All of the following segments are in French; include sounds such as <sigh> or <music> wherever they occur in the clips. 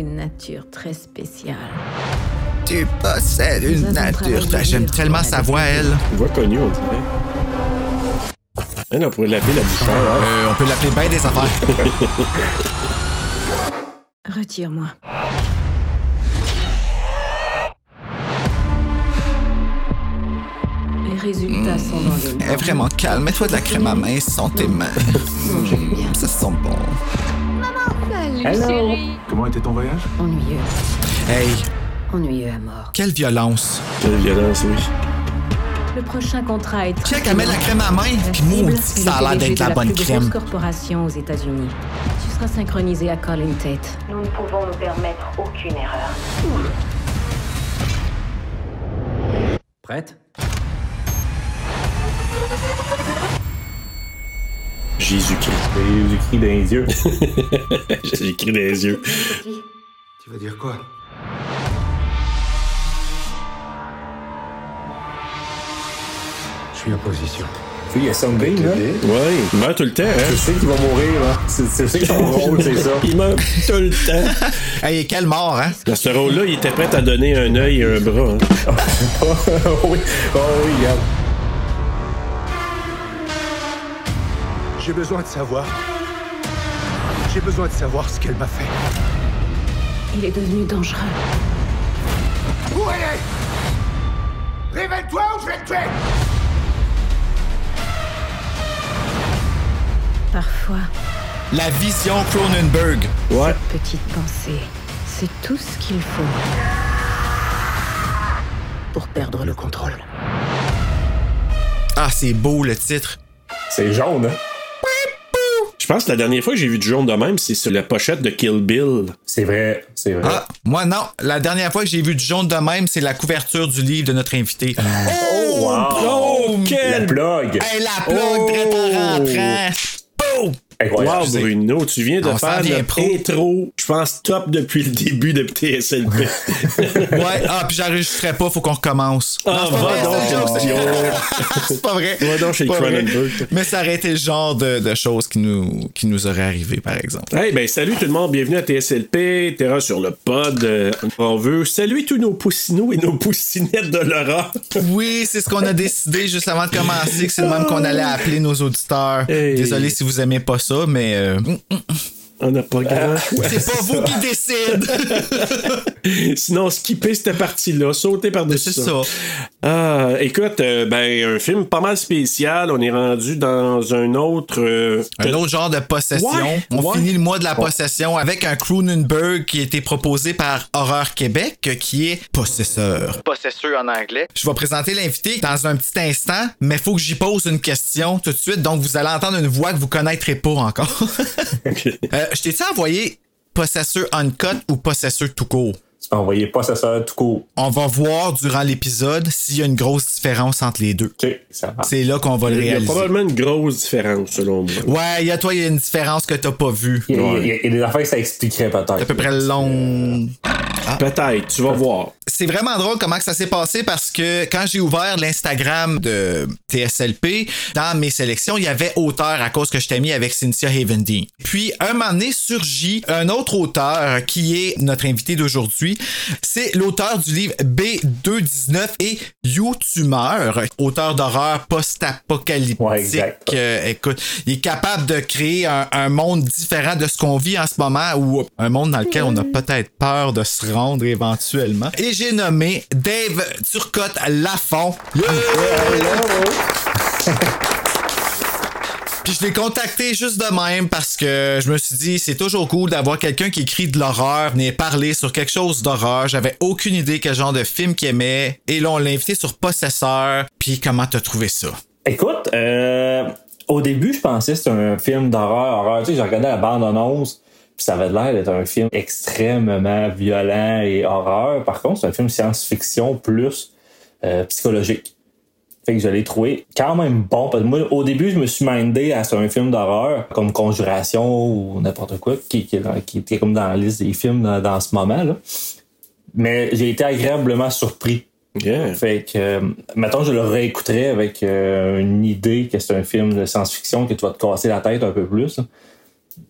Tu possèdes une nature très spéciale. Tu possèdes Nous une nature. J'aime tellement sa voix, elle. Une voix connue, on dirait. Elle, on pourrait l'appeler la bouchère. hein? Euh, on peut l'appeler bien des affaires. <laughs> Retire-moi. Les résultats sont dans les Elle est vraiment calme. Mets-toi de la crème à main sans tes mains. Ça sent bon. Salut, chérie. Comment était ton voyage? Ennuyeux. Hey, Ennuyeux à mort. quelle violence. Quelle violence, oui. Le prochain contrat est très Check, elle met de la crème à main. Puis maudit ça a l'air d'être de la bonne crème. corporation aux États-Unis. Tu seras synchronisé à Colin Tate. Nous ne pouvons nous permettre aucune erreur. Prête? Jésus-Christ. Jésus-Christ dans les yeux. <laughs> Dans les yeux. tu vas dire quoi? Je suis en position. Tu sais, il y a Sunbeam, là? Ouais, il meurt tout le temps, Tu hein? sais qu'il va mourir, là. C'est c'est- c'est son <laughs> rôle, c'est ça. Il meurt tout le temps. <laughs> Hey, quelle mort, hein? Dans ce rôle-là, il était prêt à donner un œil et un bras. hein. oui, oh oui, regarde. J'ai besoin de savoir. J'ai besoin de savoir ce qu'elle m'a fait. Il est devenu dangereux. Où elle est? Révèle-toi ou je vais te tuer Parfois, La vision Cronenberg. Ouais. petite pensée, c'est tout ce qu'il faut pour perdre le contrôle. Ah, c'est beau le titre. C'est jaune, hein? Pense que la dernière fois que j'ai vu du jaune de même, c'est sur la pochette de Kill Bill. C'est vrai, c'est vrai. Ah, moi non. La dernière fois que j'ai vu du jaune de même, c'est la couverture du livre de notre invité. Oh, wow! Oh, La quel... plug! Hey, la plug direct en rentrant. Incroyable. Wow. Bruno, tu viens de On faire notre intro, je pense, top depuis le début de TSLP. Ouais, ah, puis j'enregistrais pas, faut qu'on recommence. Ah, va donc, c'est pas vrai. Va <laughs> donc chez. Cronenberg. Mais ça aurait été le genre de, de choses qui nous, qui nous auraient arrivé, par exemple. Hey, ben salut tout le monde, bienvenue à TSLP, Terra sur le pod. Euh, on veut saluer tous nos poussinots et nos poussinettes de Laura. <laughs> Oui, c'est ce qu'on a décidé juste avant de commencer, que c'est le même qu'on allait appeler nos auditeurs. Hey. Désolé si vous aimez pas ça, mais euh, On n'a pas grand choix. c'est pas vous qui décide. <laughs> Sinon, skipper cette partie-là, sauter par-dessus C'est ça. ça. Ah, écoute, euh, ben, un film pas mal spécial. On est rendu dans un autre. euh, Un autre genre de possession. Ouais, On ouais. finit le mois de la possession avec un Cronenberg qui a été proposé par Horreur Québec, qui est Possesseur. possesseur en anglais. Je vais présenter l'invité dans un petit instant, mais faut que j'y pose une question tout de suite. Donc, vous allez entendre une voix que vous connaîtrez pas encore. <laughs> Euh, je t'ai-tu envoyé Possesseur Uncut ou Possesseur tout court? Ça, ça tout court. On va voir durant l'épisode s'il y a une grosse différence entre les deux. Ok, ça va. C'est là qu'on va le Il y a réaliser. probablement une grosse différence, selon moi. Ouais, il y a toi, il y a une différence que t'as pas vue. Y, a, il y a des affaires que ça expliquerait peut-être. À peu près long. Peut-être, tu vas voir. C'est vraiment drôle comment que ça s'est passé parce que quand j'ai ouvert l'Instagram de TSLP, dans mes sélections, il y avait auteur à cause que je t'ai mis avec Cynthia Havendy. Puis, un moment donné, surgit un autre auteur qui est notre invité d'aujourd'hui. C'est l'auteur du livre B219 et You Tumeur, auteur d'horreur post-apocalyptique. Ouais. Euh, écoute, il est capable de créer un, un monde différent de ce qu'on vit en ce moment ou un monde dans lequel on a peut-être peur de se rendre éventuellement. Et j'ai nommé Dave Turcotte Lafont. <laughs> Puis je l'ai contacté juste de même parce que je me suis dit c'est toujours cool d'avoir quelqu'un qui écrit de l'horreur, venir parler sur quelque chose d'horreur. J'avais aucune idée quel genre de film qu'il aimait. Et là, on l'a invité sur Possesseur. Puis comment t'as trouvé ça? Écoute, euh, Au début, je pensais que c'était un film d'horreur, horreur. Tu sais, j'ai regardé la bande-annonce, puis ça avait l'air d'être un film extrêmement violent et horreur. Par contre, c'est un film science-fiction plus euh, psychologique. Fait que je l'ai trouvé quand même bon. Parce que moi, au début, je me suis mindé à un film d'horreur, comme Conjuration ou n'importe quoi, qui, qui, qui, était comme dans la liste des films dans, dans ce moment. là Mais j'ai été agréablement surpris. Yeah. Fait que, euh, mettons, je le réécouterais avec euh, une idée que c'est un film de science-fiction que tu vas te casser la tête un peu plus.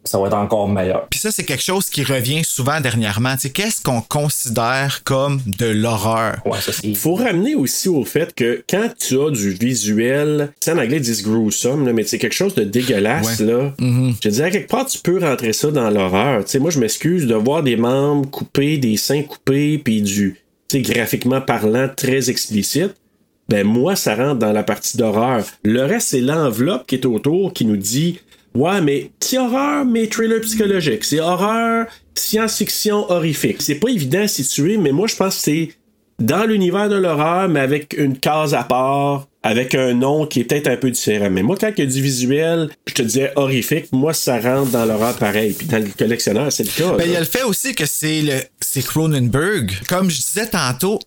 Ça va être encore meilleur. Puis ça, c'est quelque chose qui revient souvent dernièrement. Tu sais, qu'est-ce qu'on considère comme de l'horreur? Ouais, ça c'est. Il faut ramener aussi au fait que quand tu as du visuel, tu sais, en anglais ils disent gruesome, là, mais c'est quelque chose de dégueulasse, Ouais. là. Je te dirais, quelque part, tu peux rentrer ça dans l'horreur. Tu sais, moi, je m'excuse de voir des membres coupés, des seins coupés, puis du, tu sais, graphiquement parlant, très explicite. Ben, moi, ça rentre dans la partie d'horreur. Le reste, c'est l'enveloppe qui est autour qui nous dit, ouais, mais c'est horreur, mais thriller psychologique. C'est horreur, science-fiction horrifique. C'est pas évident à situer, mais moi, je pense que c'est dans l'univers de l'horreur, mais avec une case à part, avec un nom qui est peut-être un peu différent. Mais moi, quand il y a du visuel, je te disais horrifique, moi, ça rentre dans l'horreur pareil. Puis dans le collectionneur, c'est le cas. Ben, il y a le fait aussi que c'est le c'est Cronenberg. Comme je disais tantôt,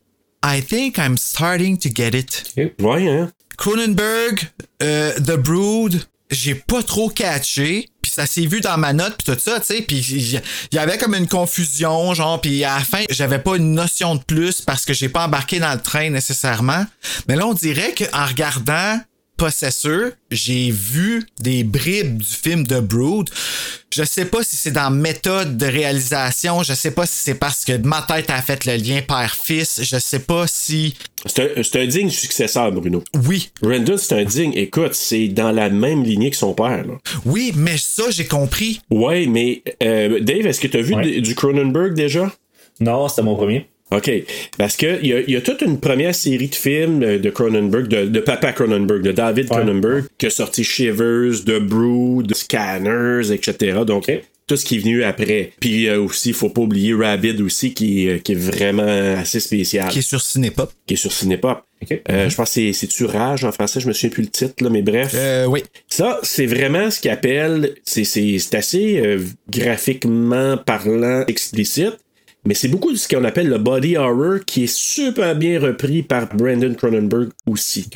I think I'm starting to get it. Ouais, hein? Cronenberg, euh, The Brood, j'ai pas trop catché. Puis ça s'est vu dans ma note puis tout ça, tu sais. Puis il y avait comme une confusion, genre. Puis à la fin, j'avais pas une notion de plus parce que j'ai pas embarqué dans le train nécessairement. Mais là, on dirait qu'en regardant Possesseur, j'ai vu des bribes du film The Brood. Je sais pas si c'est dans méthode de réalisation, je sais pas si c'est parce que ma tête a fait le lien père-fils, je sais pas si... C'est un, c'est un digne successeur, Bruno. Oui, Brandon, c'est un digne. Écoute, c'est dans la même lignée que son père. Là. oui, mais ça, j'ai compris. Ouais, mais euh, Dave, est-ce que tu as vu Ouais. du Cronenberg déjà? Non, c'était mon premier. OK. Parce que il y, a- il y a toute une première série de films euh, de Cronenberg, de, de Papa Cronenberg, de David Ouais. Cronenberg, qui a sorti Shivers, The Brood, Scanners, etc. Donc, tout ce qui est venu après. Puis euh, aussi, il faut pas oublier Rabid aussi, qui, est- qui est vraiment assez spécial, Qui est sur Cinépop. qui est sur Cinépop. OK. Euh, Je pense que c'est- c'est-tu Rage en français, je me souviens plus le titre, là, mais bref. Euh, oui. Ça, c'est vraiment ce qu'ils appellent, c'est, c'est, c'est assez euh, graphiquement parlant explicite, mais c'est beaucoup de ce qu'on appelle le body horror qui est super bien repris par Brandon Cronenberg aussi.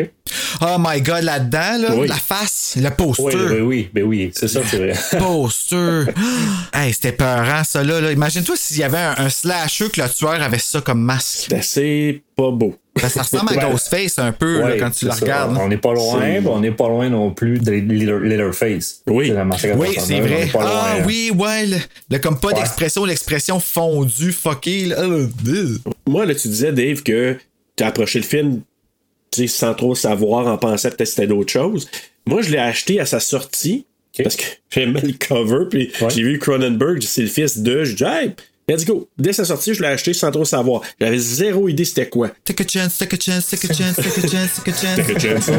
Oh my god, là-dedans, là, Oui. la face, le Oui, poster. oui, oui, ben oui, c'est ça, c'est vrai. <laughs> Poster. <laughs> hey, c'était peurant, ça, là. là. Imagine-toi s'il y avait un, un slasher que le tueur avait ça comme masque. C'est assez pas beau. Ben, ça ressemble à. Ghostface un peu, là, quand tu ça. regardes. On n'est pas loin, on n'est pas loin non plus de Leather- Leatherface. Oui. La Oui, c'est vrai. Ah oui, ouais. Le, le comme pas Ouais. d'expression, l'expression fondue, fucké. Là. Euh, euh. Moi, là, tu disais, Dave, que tu as approché le film tu sais, sans trop savoir, en pensant peut-être que c'était d'autres choses. Moi, je l'ai acheté à sa sortie parce que j'aimais le cover, puis j'ai vu Cronenberg, c'est le fils de. Je dis, hey, let's go. Dès sa sortie, je l'ai acheté sans trop savoir. J'avais zéro idée c'était quoi. Take a chance, take a chance, take a chance, take a chance, take a chance.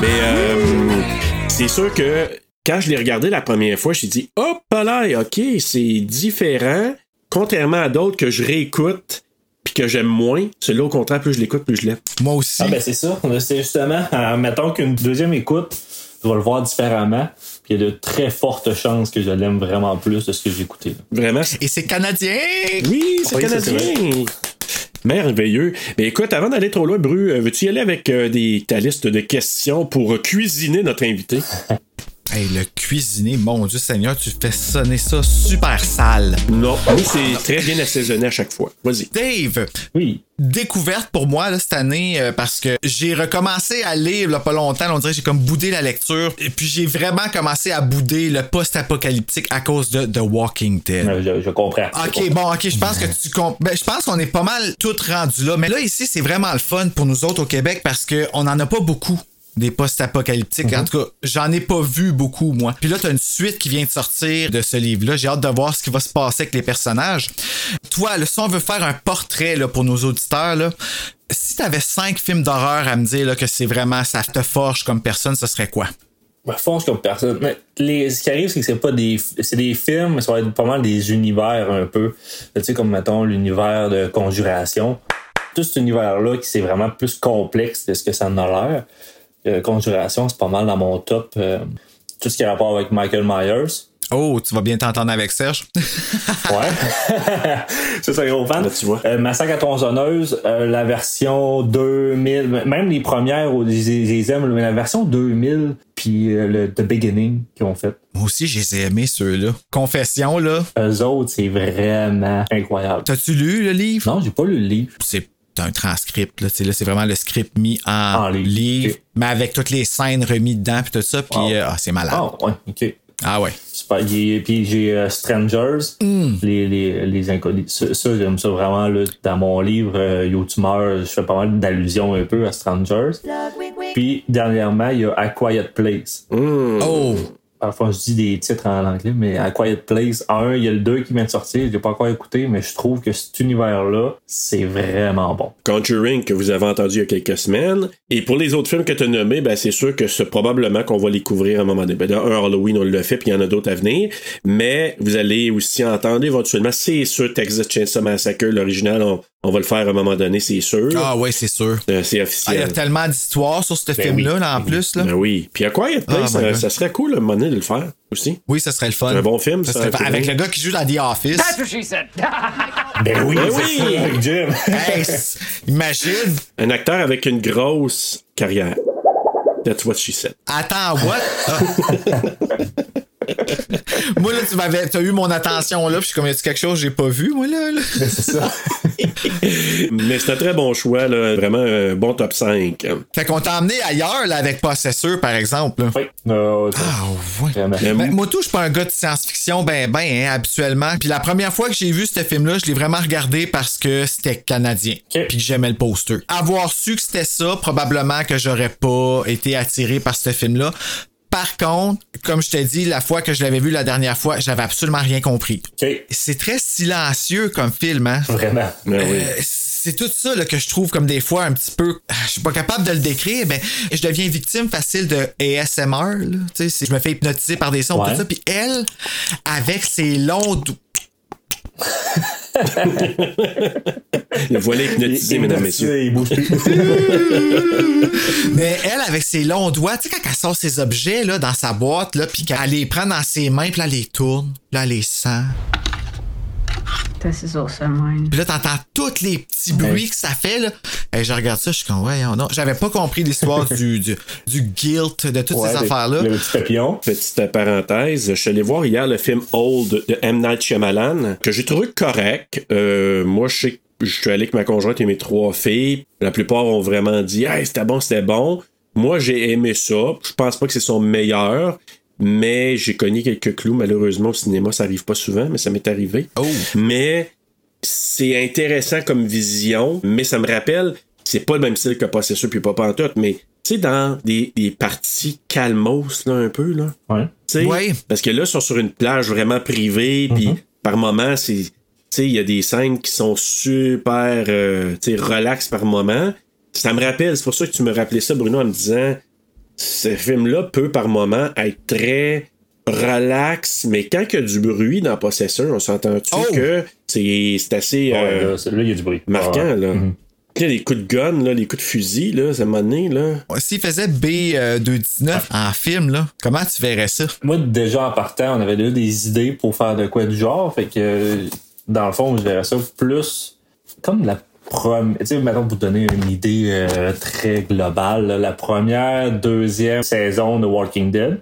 Mais euh, c'est sûr que quand je l'ai regardé la première fois, j'ai dit hop là, ok, c'est différent. Contrairement à d'autres que je réécoute puis que j'aime moins, celui-là au contraire, plus je l'écoute, plus je l'aime. Moi aussi. Ah ben c'est ça. C'est justement, euh, mettons qu'une deuxième écoute, tu vas le voir différemment. Il y a de très fortes chances que je l'aime vraiment plus de ce que j'ai écouté. là. Vraiment? Et c'est canadien. Oui, c'est Oui, canadien. Merveilleux. Mais écoute, avant d'aller trop loin, Bru, euh, veux-tu y aller avec euh, des, ta liste de questions pour euh, cuisiner notre invité? <laughs> Hey, le cuisinier, mon Dieu Seigneur, tu fais sonner ça super sale. Non, mais c'est très bien assaisonné à chaque fois. Vas-y. Dave, Oui. découverte pour moi là, cette année euh, parce que j'ai recommencé à lire là, pas longtemps. on dirait que j'ai comme boudé la lecture. Et puis j'ai vraiment commencé à bouder le post-apocalyptique à cause de The Walking Dead. Euh, Je, je comprends. Je Ok, comprends. bon, ok, je pense que tu comp... ben, je pense qu'on est pas mal tout rendu là. Mais là, ici, c'est vraiment le fun pour nous autres au Québec parce qu'on en a pas beaucoup des post-apocalyptiques. En tout cas, j'en ai pas vu beaucoup, moi. Puis là, t'as une suite qui vient de sortir de ce livre-là. J'ai hâte de voir ce qui va se passer avec les personnages. Toi, là, si on veut faire un portrait là, pour nos auditeurs, là, si t'avais cinq films d'horreur à me dire là, que c'est vraiment ça te forge comme personne, ce serait quoi? Ben, force comme personne. Mais les, ce qui arrive, c'est que c'est pas des, c'est des films, mais ça va être pas mal des univers un peu. Tu sais, comme mettons l'univers de Conjuration. Tout cet univers-là qui c'est vraiment plus complexe de ce que ça en a l'air. Euh, Conjuration, c'est pas mal dans mon top. Euh, tout ce qui a rapport avec Michael Myers. Oh, tu vas bien t'entendre avec Serge. <laughs> Ouais. <laughs> c'est ça, gros fan. Là, tu vois. Euh, Massacre à tronçonneuse, euh, la version 2000, même les premières, je les je les aime, mais la version 2000, puis euh, le The Beginning qu'ils ont fait. Moi aussi, je les ai aimés, ceux-là. Confession, là. Eux autres, c'est vraiment incroyable. T'as-tu lu le livre? Non, j'ai pas lu le livre. C'est un transcript, là. Là, c'est vraiment le script mis en, En livre. mais avec toutes les scènes remises dedans, puis tout ça, puis Wow. euh, ah, c'est malade. Ah, ouais, ok. Ah ouais. Super. Il- Puis j'ai euh, Strangers, les, les, les inconnus. Ça, ça, j'aime ça vraiment. Là, dans mon livre, euh, Yo, tu meurs, je fais pas mal d'allusions un peu à Strangers. Puis dernièrement, il y a A Quiet Place. Oh! Parfois, je dis des titres en anglais, mais A Quiet Place, un, il y a le 2 qui vient de sortir, je l'ai pas encore écouté, mais je trouve que cet univers-là, c'est vraiment bon. Conjuring que vous avez entendu il y a quelques semaines. Et pour les autres films que tu as nommés, ben, c'est sûr que c'est probablement qu'on va les couvrir à un moment donné. Ben, un Halloween, on l'a fait, puis il y en a d'autres à venir. Mais vous allez aussi entendre éventuellement, c'est sûr, Texas Chainsaw Massacre, l'original, on, on va le faire à un moment donné, c'est sûr. Ah ouais, c'est sûr. Euh, c'est Ah, il y officiel. a tellement d'histoires sur ce film-là, oui. là, en plus, là. Ben oui. Puis à Quiet Place, Ah, my ça, ça serait cool à un moment donné de le faire aussi. Oui, ça serait le fun. C'est un bon film, Ça ça, serait- avec le gars qui joue dans The Office. <laughs> Ben oui, Ben oui! ça, avec Jim. <laughs> Hey, imagine. Un acteur avec une grosse carrière. That's what she said. Attends, what? <laughs> Ah. <laughs> moi, là, tu m'avais, t'as eu mon attention, là, puis je suis comme, y a-tu quelque chose que j'ai pas vu, moi, là? là? <laughs> c'est ça. <laughs> Mais c'est un très bon choix, là. vraiment un bon top 5. Fait qu'on t'a emmené ailleurs, là, avec Possesseur, par exemple, là. Oui. Ah, ouais. Vraiment. Ben, moi, tout, je suis pas un gars de science-fiction, ben, ben, hein, habituellement. Puis la première fois que j'ai vu ce film-là, je l'ai vraiment regardé parce que c'était canadien. Ok. Puis que j'aimais le poster. Avoir su que c'était ça, probablement que j'aurais pas été attiré par ce film-là. Par contre, comme je t'ai dit, la fois que je l'avais vu la dernière fois, j'avais absolument rien compris. C'est très silencieux comme film, hein? Vraiment. Ben oui. Euh, c'est tout ça là, que je trouve comme des fois un petit peu. ah, Je suis pas capable de le décrire, mais je deviens victime facile de ASMR. Là. Tu sais, c'est- je me fais hypnotiser par des sons, Ouais. tout ça. Puis elle, avec ses longs. Le voilà hypnotisé, mesdames, messieurs. Il bouge plus. Mais elle, avec ses longs doigts, tu sais, quand elle sort ses objets là, dans sa boîte, là, puis qu'elle les prend dans ses mains, puis là, elle les tourne, puis là, elle les sent. This is also mine. Puis là, t'entends tous les petits bruits que ça fait, là. Et je regarde ça, je suis comme, ouais, oh non. J'avais pas compris l'histoire <laughs> du, du, du guilt, de toutes Ouais, ces avec affaires-là. Le petit papillon. Petite parenthèse, je suis allé voir hier le film Old de M. Night Shyamalan, que j'ai trouvé correct. Euh, moi, je sais que je suis allé avec ma conjointe et mes trois filles. La plupart ont vraiment dit Hey, c'était bon, c'était bon. Moi, j'ai aimé ça. Je pense pas que c'est son meilleur, mais j'ai connu quelques clous. Malheureusement, au cinéma, ça arrive pas souvent, mais ça m'est arrivé. Oh! Mais c'est intéressant comme vision, mais ça me rappelle, c'est pas le même style que Possesseur puis pas Pantoute, mais tu sais, dans des, des parties calmos, là, un peu, là. Ouais. Tu sais, Ouais. Parce que là, ils sont sur une plage vraiment privée, puis par moments, c'est. Tu sais, il y a des scènes qui sont super, euh, tu sais, relax par moment. Ça me rappelle, c'est pour ça que tu me rappelais ça, Bruno, en me disant, ce film-là peut par moment être très relax, mais quand il y a du bruit dans Possesseur, on s'entend-tu Oh! que c'est c'est assez Ouais, euh, là, celui-là, il y a du bruit. marquant, Ouais. là. Tu sais, les coups de gun, là, les coups de fusil, là, ça m'a donné, là. S'il faisait B219 en film, là, comment tu verrais ça? Moi, déjà en partant, on avait déjà des idées pour faire de quoi du genre. Fait que, dans le fond, je verrais ça plus comme la première. Tu sais, maintenant, pour vous donner une idée euh, très globale, là, la première, deuxième saison de Walking Dead.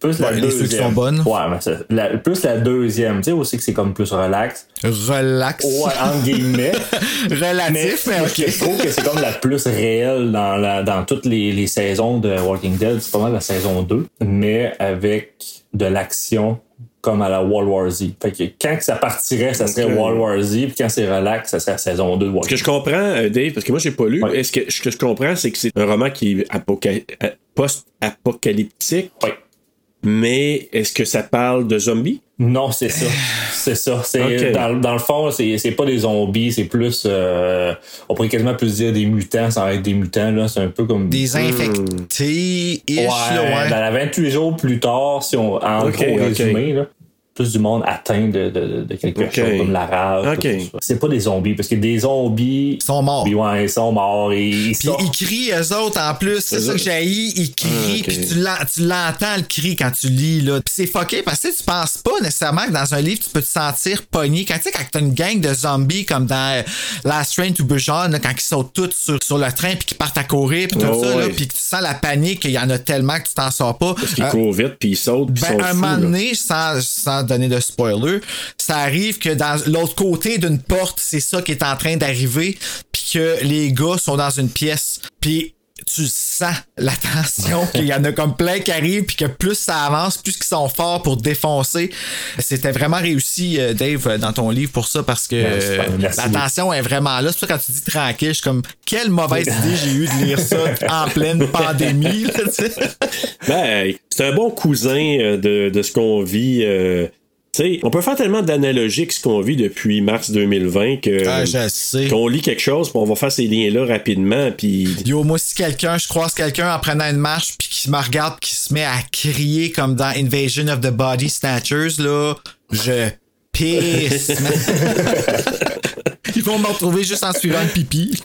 Plus la Ouais, les deuxième. ceux qui sont bonnes. Ouais, mais ça, la- plus la deuxième. Tu sais aussi que c'est comme plus relax. Relax. Ouais, entre guillemets. <laughs> Relatif, mais, moi, ok. je trouve que c'est comme la plus réelle dans, la, dans toutes les, les saisons de Walking Dead. C'est pas mal la saison 2, mais avec de l'action comme à la World War Z. Fait que quand ça partirait, ça serait Ok. World War Z, puis quand c'est relax, ça serait saison 2 de Ce Walking que je comprends, euh, Dave, parce que moi, j'ai pas lu, Ouais. est-ce que ce que je comprends, c'est que c'est un roman qui est euh, post-apocalyptique, Ouais. Mais est-ce que ça parle de zombies? Non, c'est ça. C'est ça. C'est, dans, dans le fond, c'est, c'est pas des zombies, c'est plus, euh, on pourrait quasiment plus dire des mutants sans être des mutants, là. C'est un peu comme. Des infectés, ish, Ouais, là, ouais. Dans la 28 jours plus tard, si on, en Ok, gros résumé, là. Plus du monde atteint de, de, de quelque chose comme la rage. C'est pas des zombies, parce que des zombies. Ils sont morts. Puis ouais, ils sont morts. Et ils Puis ils crient, eux autres, en plus. C'est ça que j'ai Ils crient, Ah, puis tu l'en- tu l'entends, le cri, quand tu lis, là. Puis c'est fucké, parce que tu penses pas nécessairement que dans un livre, tu peux te sentir pogné. Quand tu sais, quand t'as une gang de zombies, comme dans euh, Last Train to Busan, là, quand ils sautent tous sur, sur le train, puis qu'ils partent à courir, puis tout Oh, ça, là, ouais. puis que tu sens la panique, qu'il y en a tellement que tu t'en sors pas. Parce qu'ils Euh, courent vite, puis ils sautent, puis ben, sont un fous, moment là. donné, sans, sans donner de spoiler, ça arrive que dans l'autre côté d'une porte, c'est ça qui est en train d'arriver, puis que les gars sont dans une pièce, puis tu sens la tension, <laughs> qu'il y en a comme plein qui arrivent, puis que plus ça avance, plus qu'ils sont forts pour défoncer. C'était vraiment réussi, euh, Dave, euh, dans ton livre pour ça, parce que super. euh, la tension est vraiment là. C'est pour ça quand tu dis tranquille, je suis comme, quelle mauvaise idée j'ai eu de lire ça en pleine <laughs> pandémie. là, tu sais. Ben, c'est un bon cousin de, de ce qu'on vit. euh, tu sais, on peut faire tellement d'analogies avec ce qu'on vit depuis mars 2020 que Ah, je sais. qu'on lit quelque chose, puis on va faire ces liens-là rapidement, puis Yo, moi, si quelqu'un, je croise quelqu'un en prenant une marche, puis qui me regarde, qui se met à crier comme dans Invasion of the Body Snatchers, là, je pisse. <laughs> Ils vont me retrouver juste en suivant le pipi.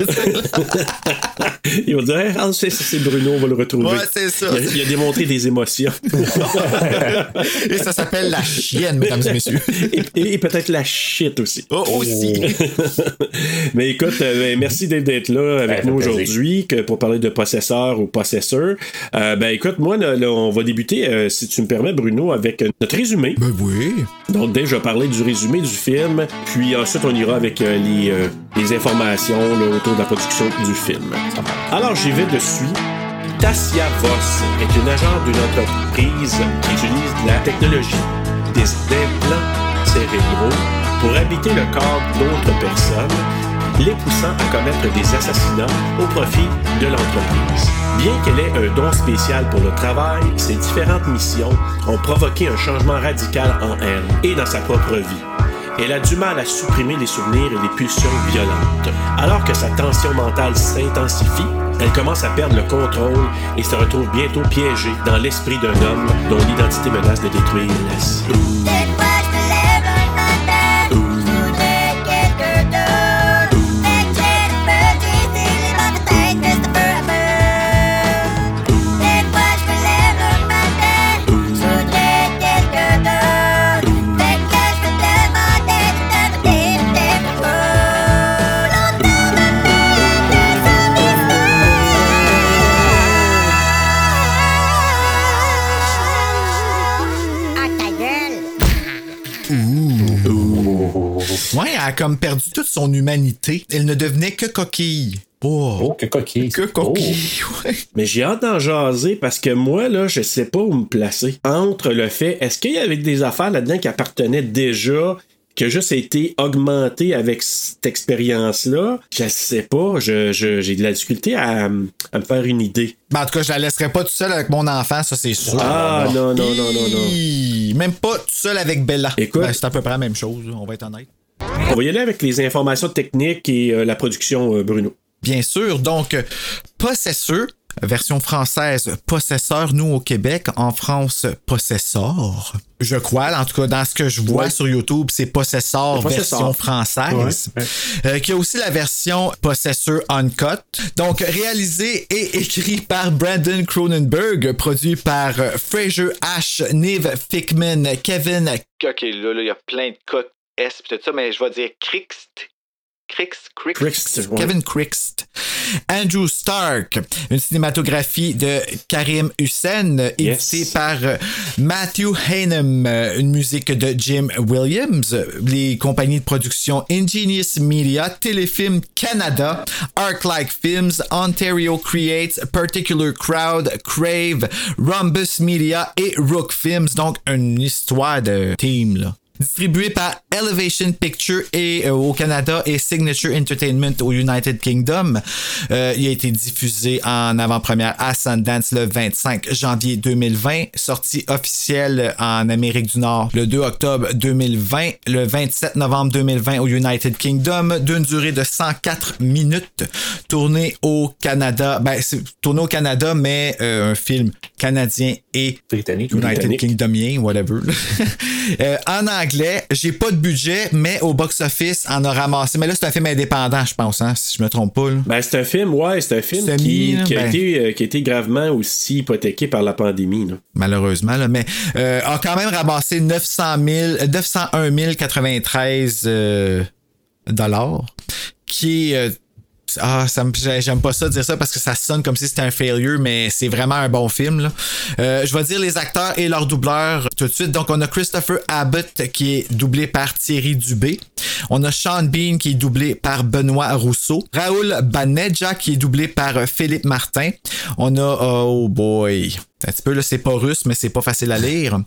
ils vont dire ah, c'est, c'est Bruno, on va le retrouver. Ouais, c'est ça. Il a, il a démontré des émotions. <laughs> Et ça s'appelle la chienne, mesdames et messieurs. et, et- et peut-être la shit aussi. Oh, aussi. <laughs> Mais écoute, euh, ben, merci Dave d'être là avec nous aujourd'hui que pour parler de possesseur ou possesseur. Euh, ben écoute, moi, là, là, on va débuter, euh, si tu me permets, Bruno, avec euh, notre résumé. Ben oui. Donc, Dave, je vais parler du résumé du film, puis ensuite, on ira avec euh, les, euh, les informations autour de la production du film. Alors, j'y vais de suite. Tassia Voss est une agente d'une entreprise qui utilise la technologie, des implants cérébraux pour habiter le corps d'autres personnes, les poussant à commettre des assassinats au profit de l'entreprise. Bien qu'elle ait un don spécial pour le travail, ses différentes missions ont provoqué un changement radical en elle et dans sa propre vie. Elle a du mal à supprimer les souvenirs et les pulsions violentes. Alors que sa tension mentale s'intensifie, elle commence à perdre le contrôle et se retrouve bientôt piégée dans l'esprit d'un homme dont l'identité menace de détruire la. Ouais, elle a comme perdu toute son humanité. Elle ne devenait que coquille. Oh. Oh, que coquille. Que coquille, <laughs> ouais. Mais j'ai hâte d'en jaser parce que moi, là, je sais pas où me placer. Entre le fait, est-ce qu'il y avait des affaires là-dedans qui appartenaient déjà, qui a juste été augmenté avec cette expérience-là? Je sais pas. Je, je- j'ai de la difficulté à, à me faire une idée. Ben, en tout cas, je la laisserai pas tout seul avec mon enfant, ça c'est sûr. Ah, non, non, non, non, non. Même pas tout seul avec Bella. Écoute. Ben, c'est à peu près la même chose, on va être honnête. On va y aller avec les informations techniques et euh, la production, euh, Bruno. Bien sûr, donc, Possesseur, version française, Possesseur, nous au Québec, en France, Possessor. Je crois, en tout cas, dans ce que je vois Ouais. sur YouTube, c'est Possessor, Possessor. version française. Euh, qui a aussi la version Possessor Uncut. Donc, réalisé et écrit par Brandon Cronenberg, produit par Fraser Ash, Niv Fickman, Kevin. Ok, là, là, il y a plein de codes S pis tout ça, mais je vais dire Crixt. Crixt, Crixt. Crixt, ouais. Kevin Crixt. Andrew Stark, une cinématographie de Karim Hussein, éditée Yes. par euh, Matthew Hanem, euh, une musique de Jim Williams, les compagnies de production Ingenious Media, Téléfilm Canada, Arclight Films, Ontario Creates, Particular Crowd, Crave, Rhombus Media et Rook Films, donc une histoire de team là. Distribué par Elevation Picture et, au Canada et Signature Entertainment au United Kingdom. il a été diffusé en avant-première à Sundance le 25 janvier 2020, sortie officielle en Amérique du Nord le 2 octobre 2020, le 27 novembre 2020 au United Kingdom, d'une durée de 104 minutes, tourné au Canada, ben c'est tourné au Canada, mais un film canadien et britannique, United Kingdomien, whatever. <laughs> euh, en anglais, j'ai pas de budget, mais au box-office, on a ramassé. Mais là, c'est un film indépendant, je pense, hein, si je me trompe pas. Là. Ben, c'est un film, ouais, c'est un film qui, qui, a ben... été, euh, qui, a été, gravement aussi hypothéqué par la pandémie. Là. Malheureusement, là, mais euh, a quand même ramassé 900 000, 901 093 euh, dollars, qui est ah, ça j'aime pas ça dire ça parce que ça sonne comme si c'était un failure, mais c'est vraiment un bon film. Euh, je vais dire les acteurs et leurs doubleurs tout de suite. Donc, on a Christopher Abbott qui est doublé par Thierry Dubé. On a Sean Bean qui est doublé par Benoît Rousseau. Raoul Baneja qui est doublé par Philippe Martin. On a, oh boy, un petit peu là, c'est pas russe, mais c'est pas facile à lire.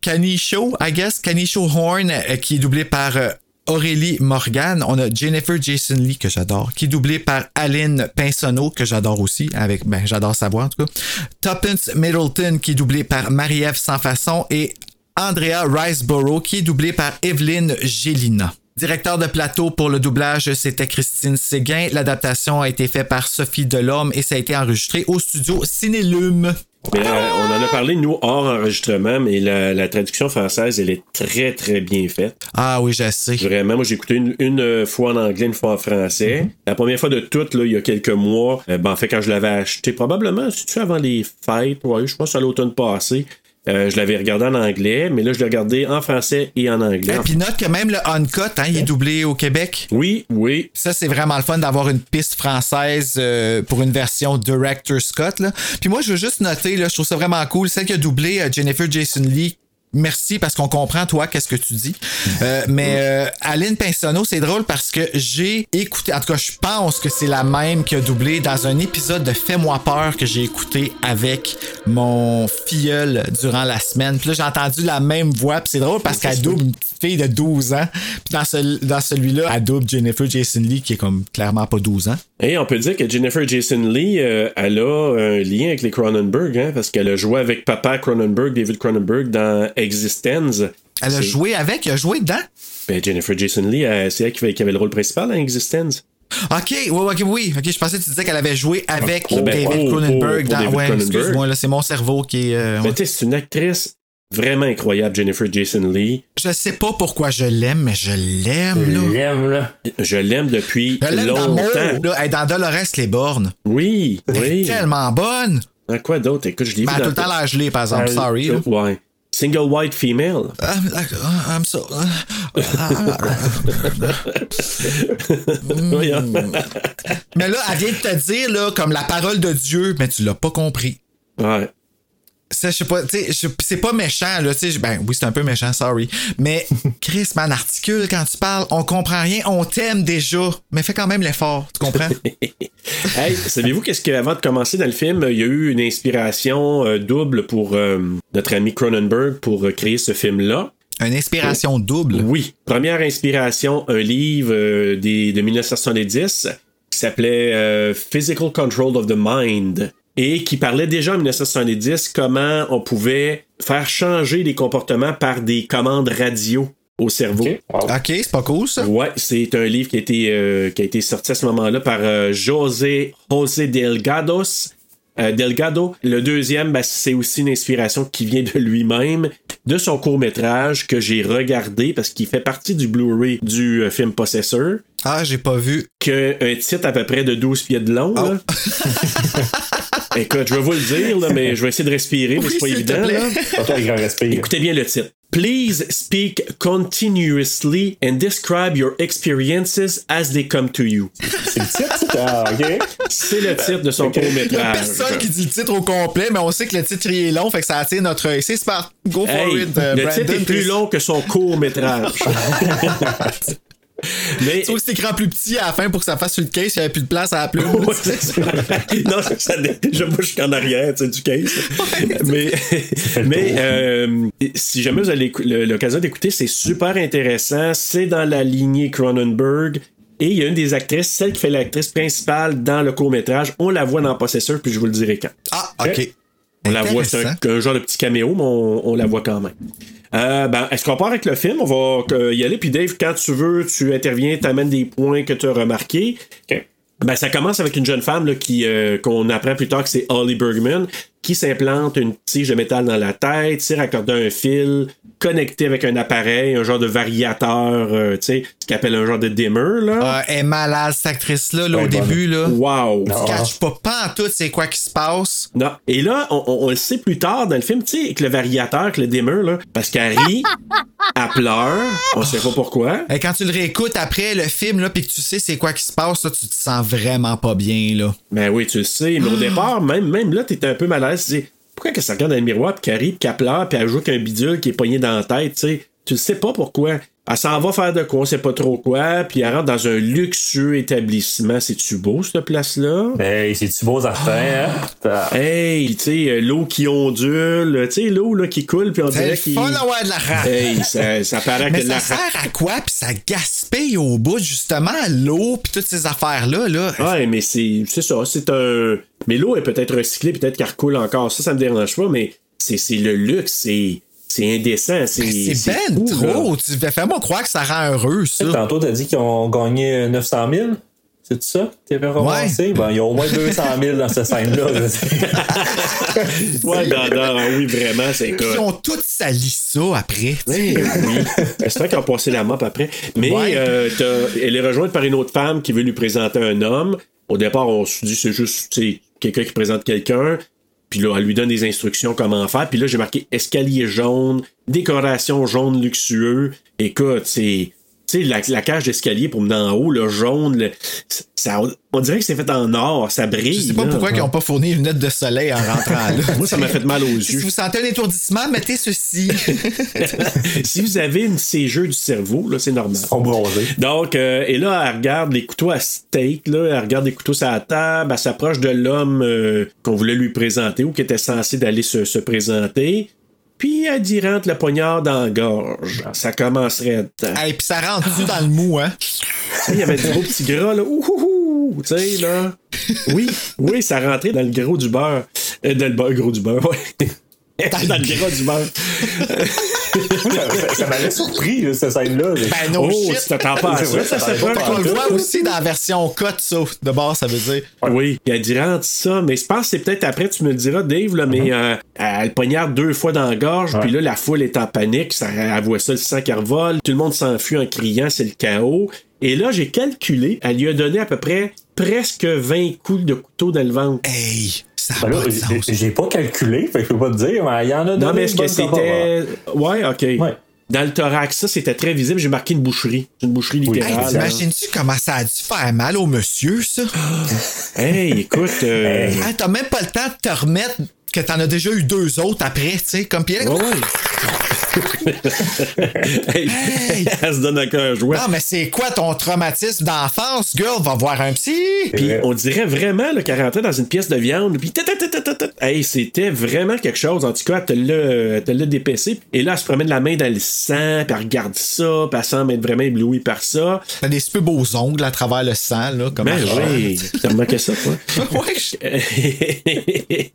Kanisho, I guess, Kanisho Horn, euh, qui est doublé par euh, Aurélie Morgan. On a Jennifer Jason Lee, que j'adore, qui est doublée par Aline Pinsonneau, que j'adore aussi, avec, ben, j'adore sa voix en tout cas. Tuppence Middleton, qui est doublée par Marie-Ève Sans Façon, et Andrea Riceborough, qui est doublée par Evelyne Gélina. Directeur de plateau pour le doublage, c'était Christine Séguin. L'adaptation a été faite par Sophie Delorme et ça a été enregistré au studio Cinélume. Mais, euh, on en a parlé, nous, hors enregistrement, mais la, traduction française, elle est très, très bien faite. Ah oui, je sais. Vraiment, moi, j'ai écouté une, fois en anglais, une fois en français. Mm-hmm. La première fois de toutes, là, il y a quelques mois, euh, ben, en fait, quand je l'avais acheté, probablement, si tu avant les fêtes, ouais, je pense à l'automne passé, euh, je l'avais regardé en anglais, mais là, je l'ai regardé en français et en anglais. Et puis note que même le Uncut, hein, il est doublé au Québec. Oui, oui. Ça, c'est vraiment le fun d'avoir une piste française euh, pour une version Director Scott. Là. Puis moi, je veux juste noter, là, je trouve ça vraiment cool, celle qui a doublé euh, Jennifer Jason Lee merci parce qu'on comprend toi qu'est-ce que tu dis. Euh, mais euh, Aline Pinsonneau, c'est drôle parce que j'ai écouté, en tout cas, je pense que c'est la même qui a doublé dans un épisode de Fais-moi peur que j'ai écouté avec mon filleul durant la semaine. Puis là, j'ai entendu la même voix, puis c'est drôle parce qu'elle double une petite fille de 12 ans. Puis dans, dans celui-là, elle double Jennifer Jason Lee qui est comme clairement pas 12 ans. Et on peut dire que Jennifer Jason Lee, euh, elle a un lien avec les Cronenberg, hein, parce qu'elle a joué avec papa Cronenberg, David Cronenberg, dans Existence. Elle a joué avec, elle a joué dedans? Ben, Jennifer Jason Lee, euh, c'est elle qui avait le rôle principal dans Existence. Ok, oui, oui, ok, je pensais que tu disais qu'elle avait joué avec David Cronenberg dans. ouais, excuse-moi, c'est mon cerveau qui est. Euh, ben, c'est une actrice vraiment incroyable, Jennifer Jason Lee. Je sais pas pourquoi je l'aime, mais je l'aime, là. Je l'aime, là. Je l'aime depuis je longtemps. Dans, là, dans Dolores les bornes. Oui, Elle oui. est tellement bonne. Dans quoi d'autre? Écoute, je l'ai vu. Ben, tout le temps la gelée, par exemple. Sorry. Là. Ouais. Single white female. I'm, like, I'm so. <laughs> mais là, elle vient de te dire, là, comme la parole de Dieu, mais tu l'as pas compris. Ouais ça, je sais pas, tu sais, c'est pas méchant, là, tu sais, ben oui, c'est un peu méchant, sorry. Mais <laughs> Chris, man, articule quand tu parles, on comprend rien, on t'aime déjà, mais fais quand même l'effort, tu comprends? <laughs> hey, savez-vous qu'est-ce qu'avant de commencer dans le film, il y a eu une inspiration euh, double pour euh, notre ami Cronenberg pour euh, créer ce film-là? Une inspiration double? Oui. Première inspiration, un livre des, de 1970 qui s'appelait Physical Control of the Mind et qui parlait déjà en 1970 comment on pouvait faire changer les comportements par des commandes radio au cerveau. OK, c'est pas cool ça. Ouais, c'est un livre qui a été, euh, qui a été sorti à ce moment-là par euh, José, José Delgados. Euh, Delgado. Le deuxième, ben, c'est aussi une inspiration qui vient de lui-même, de son court métrage que j'ai regardé parce qu'il fait partie du Blu-ray du film Possessor. Ah, j'ai pas vu. Que un titre à peu près de 12 pieds de long. Là. <laughs> <laughs> Écoute, je vais vous le dire, là, mais je vais essayer de respirer, mais c'est pas évident. Là. Écoutez bien le titre. Please speak continuously and describe your experiences as they come to you. C'est le titre, ah, ok. C'est le titre de son court-métrage. Il y a personne qui dit le titre au complet, mais on sait que le titre est long, fait que ça attire notre œil. C'est smart. Go for it, uh, Le titre est plus long que son court-métrage. <laughs> Mais... Tu vois c'est écrit plus petit à la fin pour que ça fasse sur le case, il n'y avait plus de place à la plume. non, ça, je bouge qu'en arrière du case. mais mais euh, si jamais vous avez l'occasion d'écouter, c'est super intéressant. C'est dans la lignée Cronenberg. Et il y a une des actrices, celle qui fait l'actrice principale dans le court-métrage. On la voit dans Possessor, puis je vous le dirai quand. Ah, ok. On la voit, c'est un, genre de petit caméo, mais on, la voit quand même. Euh, ben, est-ce qu'on part avec le film? On va euh, y aller. Puis Dave, quand tu veux, tu interviens, tu amènes des points que tu as remarqués. Ben, ça commence avec une jeune femme là, qui euh, qu'on apprend plus tard que c'est Holly Bergman, qui s'implante une tige de métal dans la tête, tire raccordé un fil, connecté avec un appareil, un genre de variateur, euh, tu sais, ce qu'on appelle un genre de dimmer, là. Ah, elle est malade, cette actrice-là, là, au début, là. Wow! Tu caches pas, pas en tout c'est quoi qui se passe. Non. Et là, on, le sait plus tard dans le film, tu sais, avec le variateur, avec le dimmer, là, parce qu'elle rit, <laughs> elle pleure, on sait pas pourquoi. Et quand tu le réécoutes après le film, là, puis que tu sais c'est quoi qui se passe, là, tu te sens vraiment pas bien, là. Ben oui, tu le sais, mais au <gasps> départ, même, même là, t'étais un peu malade pourquoi qu'elle se regarde dans le miroir, puis qu'elle rit, puis qu'elle pleure, puis elle joue qu'un bidule qui est pogné dans la tête, tu sais? Tu sais pas pourquoi. Elle s'en va faire de quoi, on sait pas trop quoi, puis elle rentre dans un luxueux établissement. C'est-tu beau, cette place-là? Hey, c'est-tu beau affaires, hein? Hey, tu sais, euh, l'eau qui ondule, tu sais, l'eau là, qui coule, puis on dirait qu'il... fun d'avoir de la Hey, ça, ça paraît Mais que ça la... sert à quoi, puis ça gaspille au bout, justement, l'eau, puis toutes ces affaires-là, là? Ouais, mais c'est ça, c'est un... Mais l'eau est peut-être recyclée, peut-être qu'elle recoule encore. Ça, ça me dérange pas, mais c'est le luxe, c'est c'est indécent. C'est ben trop. Tu fais-moi croire que ça rend heureux, ça. Tantôt, t'as dit qu'ils ont gagné 900 000. C'est ça? T'avais romancé? Ouais. Ben, il y a au moins 200 000 dans cette scène-là. <laughs> <laughs> ouais, non, non, oui, vraiment, c'est quoi. Ils ont tous sali ça après. Oui, oui. C'est vrai qu'ils ont passé la map après. Mais euh, elle est rejointe par une autre femme qui veut lui présenter un homme. Au départ, on se dit c'est juste quelqu'un qui présente quelqu'un. Puis là, elle lui donne des instructions comment faire. Puis là, j'ai marqué escalier jaune, décoration jaune luxueux. Écoute, c'est. Tu sais, la, la, cage d'escalier pour mener en haut, le jaune, le, ça, on dirait que c'est fait en or, ça brille. Je sais pas pourquoi ils n'ont pas fourni une lunettes de soleil en rentrant là. <laughs> Moi, ça m'a fait mal aux yeux. Si vous sentez un étourdissement, mettez ceci. <laughs> si vous avez une jeux du cerveau, là, c'est normal. On Donc, euh, et là, elle regarde les couteaux à steak, là, elle regarde les couteaux sur la table, elle s'approche de l'homme euh, qu'on voulait lui présenter ou qui était censé d'aller se, se présenter. Puis elle dit rentre le poignard dans la gorge. Ça commencerait à... Et puis ça rentre-tu dans le mou, hein? Il y avait du gros petit gras, là. Ouh, tu sais, là. Oui, oui, ça rentrait dans le gros du beurre. Euh, dans le beurre, gros du beurre, ouais. dans le gras du beurre. Ça m'avait surpris, cette scène-là. Ben, no oh, shit. tu t'attends pas à ça, ça, ça, On le voit aussi dans la version cut, ça, de base, ça veut dire. Oui, il a dit rentre ça, mais je pense que c'est peut-être après, tu me le diras, Dave, là, mais uh-huh. euh, elle poignarde deux fois dans la gorge, puis là, la foule est en panique, ça, elle voit ça, le sang qui revole, tout le monde s'enfuit en criant, c'est le chaos. Et là, j'ai calculé, elle lui a donné à peu près presque 20 coups de couteau dans le ventre. Hey! Ben j'ai pas calculé, fait que je peux pas te dire, mais il y en a Non, mais est-ce que c'était. Ouais, ok. Ouais. Dans le thorax, ça, c'était très visible. J'ai marqué une boucherie. Une boucherie littérale. Hey, T'imagines-tu comment ça a dû faire mal au monsieur, ça? <gasps> hey, écoute. Euh... <laughs> Hey, T'as même pas le temps de te remettre que t'en as déjà eu deux autres après, tu sais, comme Pierre. Ouais, <laughs> hey, Elle se donne un jouet. Non, mais c'est quoi ton traumatisme d'enfance? Girl, va voir un psy. Puis on dirait vraiment qu'elle rentrait dans une pièce de viande. Puis hey, c'était vraiment quelque chose. En tout cas, elle te l'a dépaissé. Et là, elle se promène la main dans le sang, puis elle regarde ça, puis elle semble être vraiment éblouie par ça. T'as des super beaux ongles à travers le sang, là, comme Ben oui, t'as remarqué ça, toi? <laughs> ouais. <laughs>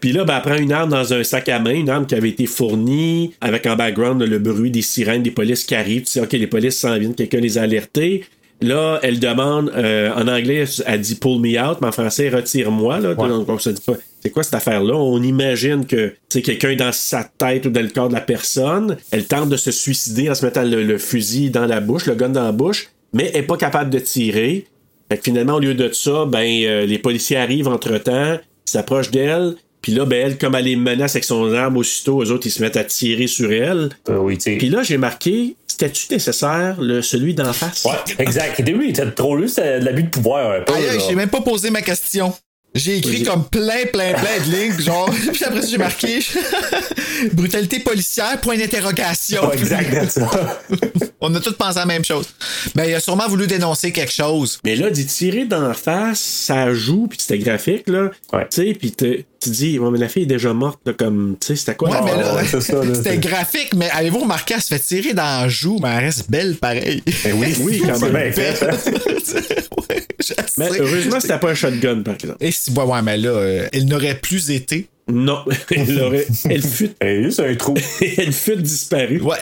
puis là, ben, elle prend une arme dans un sac à main, une arme qui avait été fournie avec en background le bruit des sirènes des polices qui arrivent. Tu sais, OK, les polices s'en viennent, quelqu'un les a alertés. Là, elle demande, euh, en anglais, elle dit pull me out, mais en français, retire-moi. Là. c'est quoi cette affaire-là? On imagine que c'est quelqu'un dans sa tête ou dans le corps de la personne. Elle tente de se suicider en se mettant le, fusil dans la bouche, le gun dans la bouche, mais elle n'est pas capable de tirer. Fait que finalement, au lieu de ça, ben, euh, les policiers arrivent entre-temps, s'approchent d'elle, puis là, ben, elle, comme elle les menace avec son arme aussitôt, eux autres, ils se mettent à tirer sur elle. Euh, oui, Puis là, j'ai marqué, c'était-tu nécessaire, le, celui d'en face? Ouais, exact. Et oui, t'as trop lu, c'est de l'abus de pouvoir un peu. j'ai même pas posé ma question. J'ai écrit comme plein, plein, plein de lignes, genre, <laughs> puis après ça, j'ai marqué <laughs> brutalité policière, point d'interrogation. Ouais, exact. <laughs> On a tous pensé à la même chose. Ben, il a sûrement voulu dénoncer quelque chose. Mais là, d'y tirer d'en face, ça joue, puis c'était graphique, là. Ouais. Tu sais, puis tu dis, ouais, mais la fille est déjà morte, là, comme, tu sais, c'était quoi? Ouais, mais là, ouais, c'était c'est- graphique, mais avez-vous remarqué, elle se fait tirer dans la joue, mais elle reste belle pareil. Ben oui, Oui, quand même. bien fait. <laughs> ouais, je Mais sais. heureusement, c'était pas un shotgun, par exemple. Et si, ouais, ouais, mais là, euh, elle n'aurait plus été. Non, <laughs> elle aurait, elle fut, juste un trou. <laughs> elle fut disparue. Ouais.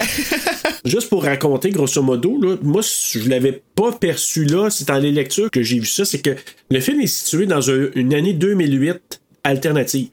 Juste pour raconter, grosso modo, là, moi, je l'avais pas perçu là, c'est dans les lectures que j'ai vu ça, c'est que le film est situé dans un- une année 2008 alternative.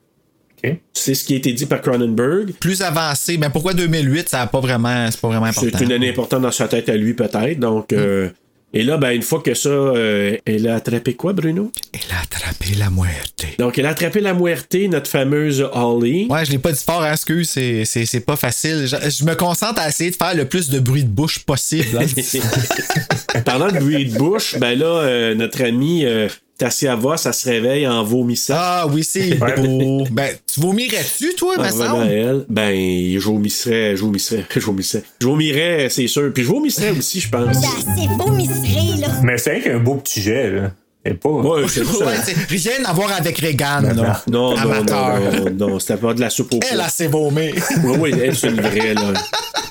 C'est ce qui a été dit par Cronenberg. plus avancé. Mais pourquoi 2008, ça a pas vraiment, c'est pas vraiment important. C'est une année importante dans sa tête à lui, peut-être. Donc, euh, et là, ben, une fois que ça, euh, elle a attrapé quoi, Bruno? Elle a attrapé la muerte. Donc, elle a attrapé la muerte, notre fameuse Holly. Ouais, je l'ai pas dit fort, hein, excuse, c'est, c'est, c'est pas facile. Je, je me concentre à essayer de faire le plus de bruit de bouche possible. hein. <laughs> Parlant de bruit de bouche, ben là, euh, notre ami Tassia Voss, ça se réveille en vomissant. ah oui, c'est <laughs> beau. Ben, tu vomirais-tu, toi, En me revenant à semble? elle, ben, je vomisserais, je vomisserais, <laughs> je vomisserais. Je vomirais, c'est sûr. Puis je vomisserais aussi, je pense. C'est beau, miseré, là. Mais c'est rien qu'un beau petit jet, là. Et pas. Ouais, c'est <laughs> ça. Ouais, c'est rien à voir avec Regan, là. Non, non, Amateur. non, non, non, c'était pas de la soupe au Elle a ses vomi. Oui, oui, elle, c'est une vraie, là.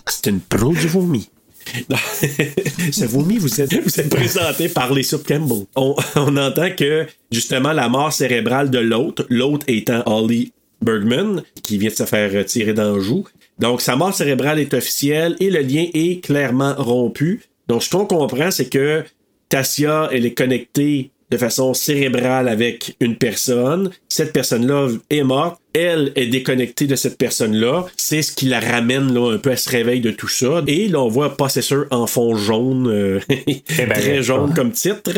C'est une pro du vomi. Non. Ce vomi, vous êtes, vous êtes présenté par les soupes Campbell. On, on entend que, justement, la mort cérébrale de l'autre, l'autre étant Holly Bergman, qui vient de se faire tirer dans le joue. Donc, sa mort cérébrale est officielle et le lien est clairement rompu. Donc, ce qu'on comprend, c'est que Tassia, elle est connectée de façon cérébrale avec une personne. Cette personne-là est morte. Elle est déconnectée de cette personne-là. C'est ce qui la ramène là, un peu à ce réveil de tout ça. Et là, on voit Possessor en fond jaune, euh, <laughs> ben, très jaune comme titre.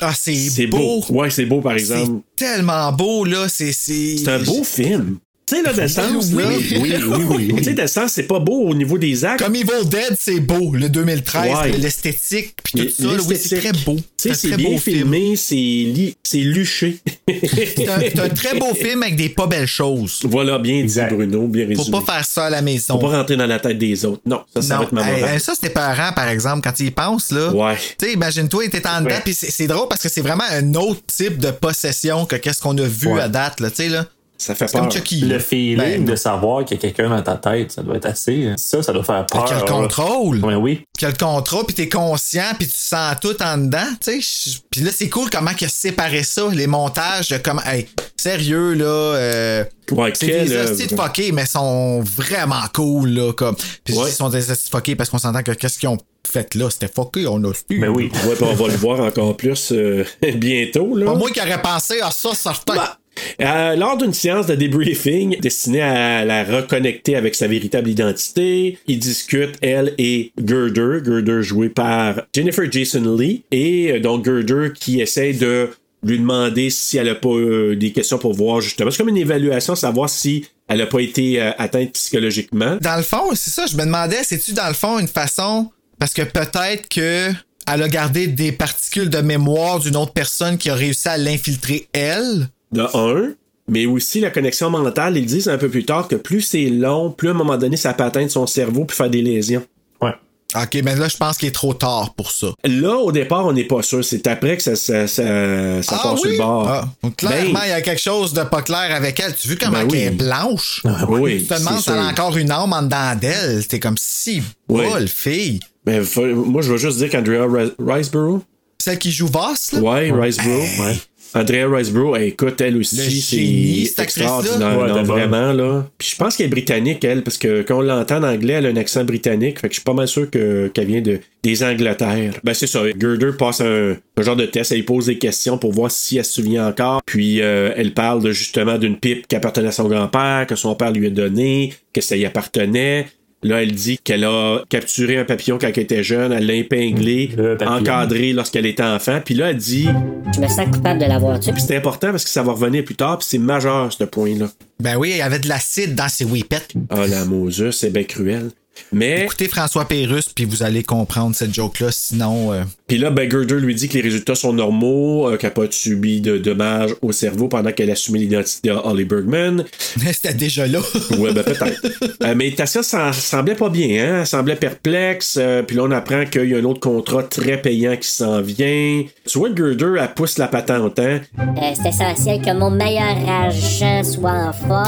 Ah, c'est, C'est beau. beau. Ouais, c'est beau, par C'est exemple. tellement beau, là. C'est, c'est... C'est un beau film. Tu sais, là, de sens, Oui, là. oui, oui, oui, oui. Tu sais, c'est pas beau au niveau des actes. Comme Evil Dead, c'est beau. Le 2013, Ouais. l'esthétique, puis tout ça. là, oui, c'est très beau. Tu sais, un c'est très bien beau film. filmé, c'est li- c'est luché. C'est un, très beau <laughs> film avec des pas belles choses. voilà, bien dit, Exact. Bruno, bien Faut résumé. pas faire ça à la maison. Faut pas rentrer dans la tête des autres. Non, ça, ça va être ma Hey, ça c'était parent par exemple quand il y pense là. Ouais. Tu sais, imagine-toi, il était en dedans, Ouais. puis c'est c'est drôle parce que c'est vraiment un autre type de possession que qu'est-ce qu'on a vu Ouais. à date là, tu sais là. Ça fait C'est comme peur. Chucky. Le feeling Ben, de savoir qu'il y a quelqu'un dans ta tête, ça doit être assez. hein. Ça, ça doit faire peur. Là. contrôle? Ouais, oui. Y a le contrôle, puis t'es conscient, puis tu sens tout en dedans, tu sais. Puis là, c'est cool comment il a séparé ça, les montages de comment. Hey, sérieux, là. euh, Ouais, c'est des œuvre. hosties de fuckés, mais sont vraiment cool, là. Comme. Puis Ouais. ils sont des hosties de fuckés parce qu'on s'entend que qu'est-ce qu'ils ont fait là, c'était fucké, on a su. Mais oui. Ouais, puis on va le voir encore plus euh, <laughs> bientôt. Là. Pas moi qui aurais pensé à ça, certain. Bah, euh, lors d'une séance de débriefing destinée à la reconnecter avec sa véritable identité, ils discutent, elle et Girder, Girder joué par Jennifer Jason Lee, et euh, donc Girder qui essaie de lui demander si elle a pas euh, des questions pour voir justement. C'est comme une évaluation, savoir si elle a pas été euh, atteinte psychologiquement. Dans le fond, c'est ça, je me demandais, c'est-tu dans le fond une façon. Parce que peut-être que. Elle a gardé des particules de mémoire d'une autre personne qui a réussi à l'infiltrer elle? De un, mais aussi la connexion mentale. Ils disent un peu plus tard que plus c'est long, plus à un moment donné, ça peut atteindre son cerveau puis faire des lésions. Ouais. Ok, mais là, je pense qu'il est trop tard pour ça. Là, au départ, on n'est pas sûr. C'est après que ça, ça, ça, ça passe sur le bord. Ah, donc clairement, Ben, il y a quelque chose de pas clair avec elle. Tu vois comment Ben oui. elle est blanche? oui, Tu te demandes si elle a encore une âme en dedans d'elle. T'es comme si Oui. bol, fille. Mais faut- moi, je veux juste dire qu'Andrea Ri- Riceborough, Celle qui joue Voss, là? ouais, Riceborough, ouais. Andrea Riceborough, elle, écoute, elle Le aussi, c'est extraordinaire. Ouais, non, vraiment, là. Puis je pense qu'elle est britannique, elle, parce que quand on l'entend en anglais, elle a un accent britannique. Fait que je suis pas mal sûr que- qu'elle vient de, des Angleterres. Ben, c'est ça. Girder passe un, un genre de test. Elle pose des questions pour voir si elle se souvient encore. Puis euh, elle parle de, justement d'une pipe qui appartenait à son grand-père, que son père lui a donné, que ça y appartenait. Là, elle dit qu'elle a capturé un papillon quand elle était jeune, elle l'a épinglé, encadré lorsqu'elle était enfant. Puis là, elle dit, Je me sens coupable de l'avoir tué. puis c'est important parce que ça va revenir plus tard, puis c'est majeur, ce point-là. Ben oui, il y avait de l'acide dans ses whippets. Ah, la Moses, c'est bien cruel. Mais. Écoutez François Pérusse, puis vous allez comprendre cette joke-là. Sinon. euh, Puis là, ben, Girder lui dit que les résultats sont normaux, euh, qu'elle n'a pas subi de dommages au cerveau pendant qu'elle assumait l'identité à Holly Bergman. <laughs> C'était déjà là. Ouais, ben peut-être. <laughs> Euh, mais Tassia s'en- semblait pas bien, hein? Elle semblait perplexe. euh, puis là, on apprend qu'il y a un autre contrat très payant qui s'en vient. Tu vois, Girder, elle pousse la patente, hein? Euh, c'est essentiel que mon meilleur agent soit en forme.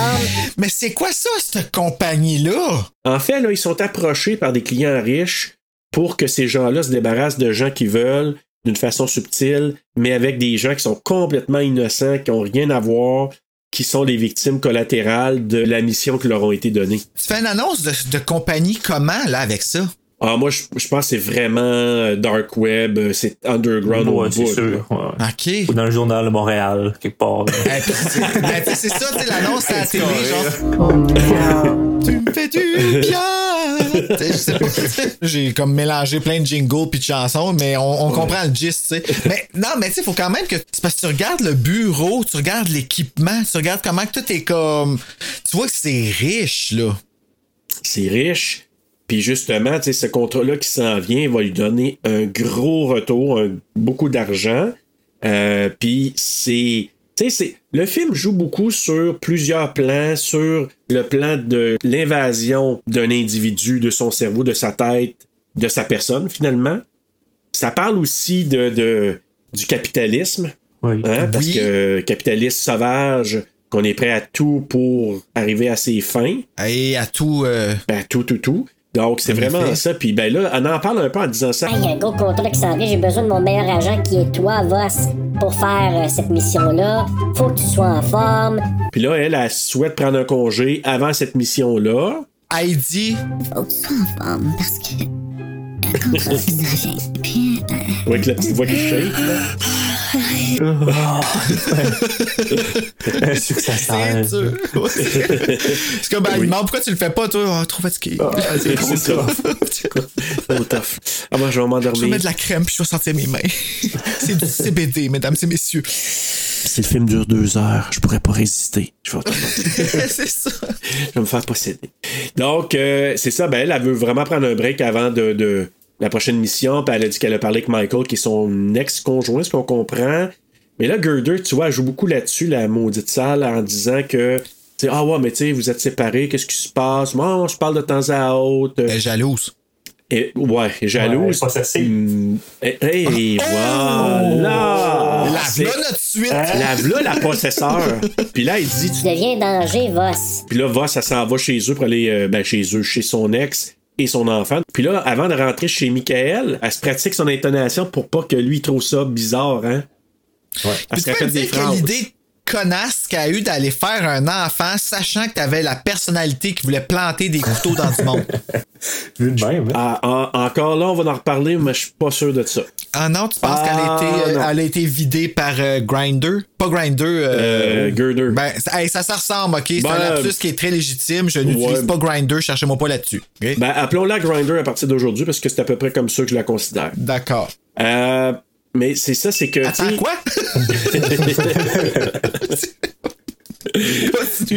Mais c'est quoi ça, cette compagnie-là? En fait, là, ils sont approchés par des clients riches pour que ces gens-là se débarrassent de gens qui veulent d'une façon subtile, mais avec des gens qui sont complètement innocents, qui n'ont rien à voir, qui sont les victimes collatérales de la mission qui leur ont été donnée. Tu fais une annonce de, de compagnie comment, là, avec ça? Ah, moi, je, je pense que c'est vraiment euh, Dark Web, euh, c'est underground Ouais, c'est sûr. ouais. OK. Ou dans le journal de Montréal, quelque part. là. <laughs> Eh, c'est ben, tu sais, c'est ça, tu sais, l'annonce à la télé, genre. Tu me fais du bien! Tu sais, je sais pas. J'ai comme mélangé plein de jingles puis de chansons, mais on, on comprend le gist, tu sais. Mais non, mais tu sais, faut quand même que. C'est parce que tu regardes le bureau, tu regardes l'équipement, tu regardes comment que tout est comme. Tu vois que c'est riche, là. C'est riche. Puis justement, tu sais, ce contrat-là qui s'en vient va lui donner un gros retour, un- beaucoup d'argent. Euh, Puis c'est. Tu sais, c'est- le film joue beaucoup sur plusieurs plans, sur le plan de l'invasion d'un individu, de son cerveau, de sa tête, de sa personne, finalement. Ça parle aussi de, de- du capitalisme, Oui. hein, parce Oui. que capitaliste sauvage, qu'on est prêt à tout pour arriver à ses fins. Et à tout. euh, Ben, tout, tout, tout. Donc, c'est En vraiment ça. Puis, ben là, on en parle un peu en disant ça. Il y a un gros contrat qui s'en vient. J'ai besoin de mon meilleur agent qui est toi, Voss, pour faire euh, cette mission-là. Faut que tu sois en forme. Puis là, elle, elle souhaite prendre un congé avant cette mission-là. Heidi, Faut que tu sois en forme parce que. Euh, Avec la petite voix qui shake. Un successeur. <laughs> c'est dur. Ouais. <laughs> C'est comme, ben, il demande pourquoi tu le fais pas, toi? Oh, trop fatigué. C'est <laughs> c'est. Trop tough. Ah, moi, je vais Je vais m'endormir. mettre de la crème puis je vais sentir mes mains. c'est du CBD, mesdames et messieurs. Si le film dure deux heures, je pourrais pas résister. Je vais, c'est ça. je vais me faire posséder. Donc, euh, c'est ça. Ben, elle, elle veut vraiment prendre un break avant de, de la prochaine mission. Puis elle a dit qu'elle a parlé avec Michael, qui est son ex-conjoint, ce qu'on comprend. Mais là, Girder, tu vois, elle joue beaucoup là-dessus, la maudite salle, en disant que. tu sais, Ah ouais, mais tu sais, vous êtes séparés, qu'est-ce qui se passe? Moi, on se parle de temps à autre. Elle est jalouse. Et, ouais, jalouse. Ouais, possessive. Et, et voilà! La C'est- voilà tout de suite. La v'là, la possesseur. <laughs> Puis là, il dit, tu Tu deviens danger, Voss. puis là, Voss, elle s'en va chez eux pour aller, euh, ben, chez eux, chez son ex et son enfant. Puis là, avant de rentrer chez Michael, elle se pratique son intonation pour pas que lui trouve ça bizarre, hein? Elle Puis se répète des phrases. Connasse qu'elle a eu d'aller faire un enfant sachant que t'avais la personnalité qui voulait planter des couteaux dans du monde. <laughs> Vu de même, hein. Ah, en- encore là, on va en reparler, mais je suis pas sûr de ça. Ah non, tu penses Ah, qu'elle a, été, euh, a été vidée par euh, Grinder? Pas Grinder. Euh, Girder. Ben, ça, hey, ça, ça ressemble, ok? C'est Ben, un lapsus qui est très légitime. Je n'utilise ouais. pas Grinder, cherchez-moi pas là-dessus. Ben, appelons-la Grinder à partir d'aujourd'hui parce que c'est à peu près comme ça que je la considère. D'accord. Euh, mais c'est ça, c'est que. tu Attends, sais- quoi? <laughs>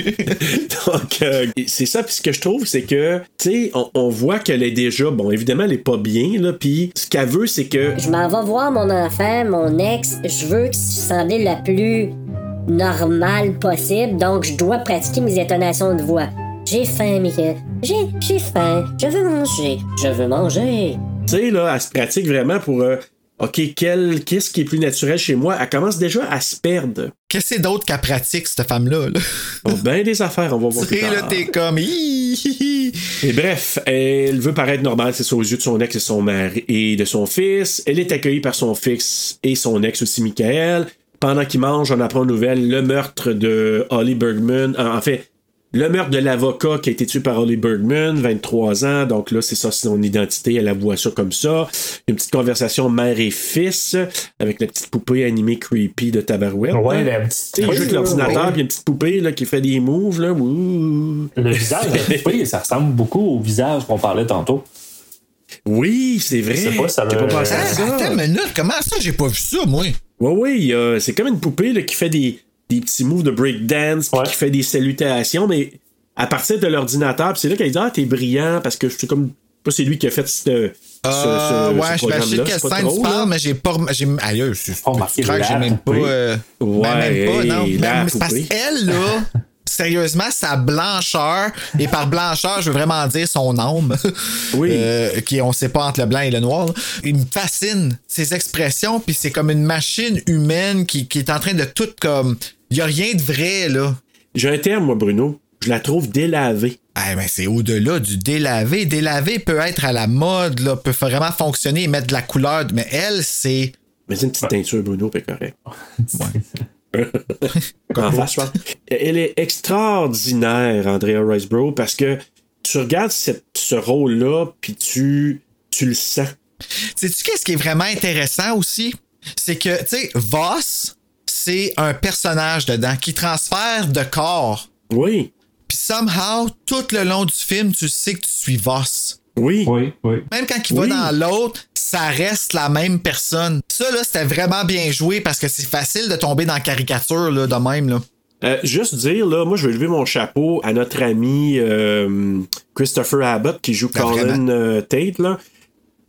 Donc, euh, c'est ça. Puis ce que je trouve, c'est que, tu sais, on, on voit qu'elle est déjà, bon, évidemment, elle est pas bien, là. Puis ce qu'elle veut, c'est que. Je m'en vais voir mon enfant, mon ex. Je veux que semble la plus normale possible, donc je dois pratiquer mes intonations de voix. J'ai faim, Michael. J'ai, j'ai faim. Je veux manger. Je veux manger. Tu sais, là, elle se pratique vraiment pour. euh, OK, quel, qu'est-ce qui est plus naturel chez moi? Elle commence déjà à se perdre. Qu'est-ce que c'est d'autre qu'elle pratique, cette femme-là? Là? Ben des affaires, on va voir plus là, t'es comme. Et bref, elle veut paraître normale, c'est ça, aux yeux de son ex et son mari et de son fils. Elle est accueillie par son fils et son ex aussi, Michael. Pendant qu'ils mangent, on apprend une nouvelle, le meurtre de Holly Bergman. En en fait, le meurtre de l'avocat qui a été tué par Holly Bergman, 23 ans. Donc là, c'est ça, son identité. Elle avoue ça comme ça. Une petite conversation mère et fils avec la petite poupée animée creepy de Tabarouette. Ouais, la petite. Il joue avec l'ordinateur, puis une petite poupée là, qui fait des moves. Là. Ouh. Le visage de la <laughs> poupée, ça ressemble beaucoup au visage qu'on parlait tantôt. Oui, c'est vrai. Je sais pas, ça J'ai me- pas pensé à Ah, ça? attends une minute, comment ça, j'ai pas vu ça, moi? Oui, oui, euh, c'est comme une poupée là, qui fait des, des petits moves de breakdance, puis Ouais. qui fait des salutations, mais à partir de l'ordinateur. Puis c'est là qu'elle dit Ah, t'es brillant parce que je suis comme. Pas c'est lui qui a fait ce, ce, Euh, ce- ouais, ce je sais quelle scène tu parles, mais j'ai pas. J'ai, aïe, je suis Oh, marqué tu crois que j'ai la même pas. euh, Ouais, ben, même pas, non. Même- parce qu'elle, là. <laughs> Sérieusement, sa blancheur, et par blancheur, je veux vraiment dire son âme, <laughs> Oui. euh, qui on sait pas entre le blanc et le noir, là. il me fascine ses expressions, puis c'est comme une machine humaine qui, qui est en train de tout comme, il y a rien de vrai là. J'ai un terme, moi, Bruno. Je la trouve délavée. Ah, ben c'est au-delà du délavé. Délavé peut être à la mode, là, peut vraiment fonctionner et mettre de la couleur, mais elle, c'est. Mais c'est une petite teinture, Bruno, c'est correct. <laughs> <laughs> en face, je pense. Elle est extraordinaire, Andrea Riceborough, parce que tu regardes cette- ce rôle-là, puis tu, tu le sens. Sais-tu qu'est-ce qui est vraiment intéressant aussi? C'est que, tu sais, Voss, c'est un personnage dedans qui transfère de corps. Oui, Puis somehow, tout le long du film, tu sais que tu suis Voss. oui. Oui, oui. Même quand il Oui. va dans l'autre, ça reste la même personne. Ça, là, c'était vraiment bien joué parce que c'est facile de tomber dans la caricature, là, de même, là. Euh, juste dire, là, moi, je vais lever mon chapeau à notre ami euh, Christopher Abbott qui joue Ben, Colin euh, Tate, là.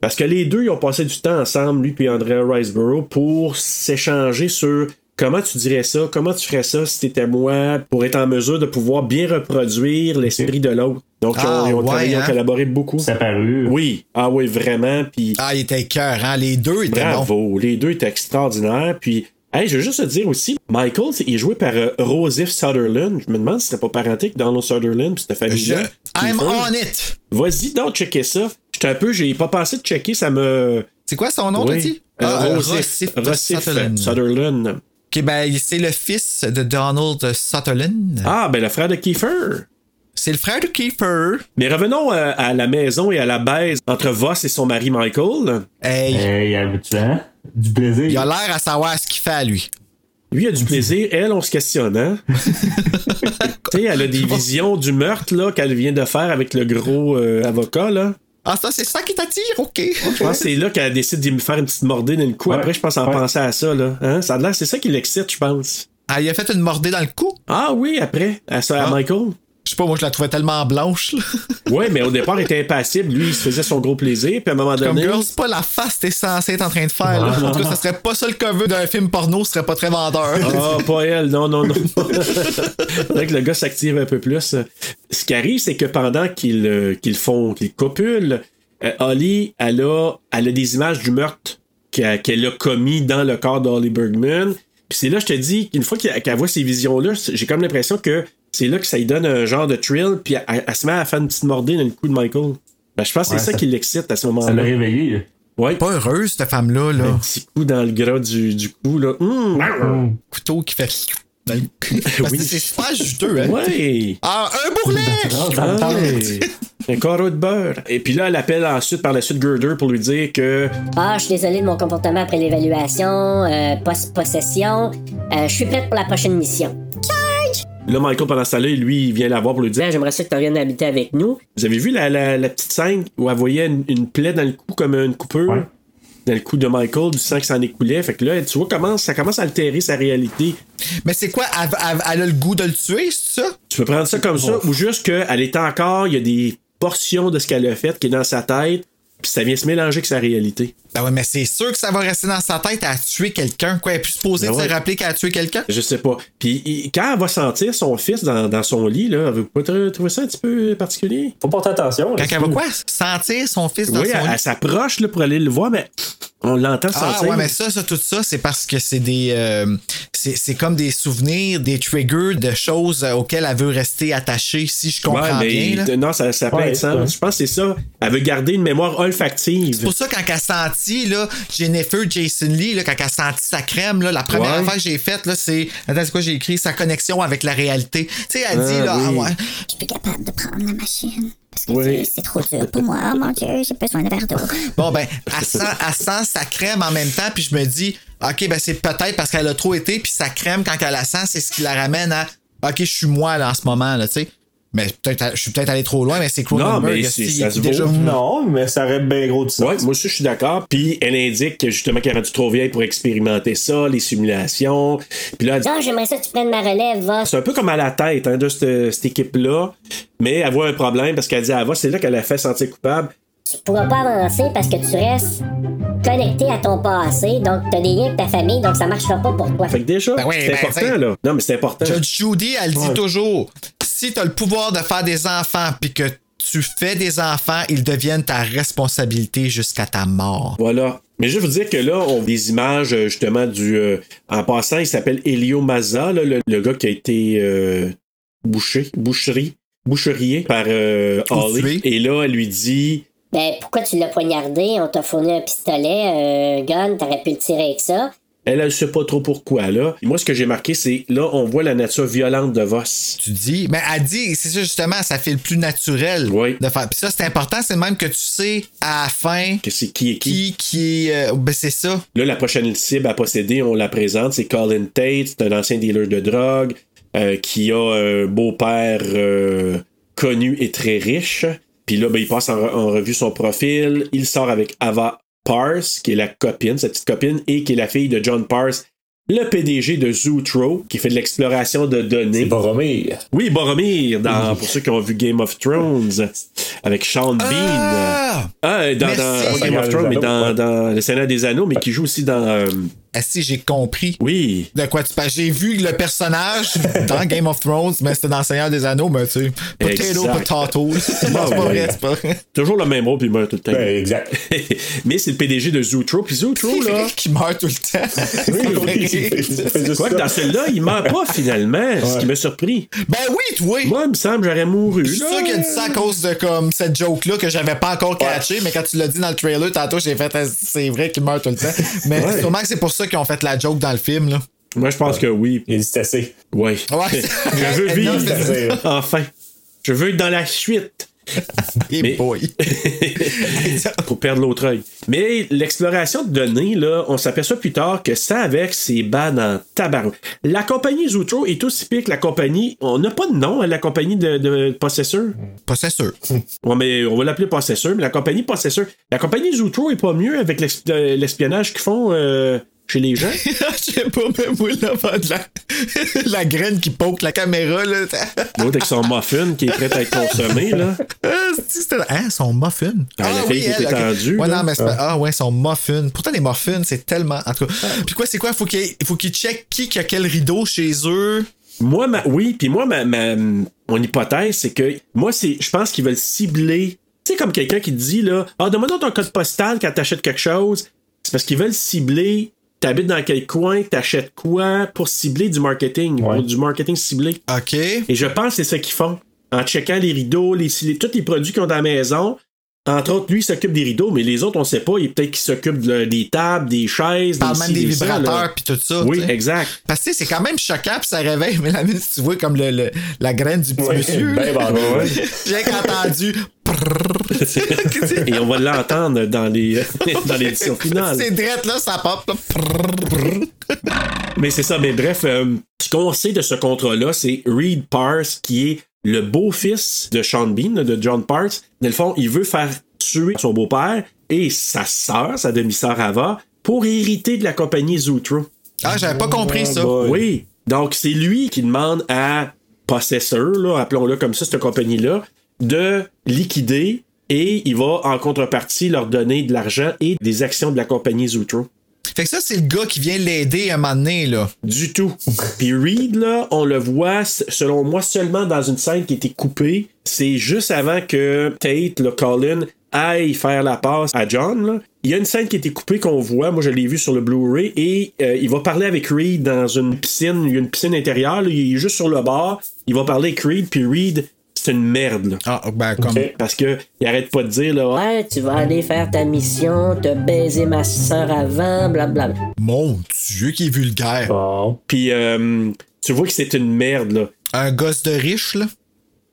Parce que les deux, ils ont passé du temps ensemble, lui et Andrea Riceborough, pour s'échanger sur comment tu dirais ça, comment tu ferais ça si t'étais moi, pour être en mesure de pouvoir bien reproduire l'esprit de l'autre? Donc, ils ont, Ah, ils ont ouais, travaillé, ils ont hein? collaboré beaucoup. C'est apparu. Oui, ah oui, vraiment. Puis Ah, il était cœur, hein? Les deux étaient. Bravo, les deux étaient extraordinaires. Puis, hey, je veux juste te dire aussi, Michael, il est joué par euh, Rosif Sutherland. Je me demande si c'était pas parenté que Donald Sutherland puis cette Je... famille-là. I'm Kiefer. on it! Vas-y donc checker ça. J'étais un peu, j'ai pas pensé de checker, ça me. C'est quoi son nom, Oui. t'as dit? Euh, Ah, Rosif, Rosif Sutherland. Sutherland. Ok, ben, c'est le fils de Donald Sutherland. Ah, ben le frère de Kiefer. C'est le frère de Kiefer. Mais revenons euh, à la maison et à la baise entre Voss et son mari Michael. Hey, Hey, habituellement, du plaisir. il a l'air à savoir ce qu'il fait à lui. Lui a du plaisir, elle, on se questionne, hein? <laughs> tu sais, elle a des visions du meurtre, là, qu'elle vient de faire avec le gros euh, avocat, là. Ah, ça, c'est ça qui t'attire? OK. Je pense que c'est là qu'elle décide de me faire une petite mordée dans le cou. Ouais. Après, je pense en Ouais. penser à ça, là. Hein? Ça a l'air, c'est ça qui l'excite, je pense. Ah, il a fait une mordée dans le cou? Ah oui, après, à ça, à Ah. Michael. Je sais pas, moi, je la trouvais tellement blanche, là. <laughs> Ouais, mais au départ, il était impassible. Lui, il se faisait son gros plaisir. Puis à un moment Comme donné. girl, c'est pas la face que t'es censé être en train de faire, là. En tout cas, ça serait pas ça le cover d'un film porno, ce serait pas très vendeur. Ah, pas elle, non, non, non. <laughs> Faudrait que le gars s'active un peu plus. Ce qui arrive, c'est que pendant qu'ils euh, qu'ils font, qu'ils copulent, euh, Holly, elle a, elle a des images du meurtre qu'elle a commis dans le corps d'Holly Bergman. Puis c'est là, je te dis, qu'une fois qu'elle qu'elle voit ces visions-là, j'ai comme l'impression que c'est là que ça lui donne un genre de thrill, puis elle, elle se met à faire une petite mordée dans le cou de Michael. Ben, je pense que Ouais, c'est ça, ça- qui l'excite à ce Ça l'a moment-là. réveillé. Ouais. Pas heureuse, cette femme-là, là. Un petit coup dans le gras du, du cou, là. Hum! Couteau qui fait. dans le cul. Parce que Oui. c'est super juteux, hein. Ouais! Ah, un bourrelet! Ah, un carreau de beurre. Et puis là, elle appelle ensuite par la suite Girder pour lui dire que Ah, je suis désolé de mon comportement après l'évaluation, euh, post-possession. Euh, je suis prête pour la prochaine mission. Là, Michael, pendant ce temps-là, lui, il vient la voir pour lui dire Là, j'aimerais ça que tu viennes habiter avec nous. Vous avez vu la, la- la petite scène où elle voyait une, une plaie dans le cou comme une coupure? Ouais. Dans le cou de Michael, du sang qui s'en écoulait. Fait que là, tu vois comment ça commence à altérer sa réalité. Mais c'est quoi? Elle, elle- elle a le goût de le tuer, c'est ça? Tu peux prendre ça comme ça, ou juste qu'elle est encore, il y a des portions de ce qu'elle a fait qui est dans sa tête, puis ça vient se mélanger avec sa réalité. Ben ouais, mais c'est sûr que ça va rester dans sa tête à tuer quelqu'un. Quoi, elle est plus supposée Ben de ouais. se rappeler qu'elle a tué quelqu'un? Je sais pas. Puis il- quand elle va sentir son fils dans, dans son lit, là, elle veut pas tr- trouver ça un petit peu particulier? Faut porter attention. Quand elle va quoi? Sentir son fils dans Oui, son elle, lit? elle s'approche pour aller le voir, mais on l'entend Ah sentir. ouais, mais ça, ça, tout ça, c'est parce que c'est des, euh, c'est c'est comme des souvenirs, des triggers de choses auxquelles elle veut rester attachée, si je comprends Ouais, mais bien. là. non, ça, ça plein Ouais, de sens. ouais. Je pense que c'est ça. Elle veut garder une mémoire olfactive. C'est pour ça, quand elle a là, Jennifer Jason Lee, là, quand elle a senti sa crème, là, la première Ouais. affaire que j'ai faite, là, c'est. Attends, c'est quoi j'ai écrit? Sa connexion avec la réalité. Tu sais, elle dit, Ah, là, oui. ah ouais. Je suis plus capable de prendre la machine. Parce que Oui. c'est trop dur pour moi. Oh mon Dieu, j'ai besoin de verre d'eau. Bon, ben, elle sent, elle sent sa crème en même temps, puis je me dis, OK, ben, c'est peut-être parce qu'elle a trop été, puis sa crème, quand elle la sent, c'est ce qui la ramène à, OK, je suis moi, là, en ce moment, là, tu sais. Mais peut-être, je suis peut-être allé trop loin, mais c'est Non, mais ça se déjà vu? Non, mais ça aurait bien gros de sens. Ouais, moi aussi, je suis d'accord. Puis elle indique que, justement qu'elle est rendue trop vieille pour expérimenter ça, les simulations. Puis là, elle dit, Non, j'aimerais ça que tu prennes ma relève, va. c'est un peu comme à la tête hein, de cette, cette équipe-là. Mais elle voit un problème parce qu'elle dit à Ava, c'est là qu'elle a fait sentir coupable. Tu pourras pas avancer parce que tu restes connecté à ton passé, donc t'as des liens avec ta famille, donc ça marchera pas pour toi. Fait que déjà, Ben oui, c'est ben, important, là. Non, mais c'est important. Judge Judy, elle dit Ouais. toujours si tu as le pouvoir de faire des enfants puis que tu fais des enfants, ils deviennent ta responsabilité jusqu'à ta mort. Voilà. Mais je veux vous dire que là, on a des images euh, justement du. euh, en passant, il s'appelle Elio Mazza, là, le, le gars qui a été euh, bouché, boucherie, boucherier par euh, Holly. Et là, elle lui dit Ben, pourquoi tu l'as poignardé? On t'a fourni un pistolet, un gun, t'aurais pu le tirer avec ça. Elle, elle sait pas trop pourquoi, là. Et moi, ce que j'ai marqué, c'est là, on voit la nature violente de Voss. Tu dis, mais elle dit, c'est ça justement, ça fait le plus naturel Oui. de faire. Puis ça, c'est important, c'est même que tu sais à la fin Que c'est qui est qui. qui qui est. euh, ben c'est ça. Là, la prochaine cible à posséder, on la présente, c'est Colin Tate, c'est un ancien dealer de drogue euh, qui a un beau-père euh, connu et très riche. Puis là, ben, il passe en, re- en revue son profil. Il sort avec Ava Pars, qui est la copine, sa petite copine, et qui est la fille de John Pars, le PDG de Zootro, qui fait de l'exploration de données. C'est Boromir. Oui, Boromir, dans, pour ceux qui ont vu Game of Thrones, avec Sean Bean. Ah! Ah, dans, dans pas Game of Thrones, mais dans, ouais. dans Le Seigneur des Anneaux, mais qui joue aussi dans. euh, Ah, si, j'ai compris. oui. De quoi tu parles? J'ai vu le personnage dans <laughs> Game of Thrones, mais c'était dans Seigneur des Anneaux, mais tu sais, potato, potato. Non, c'est <laughs> pas ouais. vrai, c'est pas vrai. Toujours le même rôle, puis il meurt tout le temps. Ben, exact. <laughs> mais c'est le PDG de Zootro, puis Zootro, là. qu'il meurt tout le temps. C'est vrai. Quoi que dans celui-là, il meurt pas finalement, ce qui m'a surpris. Ben oui, toi! Moi, il me semble que j'aurais mouru. Je suis sûr qu'il a dit ça à cause de comme cette joke-là que j'avais pas encore catché, mais quand tu l'as dit dans le trailer tantôt, j'ai fait ah, c'est vrai qu'il meurt tout le temps. Mais Ouais. sûrement que c'est pour ça qu'ils ont fait la joke dans le film là. Moi, je pense que oui. Il dit assez. Ouais. Ouais. <laughs> Je veux vivre. <laughs> enfin. Je veux être dans la suite. <laughs> Mais- boy. pour perdre l'autre œil. Mais l'exploration de données, là, on s'aperçoit plus tard que ça avec c'est bad en tabac. La compagnie Zootro est aussi pire que la compagnie. On n'a pas de nom à la compagnie de, c'est sûr. Ouais, mais on va l'appeler possesseur, mais la compagnie possesseur. La compagnie Zootro est pas mieux avec euh, l'espionnage qu'ils font euh, chez les gens? <laughs> Je sais pas, même moi, là, de la, <laughs> la graine qui poke la caméra, là. L'autre avec son muffin qui est prêt à être consommé, là. Ah, Hein, son muffin? Ah, la fille qui elle, était ok. tendue, Ouais, non, mais Ah, ouais, son muffin. Pourtant, les muffins, c'est tellement. En tout cas. Puis quoi, c'est quoi? Faut qu'il faut qu'il check qui qui a quel rideau chez eux. Moi, ma, oui, puis moi, ma, ma- mon hypothèse, c'est que moi, c'est, je pense qu'ils veulent cibler. Tu sais, comme quelqu'un qui te dit, là, ah, demande ton code postal quand t'achètes quelque chose. C'est parce qu'ils veulent cibler. T'habites dans quel coin, t'achètes quoi pour cibler du marketing, Ouais. pour du marketing ciblé? OK. Et je pense que c'est ce qu'ils font. En checkant les rideaux, les, les- tous les produits qu'ils ont dans la maison. Entre autres, lui, il s'occupe des rideaux, mais les autres, on sait pas. Il peut-être qu'il s'occupe de- des tables, des chaises, Parle des même ci, des vibrateurs puis tout ça. Oui, exact. Parce que c'est quand même choquant puis ça réveille. <laughs> Mais la minute, tu vois comme le, le- la graine du petit Ouais, monsieur. ben bandé. <laughs> J'ai entendu. <laughs> Et on va l'entendre dans les dans l'édition finale. C'est drette là, ça pop. Mais c'est ça, mais bref, euh, ce qu'on sait de ce contrat-là, c'est Reed Pars, qui est le beau-fils de Sean Bean, de John Pars. Dans le fond, il veut faire tuer son beau-père et sa sœur, sa demi-sœur Ava, pour hériter de la compagnie Zootro. Ah, j'avais pas compris ça. boy. Oui. Donc, c'est lui qui demande à Possessor, là, appelons-le comme ça, cette compagnie-là, de liquider et il va, en contrepartie, leur donner de l'argent et des actions de la compagnie Zootro. Fait que ça, c'est le gars qui vient l'aider un moment donné, là. Du tout. Puis Reed, là, on le voit, selon moi, seulement dans une scène qui été coupée. C'est juste avant que Tate, le Colin, aille faire la passe à John. là. Il y a une scène qui a coupée qu'on voit. Moi, je l'ai vue sur le Blu-ray. Et euh, il va parler avec Reed dans une piscine. Il y a une piscine intérieure. Il est juste sur le bord. Il va parler avec Reed. Puis Reed, c'est une merde. là. Ah, ben, comme. Ok. Parce que il arrête pas de dire, là, Ouais, tu vas aller faire ta mission, te baiser ma soeur avant, blablabla. Mon Dieu, qui est vulgaire. Puis euh, tu vois que c'est une merde, là. Un gosse de riche, là?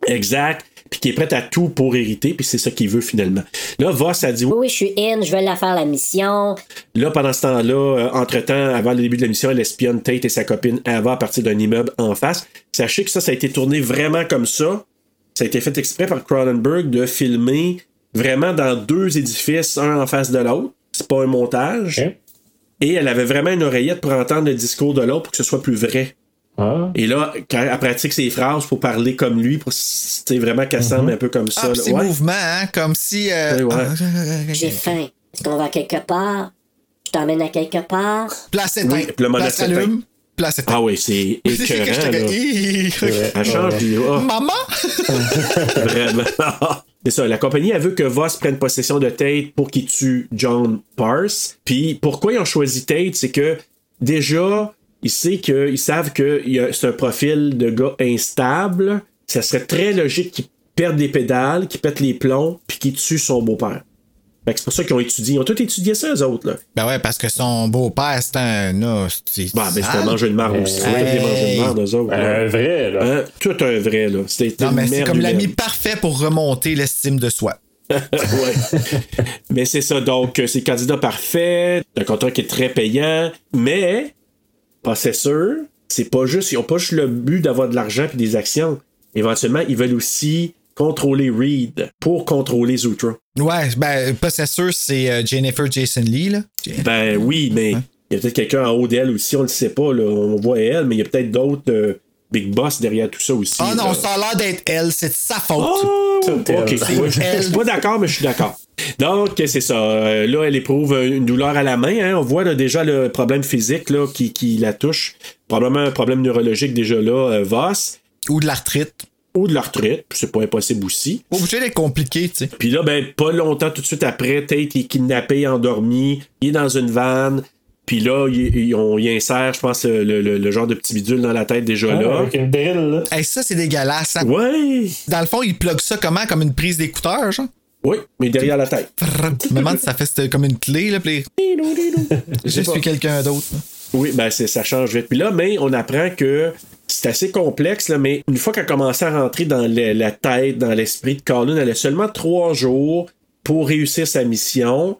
Exact. Puis qui est prêt à tout pour hériter, puis c'est ça qu'il veut finalement. Là, Voss a dit Oui, oui, je suis in, je vais la faire la mission. Là, pendant ce temps-là, euh, entre-temps, avant le début de la mission, elle espionne Tate et sa copine Ava à partir d'un immeuble en face. Sachez que ça, ça a été tourné vraiment comme ça. Ça a été fait exprès par Cronenberg de filmer vraiment dans deux édifices, un en face de l'autre. C'est pas un montage. Et elle avait vraiment une oreillette pour entendre le discours de l'autre pour que ce soit plus vrai. Ah. Et là, quand elle pratique ses phrases pour parler comme lui, pour c'est vraiment qu'elle semble un peu comme ça. Ah, ces Ouais. mouvements, hein, comme si. euh, Ouais, ouais. ah, J'ai faim. Est-ce qu'on va quelque part? Je t'emmène à quelque part? Place éteinte. Oui, place allume. Ah oui, c'est <laughs> écœurant. Elle change, puis, oh, Maman? <laughs> vraiment. C'est ça, la compagnie elle veut que Voss prenne possession de Tate pour qu'il tue John Parse. Puis pourquoi ils ont choisi Tate, c'est que déjà, ils, savent que, ils savent que il y a- c'est un profil de gars instable. Ça serait très logique qu'il perde des pédales, qu'il pète les plombs, puis qu'il tue son beau-père. Que c'est pour ça qu'ils ont étudié. Ils ont tous étudié ça, eux autres. Là. Ben ouais, parce que son beau-père, c'est un. Non, c'est. Bah, ben, c'est un mangeur de marde aussi. Ont tous des mangeurs de marde, eux autres. là. Un vrai, là. Hein? Tout un vrai, là. C'était Non, mais c'est comme l'ami parfait pour remonter l'estime de soi. <laughs> ouais. mais c'est ça, donc euh, c'est le candidat parfait, un contrat qui est très payant, mais Possessor, c'est pas juste, ils ont pas juste le but d'avoir de l'argent et des actions. Éventuellement, ils veulent aussi contrôler Reed pour contrôler Zutra. Ouais, ben, Possessor, c'est euh, Jennifer Jason Lee, là. Ben oui, mais il y a peut-être quelqu'un en haut d'elle aussi, on le sait pas, là. on voit elle, mais il y a peut-être d'autres euh, big boss derrière tout ça aussi. Ah non, là. ça a l'air d'être elle, c'est de sa faute. Oh, ok, je je suis pas d'accord, mais je suis d'accord. Donc, c'est ça. Euh, là, elle éprouve une douleur à la main. hein. On voit là, déjà le problème physique là, qui, qui la touche. Probablement un problème neurologique déjà là, euh, Voss. Ou de l'arthrite. Ou de l'arthrite. C'est pas impossible aussi. Obligé d'être compliqué, tu sais. Puis là, ben, pas longtemps tout de suite après, Tate est kidnappé, endormi. Il est dans une vanne. Puis là, il, il- on y insère, je pense, le, le- le genre de petit bidule dans la tête déjà Ah, là. avec une drill, là. Hey, ça, c'est dégueulasse. hein. Ouais! Dans le fond, il plug ça comment? Comme une prise d'écouteur, genre? Oui, mais derrière la tête. Si ça fait comme une clé, là. Puis <laughs> je suis quelqu'un d'autre. Oui, ben c'est, ça change vite. Puis là, mais on apprend que c'est assez complexe, là, mais une fois qu'elle a commencé à rentrer dans le- la tête, dans l'esprit de Colin, elle a seulement trois jours pour réussir sa mission.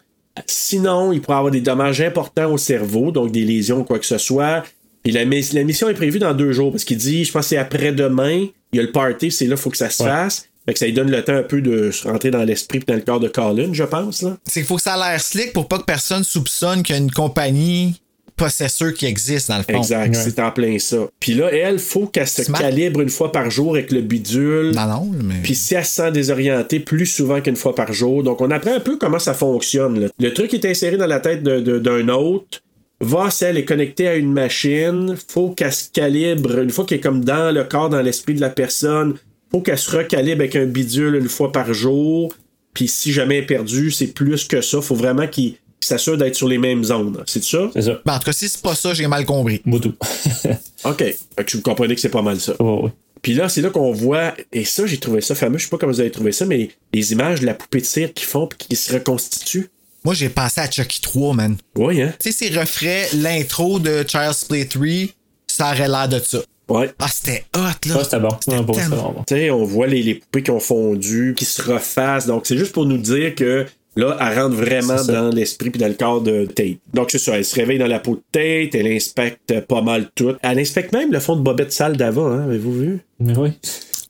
Sinon, il pourrait avoir des dommages importants au cerveau, donc des lésions ou quoi que ce soit. Puis la, mi- la mission est prévue dans deux jours, parce qu'il dit, je pense que c'est après-demain, il y a le party, c'est là, il faut que ça se Ouais. fasse. Fait que ça lui donne le temps un peu de rentrer dans l'esprit et dans le corps de Colin, je pense. C'est qu'il faut que ça a l'air slick pour pas que personne soupçonne qu'il y a une compagnie possesseur qui existe, dans le fond. Exact, Ouais. c'est en plein ça. Puis là, elle, faut qu'elle se Smart. calibre une fois par jour avec le bidule. Non, non, mais. Puis si elle se sent désorientée plus souvent qu'une fois par jour. Donc, on apprend un peu comment ça fonctionne. là. Le truc est inséré dans la tête d'un autre. Va, si elle est connectée à une machine, faut qu'elle se calibre. Une fois qu'elle est comme dans le corps, dans l'esprit de la personne, faut qu'elle se recalibre avec un bidule une fois par jour. Puis si jamais elle est perdue, c'est plus que ça. Faut vraiment qu'il qu'il s'assure d'être sur les mêmes zones. C'est ça? C'est ça. Ben, en tout cas, si c'est pas ça, j'ai mal compris. Moutou. <laughs> OK. Fait que vous comprenez que c'est pas mal ça. Oh, oui. Puis là, c'est là qu'on voit, et ça, j'ai trouvé ça fameux, je sais pas comment vous avez trouvé ça, mais les images de la poupée de cire qui font puis qui se reconstituent. Moi, j'ai pensé à Chucky 3, man. Oui, hein? Tu sais, s'il referait l'intro de Child's Play 3, ça aurait l'air de ça. Ouais. Ah, c'était hot, là. Ah, c'était bon. Ah, bon, c'était tellement- bon. Tu sais, on voit les, les poupées qui ont fondu, qui se refassent. Donc, c'est juste pour nous dire que là, elle rentre vraiment dans l'esprit puis dans le corps de Tate. Donc, c'est ça. Elle se réveille dans la peau de Tate, elle inspecte pas mal tout. Elle inspecte même le fond de bobette sale d'avant, hein? Avez-vous vu? Oui.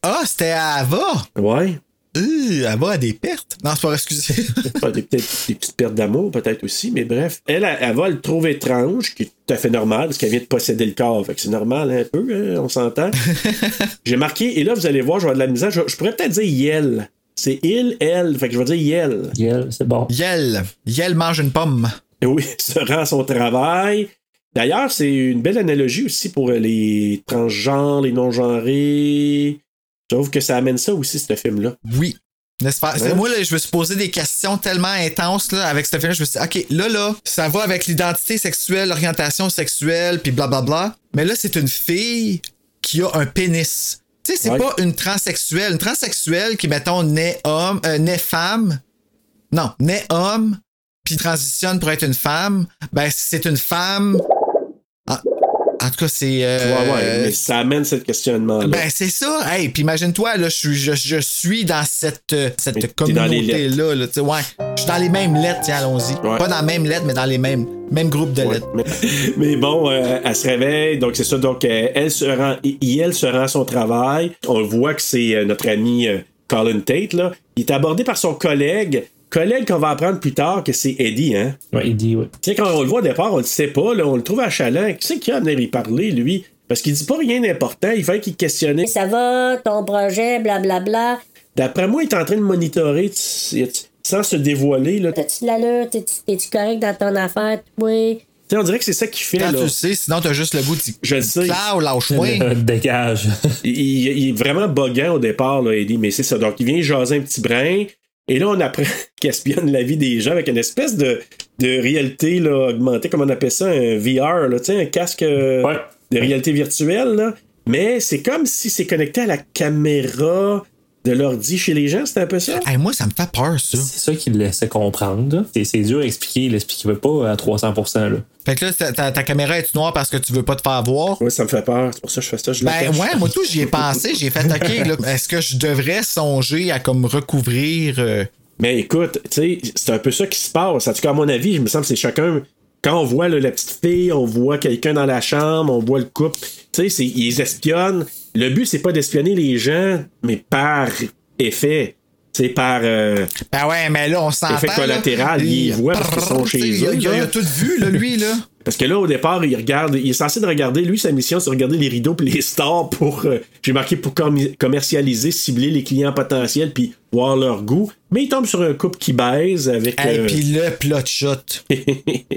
Ah, c'était à Ava? Ouais. Euh, Ava a des pertes. Non, c'est pas excusez. <laughs> Des- Peut-être des petites pertes d'amour, peut-être aussi, mais bref. Elle, elle, elle va le trouver étrange, qui est tout à fait normal, parce qu'elle vient de posséder le corps. Fait que c'est normal un peu, hein, on s'entend. <laughs> J'ai marqué, et là, vous allez voir, je vais avoir de la misère. Je, je pourrais peut-être dire Yel. C'est il, elle. Fait que je vais dire Yel. Yeah, c'est bon. Yel. Yel mange une pomme. Et oui, <laughs> se rend à son travail. D'ailleurs, c'est une belle analogie aussi pour les transgenres, les non-genrés. Je trouve que ça amène ça aussi, ce film-là. Oui. N'est-ce pas? Ouais. Moi, là, je me suis posé des questions tellement intenses là, avec ce film-là. Je me suis dit, OK, là, là, ça va avec l'identité sexuelle, l'orientation sexuelle, puis blablabla. Mais là, c'est une fille qui a un pénis. Tu sais, c'est Ouais. pas une transsexuelle. Une transsexuelle qui, mettons, naît homme, euh, naît femme. Non, naît homme, puis transitionne pour être une femme. Ben, c'est une femme. En, en tout cas, c'est. euh, ouais, ouais, mais ça amène ce questionnement-là. ben, c'est ça. Hey, puis imagine-toi, là, je suis, je, je suis dans cette, euh, cette communauté-là. Là, ouais. Je suis dans les mêmes lettres, tiens, allons-y. Ouais. Pas dans les mêmes lettres, mais dans les mêmes, Même groupe de lettres. Mais, <laughs> mais bon, euh, elle se réveille, donc c'est ça. Donc, euh, elle se rend, elle se rend à son travail. On voit que c'est euh, notre ami euh, Colin Tate, là. Il est abordé par son collègue. Collègue qu'on va apprendre plus tard que c'est Eddie, hein. Ouais, il dit, ouais. Tu sais, quand on le voit au départ, on le sait pas, là, on le trouve à chaland. Qui c'est qui a venir y parler, lui? Parce qu'il dit pas rien d'important, il fait qu'il questionnait. Ça va, ton projet, blablabla. D'après moi, il est en train de monitorer tu- tu- sans se dévoiler, là. T'as-tu de l'allure? T'es-tu correct dans ton affaire? Oui. sais, on dirait que c'est ça qu'il fait, Quand là. tu le sais, sinon t'as juste le goût de dire Je le sais. Lâche-moi. <laughs> Dégage. <laughs> il, il- il est vraiment boguant au départ, là, Eddie, mais c'est ça. Donc, il vient jaser un petit brin. Et là, on apprend <laughs> qu'il espionne la vie des gens avec une espèce de, de réalité là, augmentée, comment on appelle ça, un VR, là, tu sais, un casque euh, Ouais. de réalité virtuelle. Là. Mais c'est comme si c'est connecté à la caméra de l'ordi chez les gens, c'est un peu ça? Hey, moi, ça me fait peur, ça. C'est ça qu'il laissait comprendre. C'est- C'est dur à expliquer. Il l'expliquait pas à 300%. Là. Fait que là, ta, ta- ta caméra est noire parce que tu veux pas te faire voir? Oui, ça me fait peur. C'est pour ça que je fais ça. Je Ben cache. ouais, moi tout, j'y ai pensé. J'ai fait, OK, là, <laughs> est-ce que je devrais songer à comme recouvrir... euh, Mais écoute, tu sais, c'est un peu ça qui se passe. En tout cas, à mon avis, il me semble que c'est chacun. Quand on voit là, la petite fille, on voit quelqu'un dans la chambre, on voit le couple. Tu sais, c'est- ils espionnent. Le but, c'est pas d'espionner les gens, mais par effet. C'est par. euh, Ben ouais, mais là, on s'entend. Effet là. collatéral, il voit parce qu'ils sont chez eux, Il a, là. il a tout vu, là, lui, là. <laughs> Parce que là, au départ, il regarde, il est censé de regarder, lui, sa mission, c'est de regarder les rideaux puis les stars pour, euh, j'ai marqué pour commercialiser, cibler les clients potentiels puis voir leur goût. Mais il tombe sur un couple qui baise avec. Et euh, puis le plot shot. <laughs>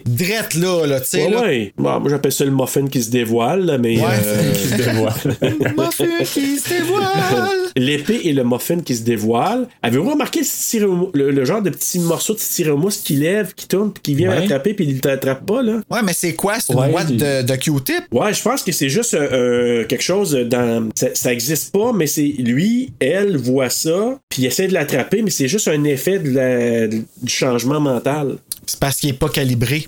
Drette là, là, tu sais. Ouais, là. ouais. Bon, moi, j'appelle ça le muffin qui se dévoile, là, mais. Ouais. euh, <laughs> Qui se dévoile. Muffin qui se dévoile. <laughs> L'épée et le muffin qui se dévoilent. Avez-vous remarqué le, le, le genre de petit morceau de styromousse qui lève, qui tourne, puis qui vient Ouais. attraper, puis il t'attrape pas, là? Ouais, mais c'est quoi? C'est une Ouais, boîte de, de Q-tip? Ouais, je pense que c'est juste euh, quelque chose dans. Ça, ça existe pas, mais c'est lui, elle voit ça, puis il essaie de l'attraper, mais c'est juste un effet de la- du changement mental. C'est parce qu'il est pas calibré.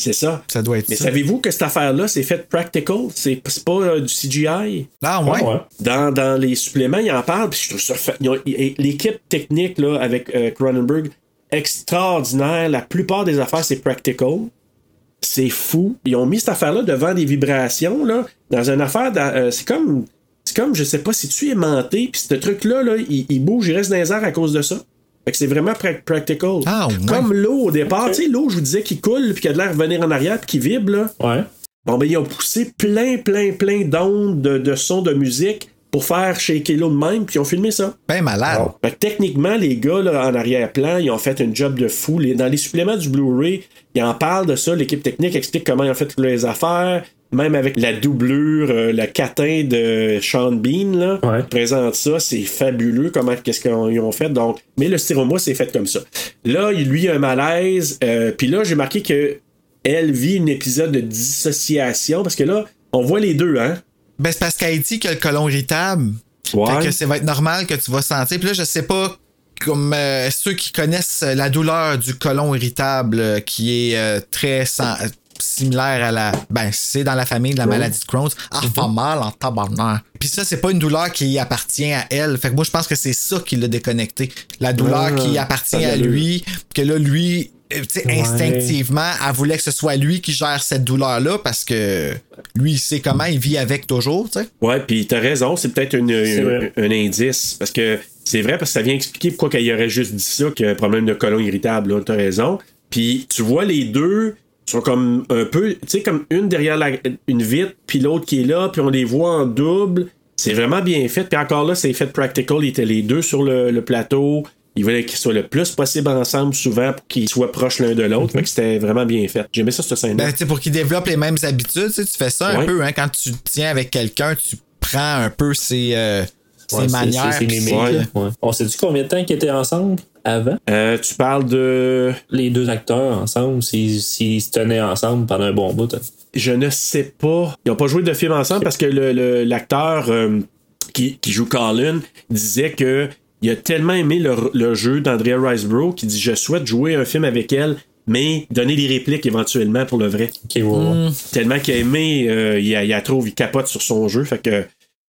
C'est ça. Ça doit être Mais savez-vous que cette affaire-là, c'est fait practical? C'est pas euh, du CGI? Ah, ouais. Ouais. Dans, dans les suppléments, il en parle, puis je trouve ça. fa- ils ont- ils- L'équipe technique là, avec euh, Cronenberg, extraordinaire. La plupart des affaires, c'est practical. C'est fou. Ils ont mis cette affaire-là devant des vibrations, là, dans une affaire. euh, c'est comme. C'est comme, je sais pas, si tu es aimanté, puis ce truc-là, là, il, il bouge, il reste dans les airs à cause de ça. Fait que c'est vraiment prac- practical. Ah, ouais. Comme l'eau au départ, tu sais, l'eau, je vous disais, qui coule, puis qui a de l'air revenir en arrière, puis qui vibre, là. Ouais. Bon, ben, ils ont poussé plein, plein, plein d'ondes, de, de sons, de musique pour faire shaker l'eau de même, puis ils ont filmé ça. Ben malade. Que techniquement, les gars, là, en arrière-plan, ils ont fait un job de fou. Les- dans les suppléments du Blu-ray, ils en parlent de ça. L'équipe technique explique comment ils ont fait toutes les affaires. Même avec la doublure, euh, le catin de Sean Bean, là, Ouais. ils présentent ça, c'est fabuleux comment qu'est-ce qu'ils ont fait. Donc, mais le styromousse c'est fait comme ça. Là, il- lui, il a un malaise. euh, Puis là, j'ai marqué que elle vit un épisode de dissociation parce que là, on voit les deux, hein. Ben, c'est parce qu'elle dit que le colon irritable. Ouais. Fait que ça va être normal que tu vas sentir. Puis là, je sais pas, comme euh, ceux qui connaissent la douleur du colon irritable, euh, qui est euh, très similaire à la. Ben, c'est dans la famille de la maladie de Crohn's. Ah, fait mal en tabarnak. Puis ça, c'est pas une douleur qui appartient à elle. Fait que moi, je pense que c'est ça qui l'a déconnecté. La douleur Ah, qui appartient à lui, que là, lui. Euh, tu sais, Ouais. instinctivement, elle voulait que ce soit lui qui gère cette douleur-là parce que lui, il sait comment il vit avec toujours, tu sais. Ouais, puis t'as raison, c'est peut-être un, indice. Parce que c'est vrai, parce que ça vient expliquer pourquoi qu'il aurait juste dit ça, qu'il y a un problème de colon irritable, là, t'as raison. Puis tu vois les deux sont comme un peu, tu sais, comme une derrière la- une vitre, puis l'autre qui est là, puis on les voit en double. C'est vraiment bien fait. Puis encore là, c'est fait practical. Ils étaient les deux sur le, le plateau. Ils voulaient qu'ils soient le plus possible ensemble, souvent, pour qu'ils soient proches l'un de l'autre. Fait que c'était vraiment bien fait. J'aimais ça, cette scène-là. Ben, tu sais, pour qu'il développe les mêmes habitudes, tu fais ça un Ouais. peu, hein, quand tu te tiens avec quelqu'un, tu prends un peu ses, euh, ses Ouais, manières. ses-. Ouais. On sait-tu combien de temps qu'ils étaient ensemble avant? Euh, tu parles de. Les deux acteurs ensemble, s'ils se tenaient ensemble pendant un bon bout. hein. Je ne sais pas. Ils n'ont pas joué de film ensemble parce que le- le- l'acteur euh, qui, qui joue Colin disait que il a tellement aimé le, le jeu d'Andrea Riseborough qu'il dit Je souhaite jouer un film avec elle, mais donner des répliques éventuellement pour le vrai. Ouais. Tellement qu'il a aimé, euh, il, a, il a trouve, il capote sur son jeu. Fait que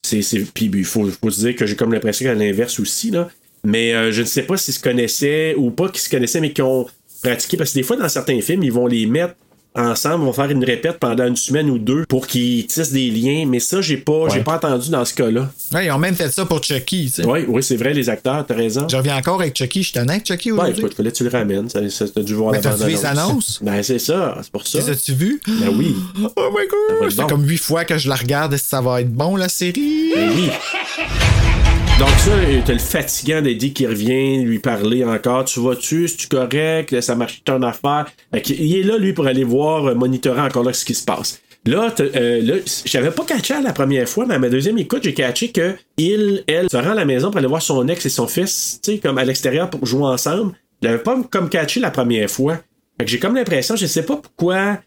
c'est. c'est- Puis il faut, faut se dire que j'ai comme l'impression qu'à l'inverse aussi. Là. Mais euh, je ne sais pas s'ils se connaissaient ou pas qu'ils se connaissaient, mais qu'ils ont pratiqué. Parce que des fois, dans certains films, ils vont les mettre ensemble, vont faire une répète pendant une semaine ou deux pour qu'ils tissent des liens. Mais ça, j'ai pas, j'ai pas entendu dans ce cas-là. Ouais, ils ont même fait ça pour Chucky. tu sais. Oui, oui, c'est vrai, les acteurs, t'as raison. Je reviens encore avec Chucky. Je suis honnête, Chucky, Ouais, aujourd'hui. écoute, fallait que tu le ramènes. Ça, ça, t'as dû voir Mais la vu les bande-annonce. annonces? Ben, c'est ça, c'est pour ça. Les as-tu vu? Ben oui. Oh my Ça god! être C'est bon. comme huit fois que je la regarde. Est-ce que ça va être bon, la série? Ben oui. <laughs> Donc ça, euh, t'as le fatigant d'Eddie qui revient lui parler encore. Tu vas-tu? C'est-tu correct? Ça marche ton affaire? Il est là, lui, pour aller voir, euh, monitorer encore là ce qui se passe. Là, euh, là j'avais pas catché à la première fois, mais à ma deuxième écoute, j'ai catché que il, elle, se rend à la maison pour aller voir son ex et son fils, tu sais, comme à l'extérieur pour jouer ensemble. Je l'avais pas comme catché la première fois. Fait que j'ai comme l'impression, je sais pas pourquoi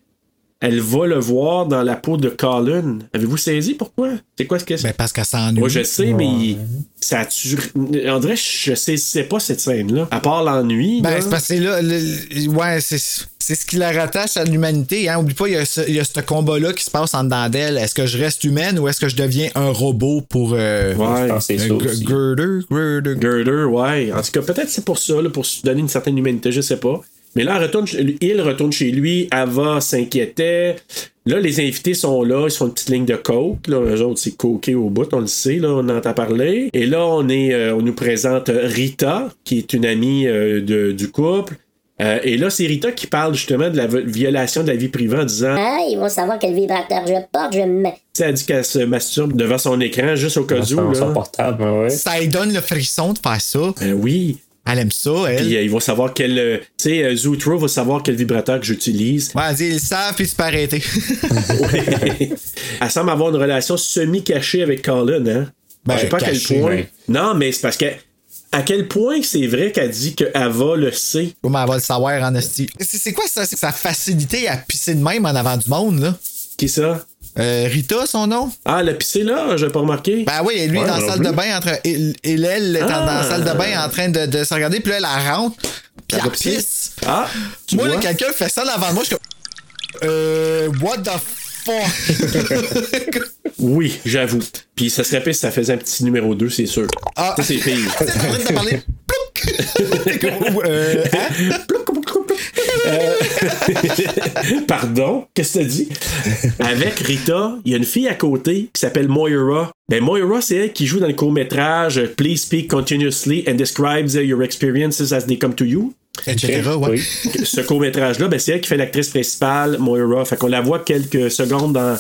elle va le voir dans la peau de Colin. Avez-vous saisi pourquoi? C'est quoi ce que c'est? Ben, parce qu'elle s'ennuie. Moi, je sais, mais il- ça a tu... On dirait que je sais, sais pas cette scène-là. À part l'ennui. Ben, c'est parce que là, le- ouais, c'est, c'est ce qui la rattache à l'humanité. Hein. Oublie pas, il y, a ce, il y a ce combat-là qui se passe en dedans d'elle. Est-ce que je reste humaine ou est-ce que je deviens un robot pour. Euh, Ouais. C'est ça girder, girder. Girder, ouais. En tout cas, peut-être c'est pour ça, là, pour se donner une certaine humanité, je sais pas. Mais là, elle retourne, chez- il retourne chez lui, Ava s'inquiétait. Là, les invités sont là, ils sont une petite ligne de coke. Là, eux autres, c'est coqué au bout, on le sait, là, on en entend parler. Et là, on, est, euh, on nous présente Rita, qui est une amie euh, de- du couple. Euh, et là, c'est Rita qui parle justement de la vi- violation de la vie privée en disant Ah, ils vont savoir quel vibrateur je porte, je me elle dit qu'elle se masturbe devant son écran juste au cas où. Là. portable, ouais. Ça lui donne le frisson de faire ça. Ben oui. Elle aime ça, elle. Puis euh, ils vont savoir quel. euh, tu sais, euh, Zootro va savoir quel vibrateur que j'utilise. Ouais, ils le savent, puis c'est pas arrêté. Elle semble avoir une relation semi-cachée avec Colin, hein? Ben, Je sais pas à quel point. ouais. Non, mais c'est parce que. À quel point c'est vrai qu'elle dit que Ava le sait. Comment elle va le savoir en esti? C'est quoi ça? C'est sa facilité à pisser de même en avant du monde, là? Qui ça? Euh, Rita, son nom? Ah, le pissé là, j'ai pas remarqué. Ben oui, lui Ouais, dans la salle plus. de bain en train. Et, et elle est en- dans la Ah. salle de bain en train de, de se regarder, puis là, elle la rentre, puis Elle pisse. Ah, tu Moi, quelqu'un fait ça devant moi, je suis comme. Euh. What the fuck? <laughs> Oui, j'avoue. Puis ça serait pire si ça faisait un petit numéro 2, c'est sûr. Ah. Ça, c'est pire. <laughs> En train de parler. Plouc! <laughs> euh, hein? <laughs> Pardon, qu'est-ce que t'as dit? Avec Rita, il y a une fille à côté qui s'appelle Moira. Ben Moira, c'est elle qui joue dans le court-métrage euh, Please Speak Continuously and Describes Your Experiences as They Come to You. Etc. Ouais. Oui. Ce court-métrage-là, ben, c'est elle qui fait l'actrice principale, Moira. Fait qu'on la voit quelques secondes dans.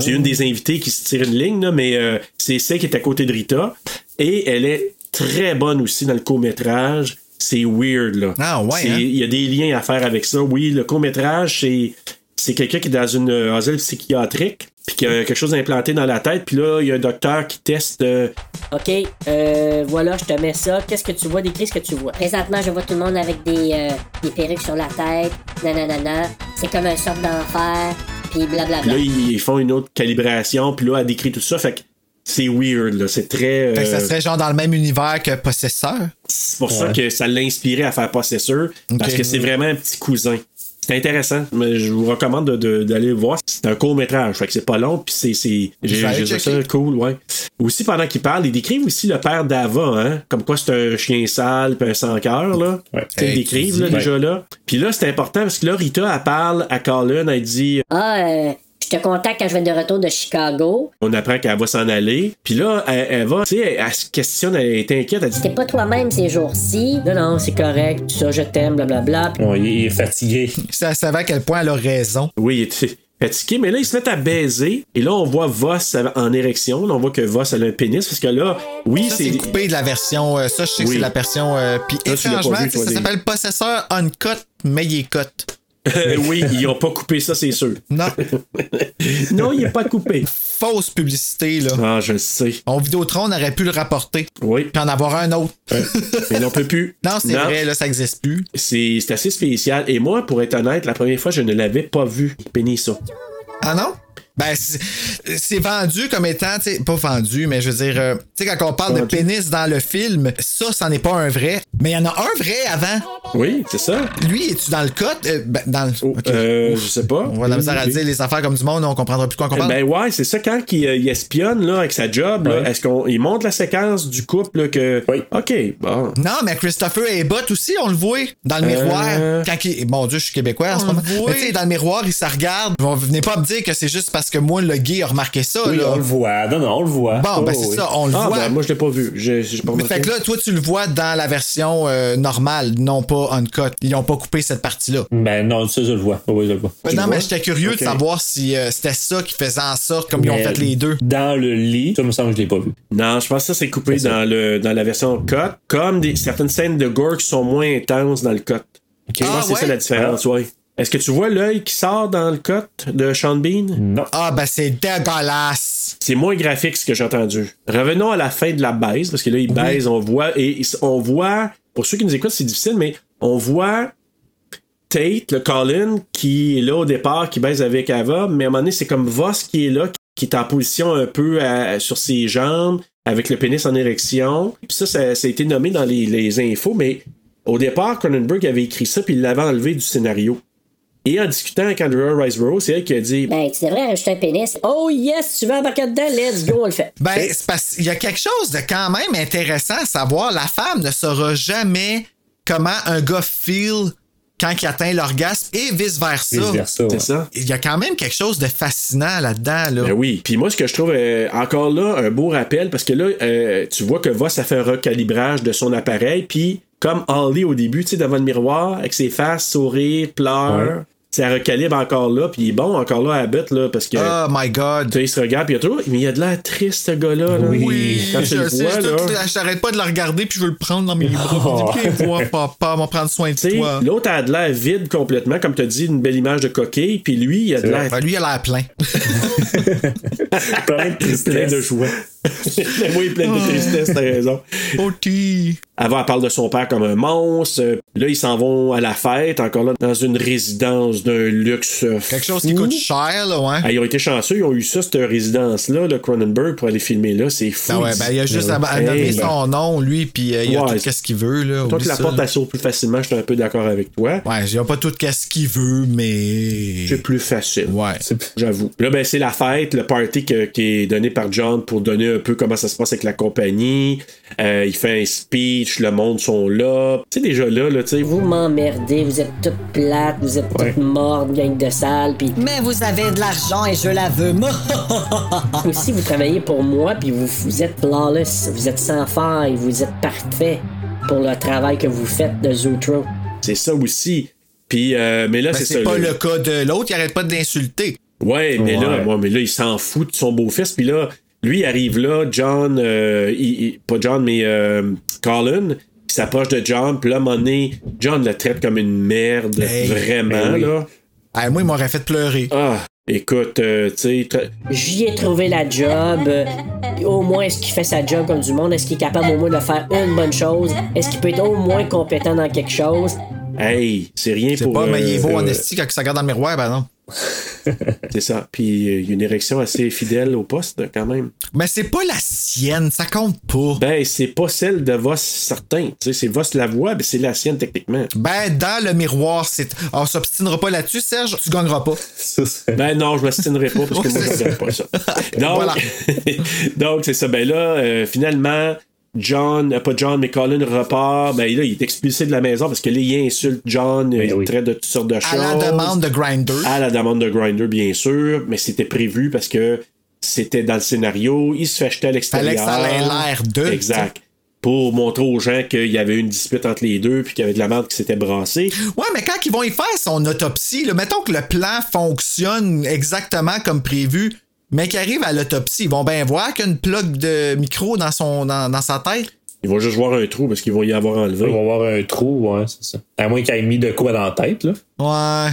C'est une des invitées qui se tire une ligne, là, mais euh, c'est celle qui est à côté de Rita. Et elle est très bonne aussi dans le court-métrage. C'est weird, là. Ah, ouais, hein? Il y a des liens à faire avec ça. Oui, le court-métrage, c'est. C'est quelqu'un qui est dans une euh, asile psychiatrique, puis qui a quelque chose implanté dans la tête, puis là, il y a un docteur qui teste. euh, OK, euh, voilà, je te mets ça. Qu'est-ce que tu vois? Décris ce que tu vois. Présentement, je vois tout le monde avec des, euh, des perruques sur la tête. Nanana. C'est comme un sorte d'enfer. Puis Puis blablabla. là, ils ils font une autre calibration, puis là, elle décrit tout ça. Fait que c'est weird, là. C'est très. Fait que ça euh, serait genre dans le même univers que Possesseur? c'est pour ça que ça l'a inspiré à faire Possessor, parce que c'est vraiment un petit cousin. C'est intéressant, mais je vous recommande de- de- d'aller le voir. C'est un court métrage, fait que c'est pas long, puis c'est, c'est j'ai, ça cool, ouais. Aussi pendant qu'il parle, il décrivent aussi le père d'Ava, hein, comme quoi c'est un chien sale, puis un sans cœur là. Ouais. Sais, Ils Hey, décrivent là, déjà là. Puis là, c'est important parce que là, Rita, elle parle à Colin, elle dit, Ah, euh, te contacte quand je vais de retour de Chicago. on apprend qu'elle va s'en aller. Puis là, elle, elle va, tu sais, elle, elle se questionne, elle est inquiète, elle dit, T'es pas toi-même ces jours-ci. Non, non, c'est correct. Ça, je t'aime, blablabla. Ouais, il il est fatigué. <laughs> Ça savait à quel point elle a raison. Oui, il était fatigué, mais là, ils se mettent à baiser. Et là, on voit Voss en érection. Là, on voit que Voss a un pénis. Parce que là, oui, Ça, c'est. c'est coupé de la version. euh, ça, je sais que Oui. c'est la version. euh, Puis tu étrangement, ça s'appelle Possesseur Uncut, mais il est cut. Euh, oui, ils ont pas coupé ça, c'est sûr. Non, <laughs> Non, il est pas coupé. fausse publicité, là. Ah, je le sais. En Vidéotron, on aurait pu le rapporter. Oui. Puis en avoir un autre. Mais on peut plus. Non, c'est vrai, là, ça existe plus. C'est assez spécial. Et moi, pour être honnête, la première fois, je ne l'avais pas vu, Penny ça. Ah non? Ben, c'est vendu comme étant, tu sais, pas vendu, mais je veux dire, euh, tu sais, quand on parle de pénis dans le film, ça, c'en est pas un vrai. Mais il y en a un vrai avant. Oui, c'est ça. Lui, es-tu dans le code? Euh, ben, dans le. ok. Euh, je sais pas. On va la misère à dire les affaires comme du monde, on comprendra plus quoi on parle. Ben ouais, c'est ça quand il, il espionne là, avec sa job. là, Ouais. Est-ce qu'on il montre la séquence du couple là, que. Oui. Ok, bon. Non, mais Christopher Abbott aussi, on le voit dans le miroir. Quand il... Mon Dieu, je suis québécois en ce moment. Mais tu sais, dans le miroir, il se regarde. Venez pas me dire que c'est juste parce que moi, le gay, a remarqué ça. Oui, là. on le voit. Non, non, on le voit. Bon, ben c'est oui. ça, on le Ah, voit. ben, moi, je l'ai pas vu. J'ai j'ai pas remarqué. Fait que là, toi, tu le vois dans la version euh, normale, non pas uncut. Ils ont pas coupé cette partie-là. Ben non, ça, je le vois. Oui, je le vois. Ben non, le mais vois? j'étais curieux de savoir si euh, c'était ça qui faisait en sorte, comme ils ont Mais fait les deux. Dans le lit, ça me semble que je l'ai pas vu. Non, je pense que ça, c'est coupé C'est dans, le, dans la version cut. Comme des, certaines scènes de gore qui sont moins intenses dans le cut. Je pense Ah, que c'est ouais? ça la différence, ouais. Est-ce que tu vois l'œil qui sort dans le cut de Sean Bean? Non. Ah, ben c'est dégueulasse. C'est moins graphique ce que j'ai entendu. Revenons à la fin de la baise, parce que là, il baise, on voit, et on voit, pour ceux qui nous écoutent, c'est difficile, mais on voit Tate, le Colin, qui est là au départ, qui baise avec Ava, mais à un moment donné, c'est comme Voss qui est là, qui est en position un peu à- sur ses jambes, avec le pénis en érection. Puis ça, ça, ça a été nommé dans les, les infos, mais au départ, Cronenberg avait écrit ça, puis il l'avait enlevé du scénario. Et en discutant avec Andrea Riseborough, c'est elle qui a dit Ben, tu devrais rajouter un pénis. Oh yes, tu veux embarquer dedans, let's go, on le fait. Ben, c'est parce qu'il y a quelque chose de quand même intéressant à savoir. La femme ne saura jamais comment un gars feel quand il atteint l'orgasme et vice-versa. Ouais. c'est ça. Il y a quand même quelque chose de fascinant là-dedans. Là. Ben oui. Puis moi, ce que je trouve euh, encore là, un beau rappel, parce que là, euh, tu vois que Voss a fait un recalibrage de son appareil, puis comme Holly au début, tu sais, devant le miroir, avec ses faces, sourire, pleure, Ouais. Ça recalibre encore là, puis il est bon encore là à Abbott, là, parce que. Oh my God. tu sais, il se regarde, puis il y a toujours. Mais il a de l'air triste, ce gars-là. là. Oui, Quand je le sais, vois, je là. j'arrête pas de le regarder puis je veux le prendre dans mes bras. Je dis, <laughs> voir, papa, va prendre soin de toi. l'autre a de l'air vide complètement, comme tu as dit, une belle image de coquille, puis lui, il a de l'air Ben, lui, il a l'air plein. Plein de tristesse. plein de joie. <laughs> oui, plein de tristesse, t'as raison. OK. Avant, elle parle de son père comme un monstre. Là, ils s'en vont à la fête, encore là, dans une résidence d'un luxe. Quelque chose qui coûte cher, là, ouais. Ah, ils ont été chanceux, ils ont eu ça, cette résidence-là, le Cronenberg, pour aller filmer là. C'est fou. Ah ouais, ben, il a juste à, à Hey, nommer ben, son nom, lui, puis euh, il a Ouais, tout ce qu'il veut, là. Toi que la porte s'ouvre plus facilement, je suis un peu d'accord avec toi. Ouais, il a pas tout ce qu'il veut, mais. C'est plus facile. Ouais. J'avoue. Là, ben, c'est la fête, le party que- qui est donné par John pour donner un peu comment ça se passe avec la compagnie. Euh, il fait un speech, le monde sont là. Tu sais, déjà là, là, tu sais. Vous m'emmerdez, vous êtes toutes plates, vous êtes toutes mortes, gang de sale, puis Mais vous avez de l'argent et je la veux. Moi. <laughs> aussi vous travaillez pour moi, puis vous, vous êtes flawless, vous êtes sans faille, vous êtes parfait pour le travail que vous faites de Zootro. C'est ça aussi. Puis, euh, mais là, Ben, c'est c'est ça. pas là. le cas de l'autre, il arrête pas de l'insulter. Ouais, mais là, ouais, mais là, il s'en fout de son beau-fils. Puis là, lui, il arrive là, John, euh, il- il- pas John, mais euh, Colin, qui s'approche de John. Puis là, à un moment donné, John le traite comme une merde. Hey, vraiment, ben oui. là. Ah, moi, il m'aurait fait pleurer. Ah, écoute, euh, tu sais, tra- J'y ai trouvé la job. au moins, est-ce qu'il fait sa job comme du monde? Est-ce qu'il est capable au moins de faire une bonne chose? Est-ce qu'il peut être au moins compétent dans quelque chose? hey, c'est rien pour. pas, mais il est beau euh, en esti quand il se regarde dans le miroir, ben non. <laughs> C'est ça. Puis euh, il y a une érection assez fidèle au poste, quand même. Mais c'est pas la sienne, ça compte pas. Ben, c'est pas celle de Voss certain. Tu sais, c'est Voss la voix, mais c'est la sienne, techniquement. Ben, dans le miroir, c'est. On s'obstinera pas là-dessus, Serge, tu gagneras pas. Ça, Ben non, je m'astinerai pas parce que <laughs> moi, je regarde pas ça. Donc, Voilà. <laughs> donc c'est ça. Ben là, euh, finalement, John, euh, pas John, mais Colin repart. Ben là, il est expulsé de la maison parce que là, il insulte John, il oui. traite de toutes sortes de choses. À la demande de Grinder. À la demande de Grinder, bien sûr, mais c'était prévu parce que c'était dans le scénario. Il se fait jeter à l'extérieur. Fallait l'air de, Exact. Pour montrer aux gens qu'il y avait une dispute entre les deux puis qu'il y avait de la merde qui s'était brassée. Ouais, mais quand ils vont y faire son autopsie, là, mettons que le plan fonctionne exactement comme prévu, mais qu'il arrive à l'autopsie, ils vont bien voir qu'il y a une plug de micro dans, son, dans, dans sa tête. Ils vont juste voir un trou parce qu'ils vont y avoir enlevé. On va avoir un trou, ouais, c'est ça. À moins qu'il ait mis de quoi dans la tête, là. Ouais.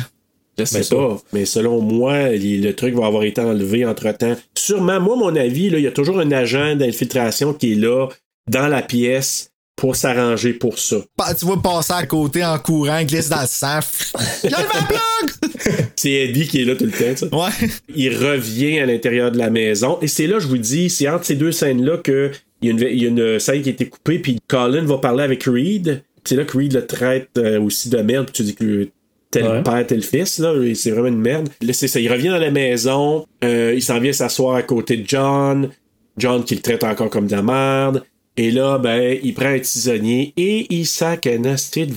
Je sais Mais ça- pas, mais selon moi, le truc va avoir été enlevé entre-temps. Sûrement, moi, mon avis, là, il y a toujours un agent d'infiltration qui est là, dans la pièce, pour s'arranger pour ça. Tu vois passer à côté en courant, glisse dans le sang. <laughs> Levé la plug! C'est Eddie qui est là tout le temps. ça. Ouais. Il revient à l'intérieur de la maison. Et c'est là, je vous dis, c'est entre ces deux scènes-là que il y, a une, il y a une scène qui a été coupée, puis Colin va parler avec Reed. C'est là que Reed le traite euh, aussi de merde, puis tu dis que tel Ouais. père, tel fils, là, c'est vraiment une merde. Là, c'est ça, il revient dans la maison, euh, il s'en vient s'asseoir à côté de John, John qui le traite encore comme de la merde. Et là, ben, il prend un tisonnier et il sac un asti de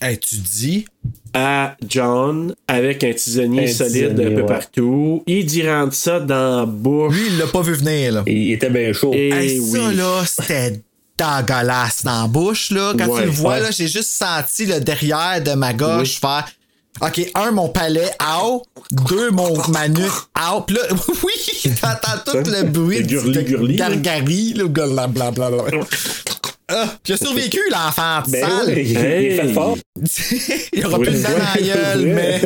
Hey, tu dis. À John avec un tisonnier Un solide tisonnier, un peu ouais. partout. Il dit rentre ça dans la bouche. Lui, il l'a pas vu venir, là. Il était bien chaud. Et Hey, oui. Ça, là, c'était dégueulasse dans la bouche, là. Quand Ouais, tu le vois, ouais. là, j'ai juste senti le derrière de ma gauche faire. OK, un, mon palais, out. Deux, mon, ma nuque, out. Puis là, <laughs> oui, t'entends tout le bruit Le gurli, de gurli, là. gargari, là, blablabla. <laughs> Ah, j'ai survécu, <laughs> l'enfant Ben salle. oui, il, il Hey. est fait fort. <laughs> il aura plus de dents dans la gueule, mais...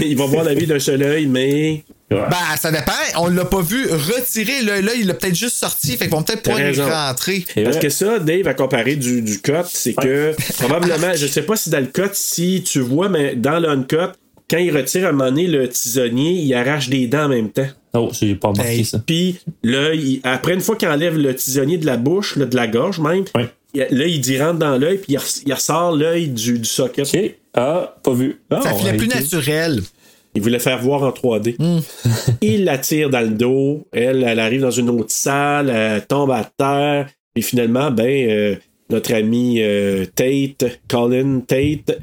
<laughs> il va voir la vie d'un seul œil, mais. Ben, ça dépend. On l'a pas vu retirer. Là il l'a peut-être juste sorti. Fait qu'ils vont peut-être pas lui rentrer. Parce que ça, Dave, à comparer du, du cut, c'est que probablement, je sais pas si dans le cut, si tu vois, mais dans le uncut, quand il retire à un moment donné le tisonnier, il arrache des dents en même temps. Oh, j'ai pas remarqué Hey. ça. Puis là, il- après une fois qu'il enlève le tisonnier de la bouche, là, de la gorge même, Ouais. il- là, il dit rentre dans l'œil, puis il, res- il ressort l'œil du, du socket. Ok. Ah, pas vu. Ah, Ça a plus été- naturel. Il voulait faire voir en 3D. <laughs> il la tire dans le dos. Elle, elle arrive dans une autre salle, elle tombe à terre. Et finalement, ben, euh, notre ami euh, Tate, Colin Tate,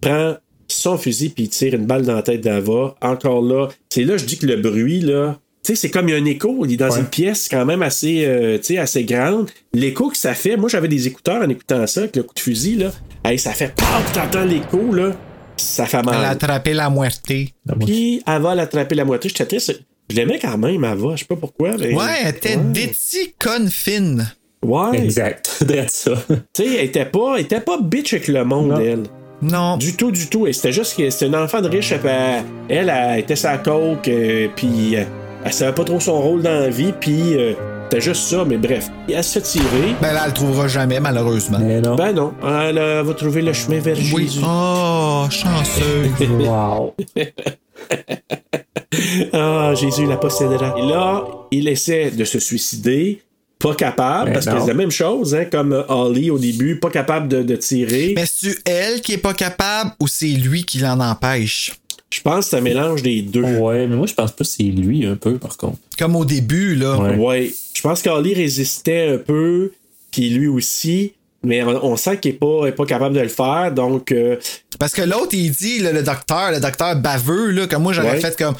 prend son fusil puis il tire une balle dans la tête d'Ava. Encore là, c'est là je dis que le bruit, là, tu sais, c'est comme il y a un écho. Il est dans Ouais. une pièce quand même assez, euh, tu sais, assez grande. L'écho que ça fait, moi j'avais des écouteurs en écoutant ça, avec le coup de fusil, là. Hey, ça fait paf, t'entends l'écho, là. Ça fait mal. Elle a attrapé la moitié. Puis Ava l'attraper la moitié. J'étais triste. Je l'aimais quand même, Ava. Je sais pas pourquoi. Mais... Ouais, elle était Betty Confine. Ouais. Exact. <laughs> Drette ça. Tu sais, elle était pas, elle était pas bitch avec le monde, Non. elle. Non. Du tout, du tout. Et C'était juste que c'était une enfant de riche. Elle, elle, elle était sa coke. euh, puis euh, elle savait pas trop son rôle dans la vie. Puis euh, c'était juste ça. Mais bref. Elle se fait tirer. Ben là, elle le trouvera jamais, malheureusement. Mais non. Ben non. Elle euh, va trouver le chemin vers Oui. Jésus. Oh, chanceux. <laughs> <laughs> Wow. Ah, Jésus la possédera. Et là, il essaie de se suicider. Pas capable, parce que c'est la même chose, hein, comme euh, Holly au début, pas capable de, de tirer. Mais c'est-tu elle qui est pas capable ou c'est lui qui l'en empêche? Je pense que c'est un mélange des deux. Ouais, mais moi, je pense pas que c'est lui un peu, par contre. Comme au début, là. Ouais. Ouais. Je pense qu'Holly résistait un peu, puis lui aussi, mais on, on sent qu'il n'est pas, est pas capable de le faire, donc euh, Parce que l'autre, il dit, là, le docteur, le docteur baveux, là, comme moi, j'aurais Ouais. fait comme.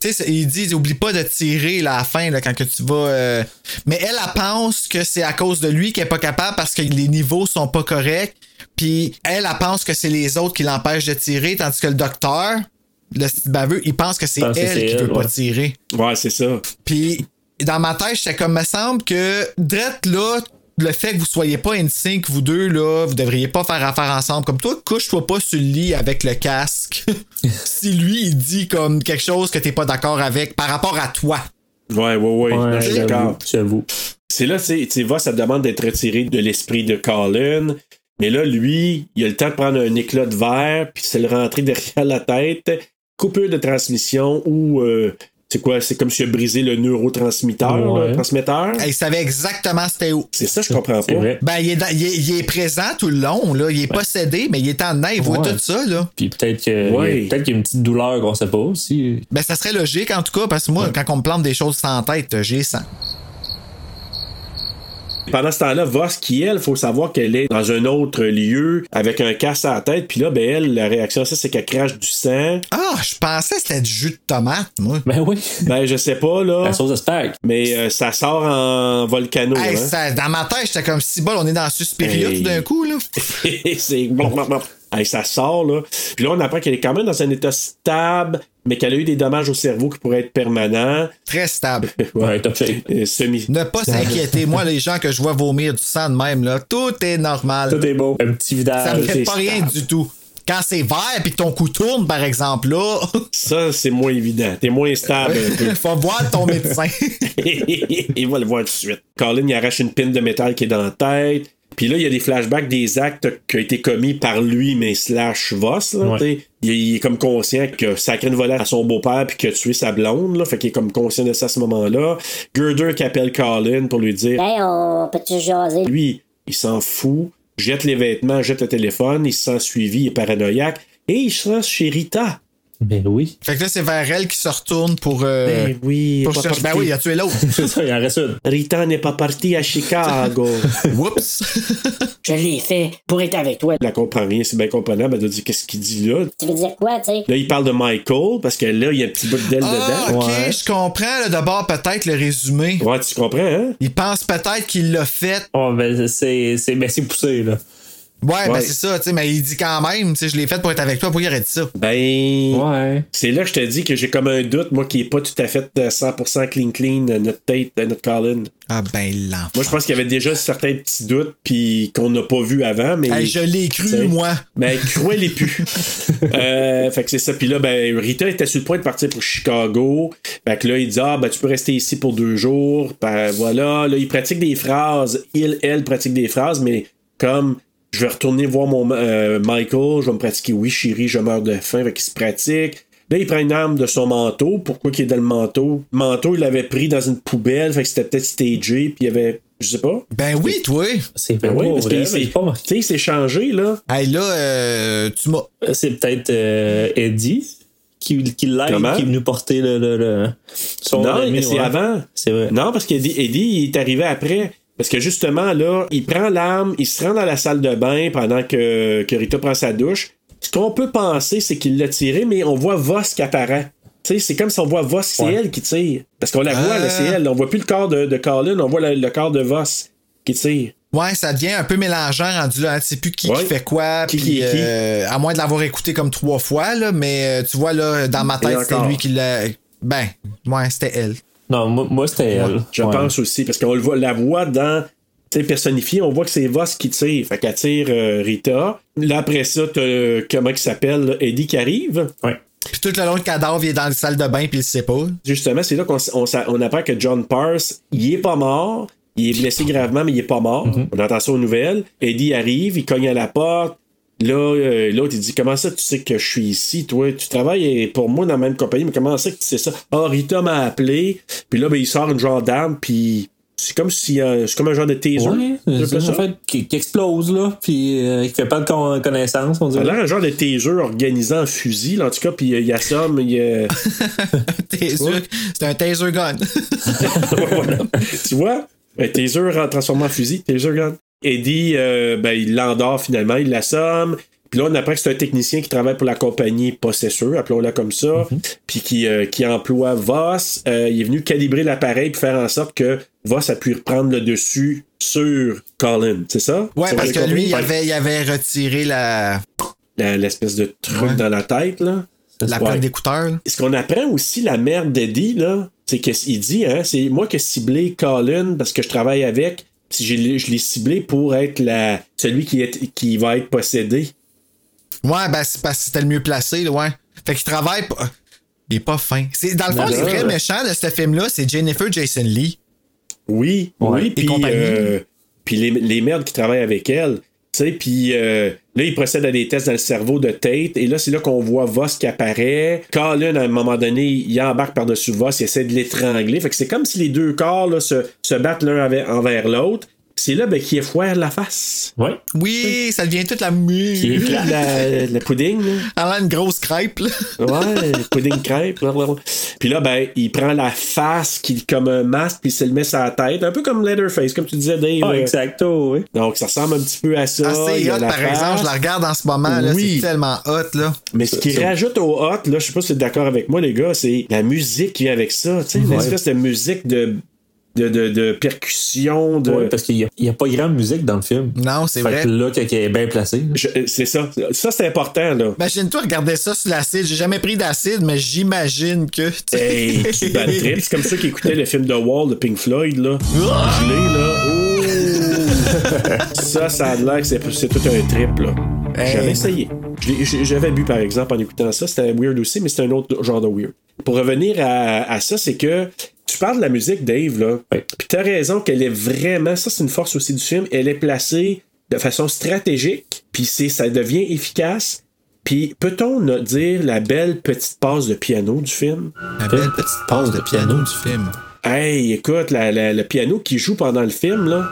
Tu sais, il dit, oublie pas de tirer là, à la fin, là, quand que tu vas. euh, Mais elle, elle pense que c'est à cause de lui qu'elle est pas capable parce que les niveaux sont pas corrects. Puis elle, elle pense que c'est les autres qui l'empêchent de tirer, tandis que le docteur, le petit baveux, il pense que c'est elle c'est qui elle, veut pas tirer. ouais, c'est ça. Puis dans ma tête, j'étais comme, me semble que Drette, là, le fait que vous soyez pas in sync, vous deux, là, vous devriez pas faire affaire ensemble. Comme toi, couche-toi pas sur le lit avec le casque. <laughs> si lui, il dit comme quelque chose que t'es pas d'accord avec par rapport à toi. Ouais, ouais, ouais. je suis d'accord. J'avoue. C'est là, tu vois, ça demande d'être retiré de l'esprit de Colin. Mais là, lui, il a le temps de prendre un éclat de verre, puis se le rentrer <laughs> derrière la tête. Coupure de transmission ou. euh, c'est quoi? C'est comme s'il a brisé le neurotransmetteur, Ouais. le transmetteur. Il savait exactement c'était où. C'est ça, je comprends pas. vrai. Ben, il est, dans- il est- il est présent tout le long, là. Il est possédé, mais il est en dedans, il voit Ouais. tout ça, là. Puis peut-être que- Ouais. peut-être qu'il y a une petite douleur qu'on sait pas aussi. Ben, ça serait logique, en tout cas, parce que moi, quand on me plante des choses sans tête, j'ai ça. Pendant ce temps-là, Voss, qui elle, faut savoir qu'elle est dans un autre lieu avec un casse à la tête, puis là, ben elle, la réaction à ça, c'est qu'elle crache du sang. Ah, je pensais que c'était du jus de tomate, moi. Ben oui. Ben, je sais pas, là. La sauce à spag. Mais euh, ça sort en volcano. Hey, hein. ça- dans ma tête, j'étais comme si bol, on est dans Suspiria Hey. tout d'un coup, là. <laughs> c'est. Hey, ça sort, là. Puis là, on apprend qu'elle est quand même dans un état stable, mais qu'elle a eu des dommages au cerveau qui pourraient être permanents. Très stable. <laughs> Ouais, top shape. Euh, semi. Ne pas s'inquiéter. Moi, les gens que je vois vomir du sang de même, là, tout est normal. Tout est beau. Un petit Ça vidage. me fait c'est pas rien stable. du tout. Quand c'est vert puis que ton cou tourne, par exemple, là, <laughs> Ça, c'est moins évident. T'es moins stable peu. <laughs> faut voir ton médecin. il va le voir tout de suite. Colin, il arrache une pine de métal qui est dans la tête. Puis là, il y a des flashbacks des actes qui ont été commis par lui, mais slash Voss. Là, Ouais. t'sais. il, il est comme conscient que sacré une volette à son beau-père puis qu'il a tué sa blonde. Là, fait qu'il est comme conscient de ça à ce moment-là. Girder qui appelle Colin pour lui dire Hey, on peut-tu jaser? lui, il s'en fout, jette les vêtements, jette le téléphone, il se sent suivi, il est paranoïaque, et il se rend chez Rita. Ben oui. Fait que là, c'est vers elle qui se retourne pour. euh, Ben oui, pour pas chercher- Ben oui, il a tué l'autre. <laughs> C'est ça, il en reste une. Rita n'est pas partie à Chicago. <laughs> Oups. <laughs> Je l'ai fait pour être avec toi. Elle comprend rien, c'est bien comprenable. Elle doit dire qu'est-ce qu'il dit là? Tu veux dire quoi, tu sais? Là, il parle de Michael, parce que là, il y a un petit bout d'elle Ah, dedans. ok, je comprends. là, D'abord, peut-être le résumé. Ouais, tu comprends, hein? Il pense peut-être qu'il l'a fait. Oh, ben c'est, c'est, ben, c'est poussé, là. Ouais, Ouais. ben c'est ça, tu sais, mais il dit quand même, tu sais, je l'ai fait pour être avec toi, il aurait dit ça? Ben, Ouais. c'est là que je te dis que j'ai comme un doute, moi, qui est pas tout à fait euh, 100% clean clean, euh, notre tête, euh, notre Colin. Ah ben l'enfant. Moi, je pense qu'il y avait déjà certains petits doutes, puis qu'on n'a pas vu avant, mais. Hey, je l'ai cru, T'sais. moi. Ben, croyez les plus. <laughs> euh, fait que c'est ça. Puis là, ben, Rita était sur le point de partir pour Chicago. Fait que là, il dit, ah, ben, tu peux rester ici pour deux jours. Ben, voilà. Là, il pratique des phrases. Il, elle pratique des phrases, mais comme, je vais retourner voir mon euh, Michael, je vais me pratiquer, oui, chérie, je meurs de faim. Fait qu'il se pratique. Là, il prend une arme de son manteau. Pourquoi qu'il est dans le manteau? Le manteau, il l'avait pris dans une poubelle. Fait que c'était peut-être stagé. Puis il y avait, je sais pas. Ben oui, toi. C'est Ben pas oui, parce qu'il s'est- tu sais, il s'est changé, là. Hey, là, euh, tu m'as. C'est peut-être euh, Eddie qui, qui l'aide, Comment? qui est venu porter le, le, le- son non, ami, mais c'est avant. C'est vrai. Non, parce qu'Eddie Eddie, il est arrivé après. Parce que justement, là, il prend l'arme, il se rend dans la salle de bain pendant que, que Rita prend sa douche. Ce qu'on peut penser, c'est qu'il l'a tiré, mais on voit Voss qui apparaît. Tu sais, c'est comme si on voit Voss, c'est Ouais. elle qui tire. Parce qu'on la voit, Ah. c'est elle. On voit plus le corps de, de Colin, on voit le, le corps de Voss qui tire. Ouais, ça devient un peu mélangeant rendu là. Tu sais plus qui, Ouais. qui fait quoi. Qui qui euh, à moins de l'avoir écouté comme trois fois, là. Mais euh, tu vois, là, dans ma tête, c'était lui qui l'a. Ben, ouais, c'était elle. Non, moi, moi, c'était elle. Je Ouais. pense aussi, parce qu'on le voit, la voit dans. Tu sais, personnifié, on voit que c'est Voss qui tire. Fait qu'elle tire euh, Rita. Là, après ça, t'as, euh, comment il s'appelle, Eddie qui arrive. Ouais. Puis tout le long, le cadavre, il est dans la salle de bain, puis il sait pas. Justement, c'est là qu'on on, apprend que John Parse, il est pas mort. Il est blessé gravement, mais il est pas mort. On entend ça aux nouvelles. Eddie arrive, il cogne à la porte. Là, euh, l'autre, il dit Comment ça, tu sais que je suis ici, toi? Tu travailles pour moi dans la même compagnie, mais comment ça que tu sais ça? Ah, Rita m'a appelé. Puis là, ben, il sort une genre d'arme, puis c'est comme si euh, c'est comme un genre de taser. Ouais, C'est ça? en fait qui, qui explose là, puis euh, qui fait pas de con- connaissance, on dirait. l'air un genre de taser organisé en fusil, là, en tout cas, puis euh, il assomme, il, euh, <laughs> Taser, C'est un taser gun. <laughs> Voilà. tu vois, un taser transformé en fusil, taser gun. Eddie, euh, ben, il l'endort finalement, il l'assomme. Puis là, on apprend que c'est un technicien qui travaille pour la compagnie Possesseur, appelons-la comme ça, puis qui, euh, qui emploie Voss. Euh, il est venu calibrer l'appareil pour faire en sorte que Voss a pu reprendre le dessus sur Colin, c'est ça? Ouais, parce que lui, il Ouais. avait, il avait retiré la, L'espèce de truc Ouais. dans la tête, là. la Ouais. plaque d'écouteur. là. Ce qu'on apprend aussi, la merde d'Eddie, là, c'est qu'il dit, hein, c'est moi qui ai ciblé Colin parce que je travaille avec. Si je l'ai ciblé pour être la, celui qui, est, qui va être possédé. Ouais, ben c'est parce que c'était le mieux placé, là, ouais. Fait qu'il travaille pas. Il est pas fin. C'est, dans le fond, non. vrais méchants de ce film-là, c'est Jennifer Jason Lee. Oui, Ouais. oui, puis euh, puis les, les merdes qui travaillent avec elle. Tu sais, puis euh, là, il procède à des tests dans le cerveau de Tate. Et là, c'est là qu'on voit Voss qui apparaît. Colin, à un moment donné, il embarque par-dessus Voss, il essaie de l'étrangler. Fait que c'est comme si les deux corps là, se, battent l'un envers l'autre. C'est là ben, qu'il effoire la face. Ouais. Oui, ça devient toute la mue. La, la pudding, là. Elle a une grosse crêpe, là. Ouais, <laughs> pudding crêpe. Puis là, ben, il prend la face qui, comme un masque, puis il se le met sur la tête. Un peu comme Leatherface, comme tu disais, Dave. Ah, Euh, exacto, oui. Donc, ça ressemble un petit peu à ça. Ah, c'est hot, la par face. exemple. Je la regarde en ce moment, là. Oui. C'est tellement hot, là. Mais ce qui rajoute au hot, là, je sais pas si tu es d'accord avec moi, les gars, c'est la musique qui vient avec ça. Tu sais, l'espèce de musique de, de, de, de percussion. De... Ouais, parce qu'il n'y a, il y a pas grand musique dans le film. Non, c'est Fait vrai. que là, qui est bien placé. Euh, C'est ça. Ça, c'est important, là. Imagine-toi regarder ça sur l'acide. J'ai jamais pris d'acide, mais j'imagine que. Hey, qui <laughs> bad trip. C'est comme ceux qui écoutaient le film The Wall de Pink Floyd, là. Gelé, là. Oh! ça, ça a l'air que c'est c'est tout un trip, là. Hey. J'avais essayé. J'avais bu, par exemple, en écoutant ça. C'était weird aussi, mais c'était un autre genre de weird. Pour revenir à, à ça, c'est que tu parles de la musique, Dave, là. Oui. Puis t'as raison qu'elle est vraiment. Ça, c'est une force aussi du film. Elle est placée de façon stratégique, puis c'est, ça devient efficace. Puis peut-on dire la belle petite passe de piano du film? La belle petite passe de piano du film. Hey, écoute, la- la- le piano qui joue pendant le film, là,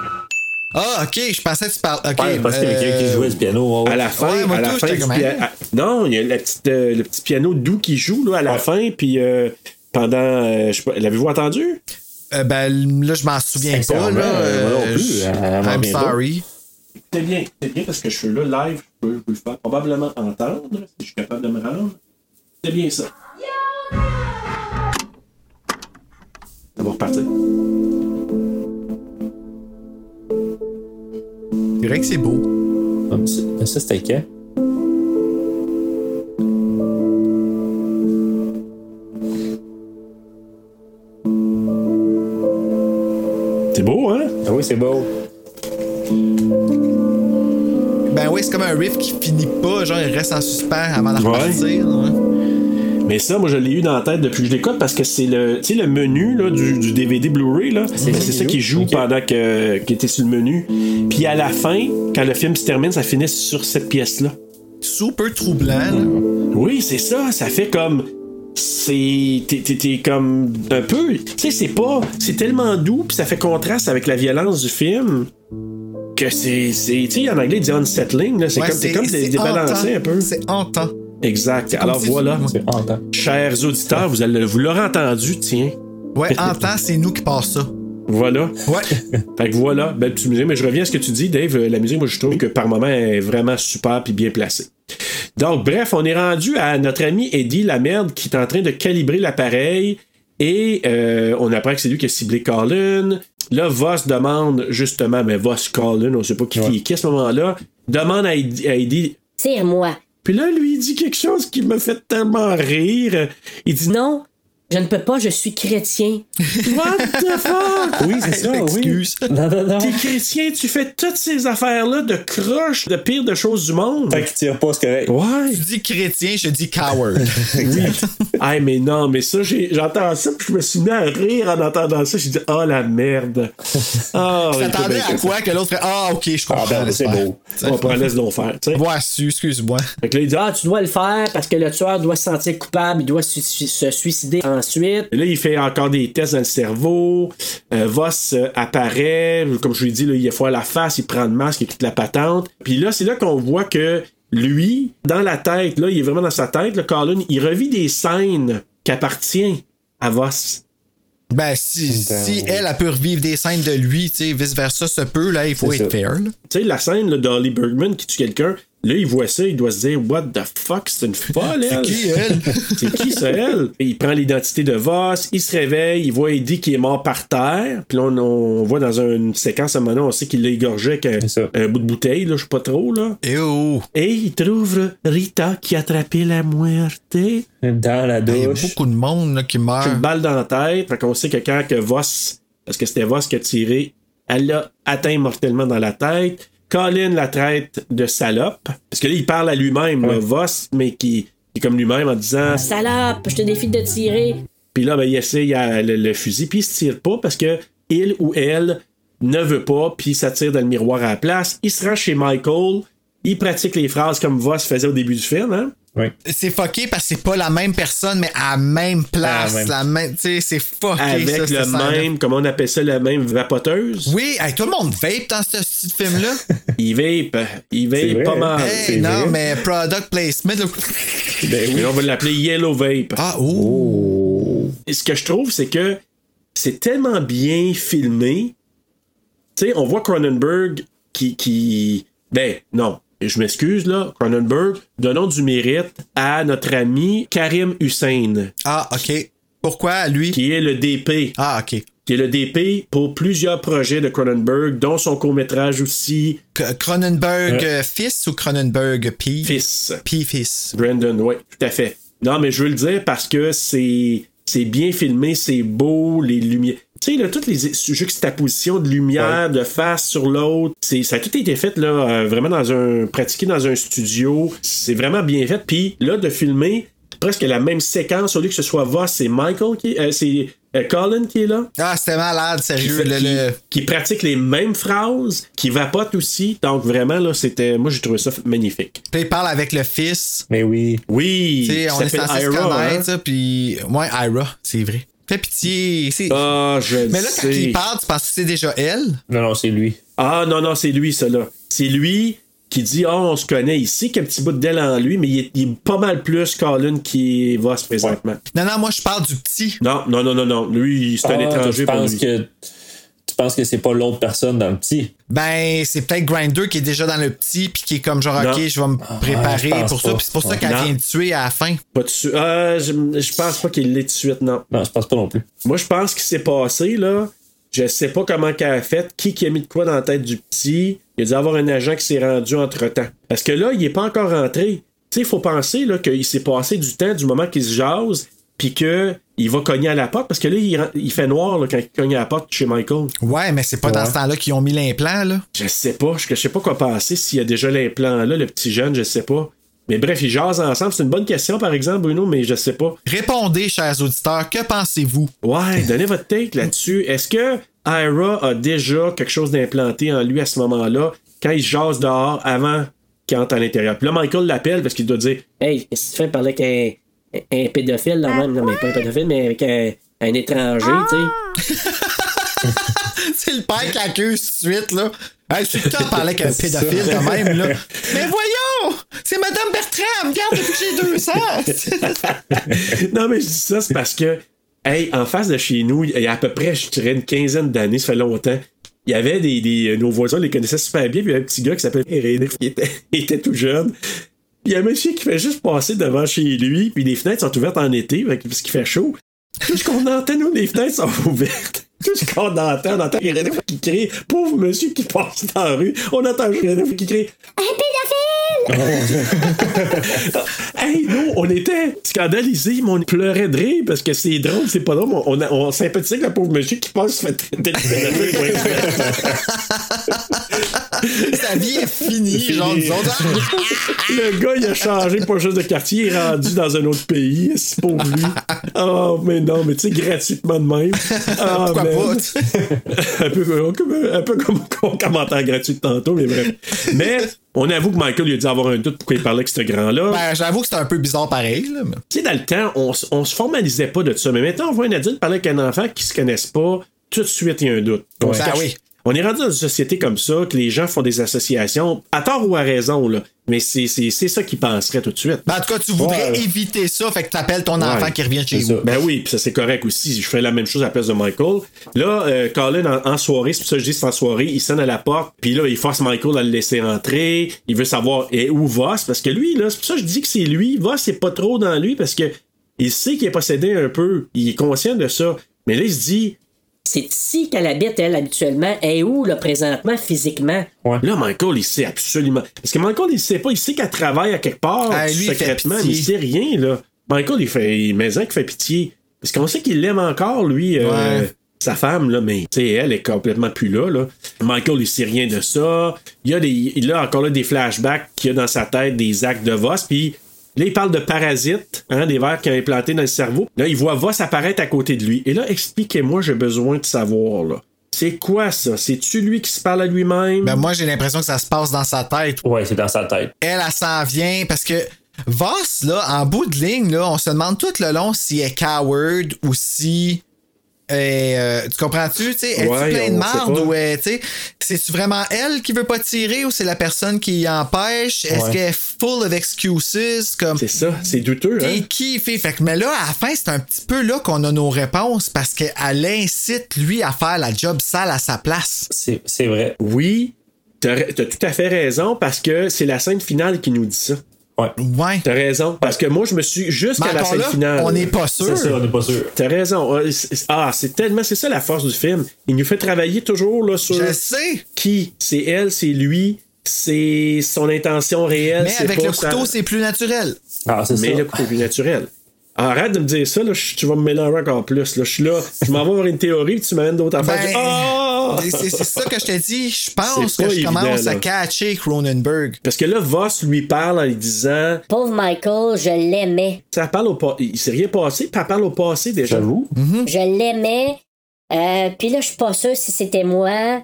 Ah, ok, je pensais que tu parles. Ok. Ouais, parce qu'il y avait quelqu'un qui jouait du piano. ouais. à la fin, Ouais, moi, à la tout, fin du pia- hein? à- Non, il y a la petite, euh, le petit piano doux qui joue là, à la Ouais. fin, puis euh, pendant. euh, je sais pas, l'avez-vous entendu? euh, ben là, je m'en souviens pas. Là, euh, moi non euh, plus, I'm sorry. C'est bien, c'est bien parce que je suis là live, je peux, je peux le faire probablement entendre, si je suis capable de me rendre. C'est bien ça. Ça va repartir. C'est vrai que c'est beau. Ah, ça, c'était quand? Oui, c'est beau. Ben oui, c'est comme un riff qui finit pas, genre il reste en suspens avant de repartir. ouais. Mais ça, moi, je l'ai eu dans la tête depuis que je l'écoute parce que c'est le, tu sais, le menu là, du, du DVD Blu-ray. là. C'est ça ça qui joue pendant que, qu'il était sur le menu. Puis à la fin, quand le film se termine, ça finit sur cette pièce-là. Super troublant. là. Oui, c'est ça. Ça fait comme. C'est. T'es, t'es- t'es comme. Un peu. Tu sais, c'est pas. C'est tellement doux, puis ça fait contraste avec la violence du film. Que c'est. c'est tu sais, en anglais, il dit unsettling. Là. C'est Ouais, comme, t'es comme débalancé un peu. C'est hantant. Exact. Alors si- voilà. Chers auditeurs, vous, allez, vous l'aurez entendu, tiens. Ouais, hantant, c'est nous qui passe ça. Voilà. Ouais. <laughs> Fait que voilà, belle petite musique. Mais je reviens à ce que tu dis, Dave. Euh, La musique, moi, je trouve que par moment, elle est vraiment super puis bien placée. Donc, bref, on est rendu à notre ami Eddie la merde qui est en train de calibrer l'appareil et euh, on apprend que c'est lui qui a ciblé Colin. Là, Voss demande justement, mais Voss Colin, on sait pas qui qui est qui à ce moment-là, demande à Eddie, à Eddie Tire-moi. puis là, lui, il dit quelque chose qui me fait tellement rire. Il dit Non, je ne peux pas, je suis chrétien. What the fuck? <laughs> Oui, c'est ça, oui. Excuse. Non, non, non. T'es chrétien, tu fais toutes ces affaires-là de croche, de pire de choses du monde. Fait qu'il tire pas, c'est correct. Ouais. Tu dis chrétien, je dis coward. <laughs> Oui. Ah, mais non, mais ça, j'entends ça, puis je me suis mis à rire en entendant ça. J'ai dit, oh la merde. Ah, Tu il était t'attendais à quoi que l'autre ferait Ah, ok, je comprends. Ah, ben, c'est beau. <laughs> On prend laisse donc faire, tu sais. Vois su, excuse-moi. Fait que là, il dit, ah, Ah, tu dois le faire parce que le tueur doit se sentir coupable, il doit su- su- se suicider ensuite. Là, il fait encore des tests dans le cerveau. Euh, Voss euh, apparaît. Comme je lui ai dit, là, il a à la face, il prend le masque et toute la patente. Puis là, c'est là qu'on voit que lui, dans la tête, là, il est vraiment dans sa tête, le Colin, il revit des scènes qui appartiennent à Voss. Ben, si, si elle, elle peut revivre des scènes de lui, tu sais, vice-versa, se peut, là, il faut C'est être ça. fair. Tu sais, la scène là, d'Holly Bergman qui tue quelqu'un, là, il voit ça, il doit se dire, What the fuck, c'est une folle, C'est elle. qui, elle? <laughs> C'est qui, ça, elle? Et il prend l'identité de Voss, il se réveille, il voit Eddie qui est mort par terre. Puis là, on, on voit dans une séquence à un moment on sait qu'il l'a égorgé avec un, C'est ça. un bout de bouteille, là, je sais pas trop, là. Et oh! Et il trouve Rita qui a attrapé la muerte. Dans la Il y a douche. beaucoup de monde là, qui Une meurt. balle dans la tête. Fait qu'on sait que quand que Voss, parce que c'était Voss qui a tiré, elle l'a atteint mortellement dans la tête. Colin la traite de salope. Parce que là, il parle à lui-même, Voss, mais qui, qui est comme lui-même en disant. Salope, je te défie de tirer. Puis là, ben, il essaye à- le, le fusil, puis il se tire pas parce que il ou elle ne veut pas, puis ça tire dans le miroir à la place. Il se rend chez Michael, il pratique les phrases comme Voss faisait au début du film, hein? Oui. C'est fucké parce que c'est pas la même personne, mais à la même place. À la même- tu sais, c'est fucké. Avec ça, le même, comment on appelle ça, la même vapoteuse? Oui, hey, tout le monde vape dans ce petit film-là. <laughs> Il vape, il C'est vape vrai, pas mal. hey, c'est non, vrai. mais product placement. Ben oui. On va l'appeler Yellow Vape. Ah, oh. Et ce que je trouve, c'est que c'est tellement bien filmé. Tu sais, on voit Cronenberg qui, qui. Ben, non. Je m'excuse, là. Cronenberg, donnons du mérite à notre ami Karim Hussein, Ah, ok. Pourquoi, lui? qui est le DP. Ah, ok. Qui est le DP pour plusieurs projets de Cronenberg, dont son court-métrage aussi, Cronenberg euh, fils ou Cronenberg P? Fils. P fils. Brandon, oui, tout à fait. Non, mais je veux le dire parce que c'est c'est bien filmé, c'est beau, les lumières. Tu sais, là, toutes les juxtapositions de lumière, de face sur l'autre, c'est ça a tout été fait là, euh, vraiment dans un pratiqué dans un studio. C'est vraiment bien fait. Puis là, de filmer presque la même séquence au lieu que ce soit Voss, c'est Michael qui, euh, c'est euh, Colin qui est là. Ah, c'était malade, Qui, sérieux. fait- le- qui- le- qui pratique les mêmes phrases, qui vapote aussi. Donc vraiment, là, c'était. Moi, j'ai trouvé ça magnifique. Puis il parle avec le fils. Mais oui. Oui. Tu sais, qui on est s'appelle censé se Ira, hein. connaître, ça, puis... Ouais, Ira, c'est vrai. Fais pitié. c'est- Ah, je Mais là, quand sais. il parle, tu penses que c'est déjà elle? Non, non, c'est lui. Ah non, non, c'est lui, ça là. C'est lui qui dit Ah, on se connaît ici, qu'il y a un petit bout d'elle en lui, mais il est, il est pas mal plus Colin qui va se présentement. Non, non, moi, je parle du petit. Non, non, non, non, non. Lui, c'est un Ah, étranger pour lui. que penses que c'est pas l'autre personne dans le petit. Ben, c'est peut-être Grinder qui est déjà dans le petit, puis qui est comme genre, Non. OK, je vais me préparer je pense pour ça, puis c'est pour ça qu'elle vient de tuer à la fin. Pas de su- Ah, je, je pense pas qu'il l'ait tout de suite, non. Non, je pense pas non plus. Moi, je pense qu'il s'est passé, là. Je sais pas comment qu'elle a fait, qui qui a mis de quoi dans la tête du petit. Il a dû avoir un agent qui s'est rendu entre temps. Parce que là, il est pas encore rentré. Tu sais, il faut penser là, qu'il s'est passé du temps du moment qu'il se jase, puis que il va cogner à la porte. Parce que là, il, fait noir là, quand il cogne à la porte chez Michael. Ouais, mais c'est pas dans ce temps-là qu'ils ont mis l'implant, là. Je sais pas. Je, je sais pas quoi penser s'il y a déjà l'implant là, le petit jeune, je sais pas. Mais bref, ils jasent ensemble. C'est une bonne question, par exemple, Bruno, mais je sais pas. Répondez, chers auditeurs, que pensez-vous? Ouais, donnez votre take là-dessus. Est-ce que Ira a déjà quelque chose d'implanté en lui à ce moment-là, quand il se jase dehors avant qu'il entre à l'intérieur? Puis là, Michael l'appelle parce qu'il doit dire Hey, qu'est-ce que tu fais parler avec un, pédophile, là même? Non, mais pas un pédophile, mais avec un, un étranger, tu sais. <laughs> c'est le père qui accuse tout de suite, là. Hey, je suis tout le temps parler avec un <laughs> pédophile quand même, là. Mais voyons! C'est Madame Bertram! Regarde, depuis que j'ai deux ans! <laughs> non, mais je dis ça, c'est parce que, hey, en face de chez nous, il y a à peu près, je dirais, une quinzaine d'années, ça fait longtemps. Il y avait des, des- nos voisins, on les connaissaient super bien, puis il y avait un petit gars qui s'appelait Irénée, qui était, il était tout jeune. Il y a un monsieur qui fait juste passer devant chez lui, puis les fenêtres sont ouvertes en été, parce qu'il fait chaud. Tout ce qu'on <laughs> entend, nous, les fenêtres sont ouvertes. Tout ce qu'on entend, on entend Irénée qui crie, pauvre monsieur qui passe dans la rue, on entend Irénée qui crie, <laughs> Hey, nous, on était scandalisés, mais on pleurait de rire parce que c'est drôle, c'est pas drôle. On, on, on sympathise avec le pauvre monsieur qui passe se fait pédophile. <laughs> <laughs> Sa vie est finie, genre, autres. <laughs> Le gars, il a changé pas juste de quartier, il est rendu dans un autre pays. C'est pour lui. Oh, <laughs> mais non, mais tu sais, gratuitement de même. Ah, Pourquoi pas, tu sais? un, peu, comme- un peu comme mon commentaire gratuit de tantôt, mais bref. Mais on avoue que Michael il a dû avoir un doute pourquoi il parlait avec ce grand-là. Ben, j'avoue que c'était un peu bizarre pareil, là. Tu sais, dans le temps, on, se formalisait pas de ça. Mais maintenant, on voit un adulte parler avec un enfant qui se connaissent pas. Tout de suite, il y a un doute. On, se Ben oui. On est rendu dans une société comme ça, que les gens font des associations, à tort ou à raison, là. Mais c'est c'est- c'est ça qu'ils penseraient tout de suite. Ben, en tout cas, tu voudrais Ouais. éviter ça, fait que t'appelles ton Ouais, enfant qui revient chez vous. ça. Ben oui, puis ça c'est correct aussi. Je fais la même chose à la place de Michael. Là, euh, Colin en, en soirée, c'est pour ça que je dis c'est en soirée, il sonne à la porte, puis là, il force Michael à le laisser entrer. Il veut savoir eh, où Voss, parce que lui, là, c'est pour ça que je dis que c'est lui. Voss, c'est pas trop dans lui, parce que il sait qu'il est possédé un peu. Il est conscient de ça. Mais là, il se dit, C'est ici qu'elle habite, elle, habituellement. Elle est où, là, présentement, physiquement? Là, Michael, il sait absolument. Parce que Michael, il sait pas. Il sait qu'elle travaille à quelque part, Ah, lui, il fait secrètement, mais pitié. il sait rien, là. Michael, il fait. Il met qu'il fait pitié. Parce qu'on sait qu'il l'aime encore, lui. euh, Ouais. Sa femme, là, mais tu sais, elle est complètement plus là, là. Michael, il sait rien de ça. Il y a, des, il a encore là des flashbacks qu'il y a dans sa tête, des actes de Voss. Puis là, il parle de parasites, hein, des vers qui ont implanté dans le cerveau. Là, il voit Voss apparaître à côté de lui. Et là, expliquez-moi, j'ai besoin de savoir, là. C'est quoi ça? C'est-tu lui qui se parle à lui-même? Ben, moi, j'ai l'impression que ça se passe dans sa tête. Ouais, c'est dans sa tête. Elle, elle s'en vient parce que Voss, là, en bout de ligne, là, on se demande tout le long si elle est coward ou si. Euh, tu comprends-tu? tu sais, Est-tu Ouais, plein de marde ou est, tu sais, c'est-tu vraiment elle qui veut pas tirer ou c'est la personne qui y empêche? Est-ce Ouais. qu'elle est full of excuses? Comme, C'est ça, c'est douteux, hein? T'es qui fait? Fait que, mais là, à la fin, c'est un petit peu là qu'on a nos réponses parce qu'elle incite lui à faire la job sale à sa place. C'est c'est vrai. Oui, t'as t'as tout à fait raison parce que c'est la scène finale qui nous dit ça. Ouais. Ouais. T'as raison. Parce que moi, je me suis jusqu'à Mais la scène là, finale. on n'est pas sûr. C'est ça, on n'est pas sûr. T'as raison. Euh, Ah, c'est tellement, c'est ça la force du film. Il nous fait travailler toujours là, sur Je sais. qui. C'est elle, c'est lui, c'est son intention réelle. Mais c'est avec pas le couteau, c'est plus naturel. Ah, c'est Mais ça. le couteau est plus naturel. Arrête de me dire ça, là, je- tu vas me mélanger encore plus. Là. Je suis là, je m'en vais avoir une théorie, puis tu m'amènes d'autres affaires. Ben- ça! C'est ça que je t'ai dit. Je pense que je évident, commence à catcher Cronenberg. Parce que là, Voss lui parle en lui disant Pauvre Michael, je l'aimais. ça parle au Il s'est rien passé, puis elle parle au passé déjà. J'avoue. Je l'aimais. Euh, Puis là, je suis pas sûre si c'était moi.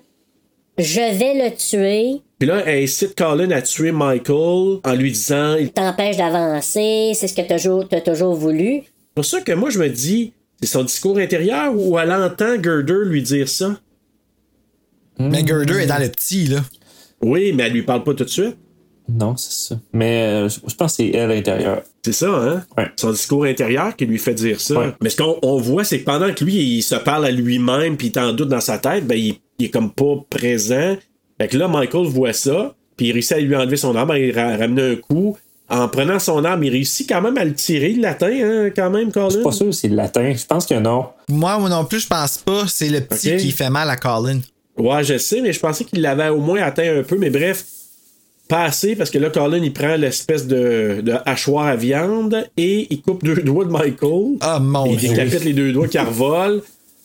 Je vais le tuer. Puis là, elle incite Colin à tuer Michael en lui disant Il t'empêche d'avancer. C'est ce que t'as toujours, t'as toujours voulu. C'est pour ça que moi, je me dis, c'est son discours intérieur ou elle entend Girder lui dire ça? Mais Girder est dans le petit, là. Oui, mais elle lui parle pas tout de suite. Non, c'est ça. Mais euh, je pense que c'est elle à l'intérieur. C'est ça, hein? Ouais. Son discours intérieur qui lui fait dire ça. Ouais. Mais ce qu'on on voit, c'est que pendant que lui, il se parle à lui-même puis il est en doute dans sa tête, ben, il, il est comme pas présent. Fait que là, Michael voit ça, puis il réussit à lui enlever son arme, il ra- ramener un coup. En prenant son arme, il réussit quand même à le tirer, il l'atteint, hein, quand même, Je suis Colin. pas sûr le latin. Je pense que non. Moi, moi non plus, je pense pas. C'est le petit qui fait mal à Colin. Ouais, je sais, mais je pensais qu'il l'avait au moins atteint un peu, mais bref, pas assez, parce que là, Colin, il prend l'espèce de, de hachoir à viande et il coupe deux doigts de Michael. Ah, mon il Dieu. décapite les deux doigts qui <laughs> revolent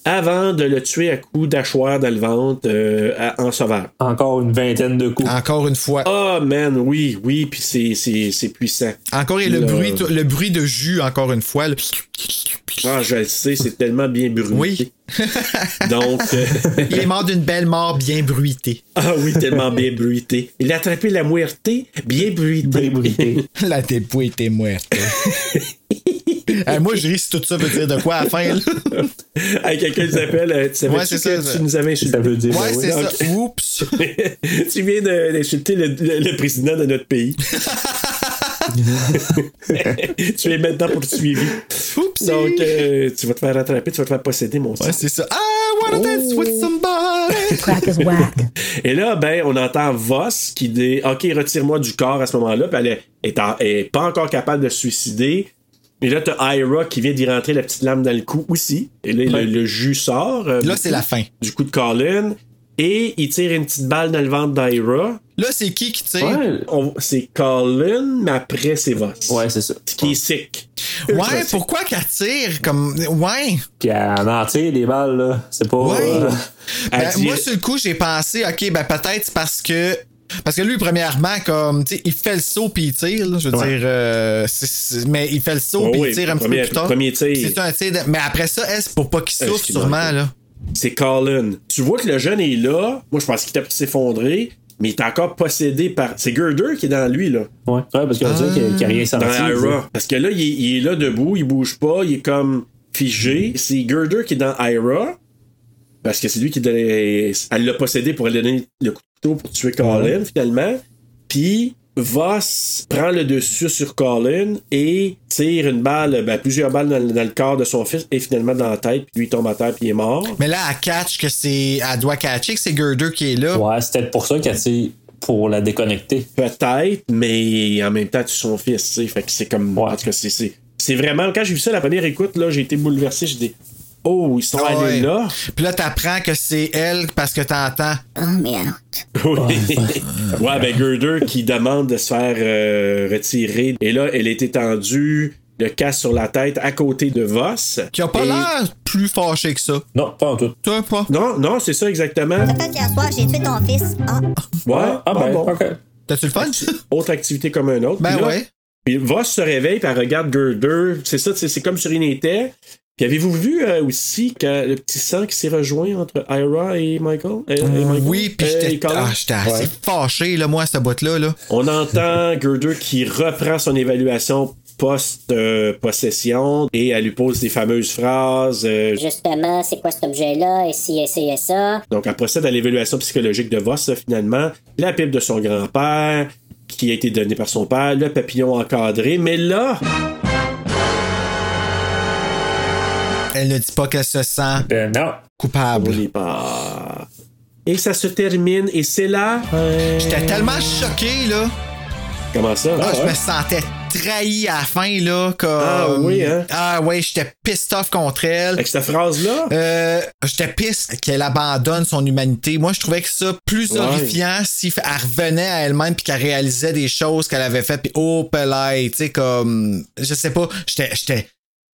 avant de le tuer à coups d'hachoir dans le ventre euh, à- en sauvage. Encore une vingtaine de coups. Encore une fois. Ah, man, oui, oui, puis c'est, c'est, c'est puissant. Encore et le Là. bruit, le bruit de jus, encore une fois. Ah, je le sais, c'est tellement bien bruité. Oui. <laughs> Donc, euh, <laughs> Il est mort d'une belle mort bien bruitée. ah oui, tellement bien bruité. Il a attrapé la muerte bien bruitée. Débriqué. <laughs> La dépouille était muerte. <laughs> Moi, je ris si tout ça veut dire de quoi à la fin. <laughs> Hey, quelqu'un nous appelle. euh, Tu savais Ouais, c'est que ça, tu nous avais insulté? Ça veut dire. Ouais, ben c'est ça. Oups. <laughs> tu viens d'insulter le, le- le président de notre pays. tu es maintenant poursuivi. Oups. Donc, euh, tu vas te faire rattraper, tu vas te faire posséder, mon Ouais, sang. c'est ça. I wanna dance with somebody. Crack is whack. Et là, ben, on entend Voss qui dit Ok, retire-moi du corps à ce moment-là. Puis elle est, est en- est pas encore capable de se suicider. Et là, t'as Ira qui vient d'y rentrer la petite lame dans le cou aussi. Et là, le, le jus sort. euh, Là, c'est la fin. Du coup de Colin. Et il tire une petite balle dans le ventre d'Ira. Là, c'est qui qui tire? Ouais, On- C'est Colin, mais après, c'est Voss. ouais c'est ça. Ce qui est sick. Ouais, pourquoi qu'elle tire comme. Ouais. Puis elle en tire des balles, là. C'est pas. Ouais. euh, Ben, dit- Moi, sur le coup, j'ai pensé, OK, ben peut-être parce que. Parce que lui, premièrement, comme, tu sais, il fait le saut puis il tire, là, je veux Ouais. dire, euh, c'est- c'est- mais il fait le saut Oh puis oui, il tire un petit premier- peu plus tard. premier tir. C'est un tir, de- mais après ça, est-ce pour pas qu'il Est-ce souffre sûrement, manque? là? C'est Colin. Tu vois que le jeune est là. Moi, je pense qu'il t'a pu s'effondrer. Mais il est encore possédé par. C'est Girder qui est dans lui, là. Ouais, ouais parce qu'on dirait qu'il qu'il a rien senti. Dans. Ira. Parce que là, il est, il est là debout, il bouge pas, il est comme figé. C'est Girder qui est dans Ira. Parce que c'est lui qui donnait. Elle l'a possédé pour lui donner le couteau pour tuer Colin, finalement. Puis. Voss prend le dessus sur Colin et tire une balle, ben, plusieurs balles dans, le- dans le corps de son fils et finalement dans la tête, puis lui il tombe à terre puis il est mort. Mais là, elle catch que c'est. Elle doit catcher que c'est Girder qui est là. Ouais, c'est peut-être pour ça qu'elle tire pour la déconnecter. Peut-être, mais en même temps, tu son fils, tu sais. Fait que c'est comme. Ouais. En tout cas, c'est- c'est. C'est vraiment. Quand j'ai vu ça la première écoute, là, j'ai été bouleversé. J'ai dit. Oh, ils sont Ah allés ouais. là? Puis là, t'apprends que c'est elle parce que t'entends. Oh merde. Oui. ouais, <laughs> ben Girder qui demande de se faire euh, retirer. Et là, elle est étendue, le casque sur la tête à côté de Voss. Qui a pas Et- l'air plus fâché que ça. Non, pas en tout. Toi, pas? Non, non, c'est ça exactement. Peut-être qu'hier soir, j'ai tué ton fils. Ah, Ouais, ah, ben, bon. ok. T'as-tu le fun? Autre activité comme un autre. Ben là, ouais. Puis Voss se réveille, puis elle regarde Girder. C'est ça, c'est c'est comme sur une était. Puis avez-vous vu euh, aussi que le petit sang qui s'est rejoint entre Ira et Michael? Euh, et Michael? Oui, puis Euh, j'étais ah, j'étais assez Ouais. fâché, là, moi, à ce bout-là. Là. On entend <laughs> Girder qui reprend son évaluation post-possession et elle lui pose des fameuses phrases. euh, Justement, c'est quoi cet objet-là? Et si, et si, et ça? donc, elle procède à l'évaluation psychologique de Voss, là, finalement. La pipe de son grand-père, qui a été donnée par son père, le papillon encadré. Mais là, Elle ne dit pas qu'elle se sent Ben non. coupable. pas. Et ça se termine, et c'est là. J'étais tellement choqué, là. Comment ça? Ah, je ouais? me sentais trahi à la fin, là. Comme... Ah oui, hein? Ah ouais, j'étais pissed off contre elle. Avec cette phrase-là? Euh, j'étais pisse qu'elle abandonne son humanité. Moi, je trouvais que ça plus Ouais. horrifiant si elle revenait à elle-même puis qu'elle réalisait des choses qu'elle avait faites puis oh pelay, tu sais comme je sais pas, j'étais j'étais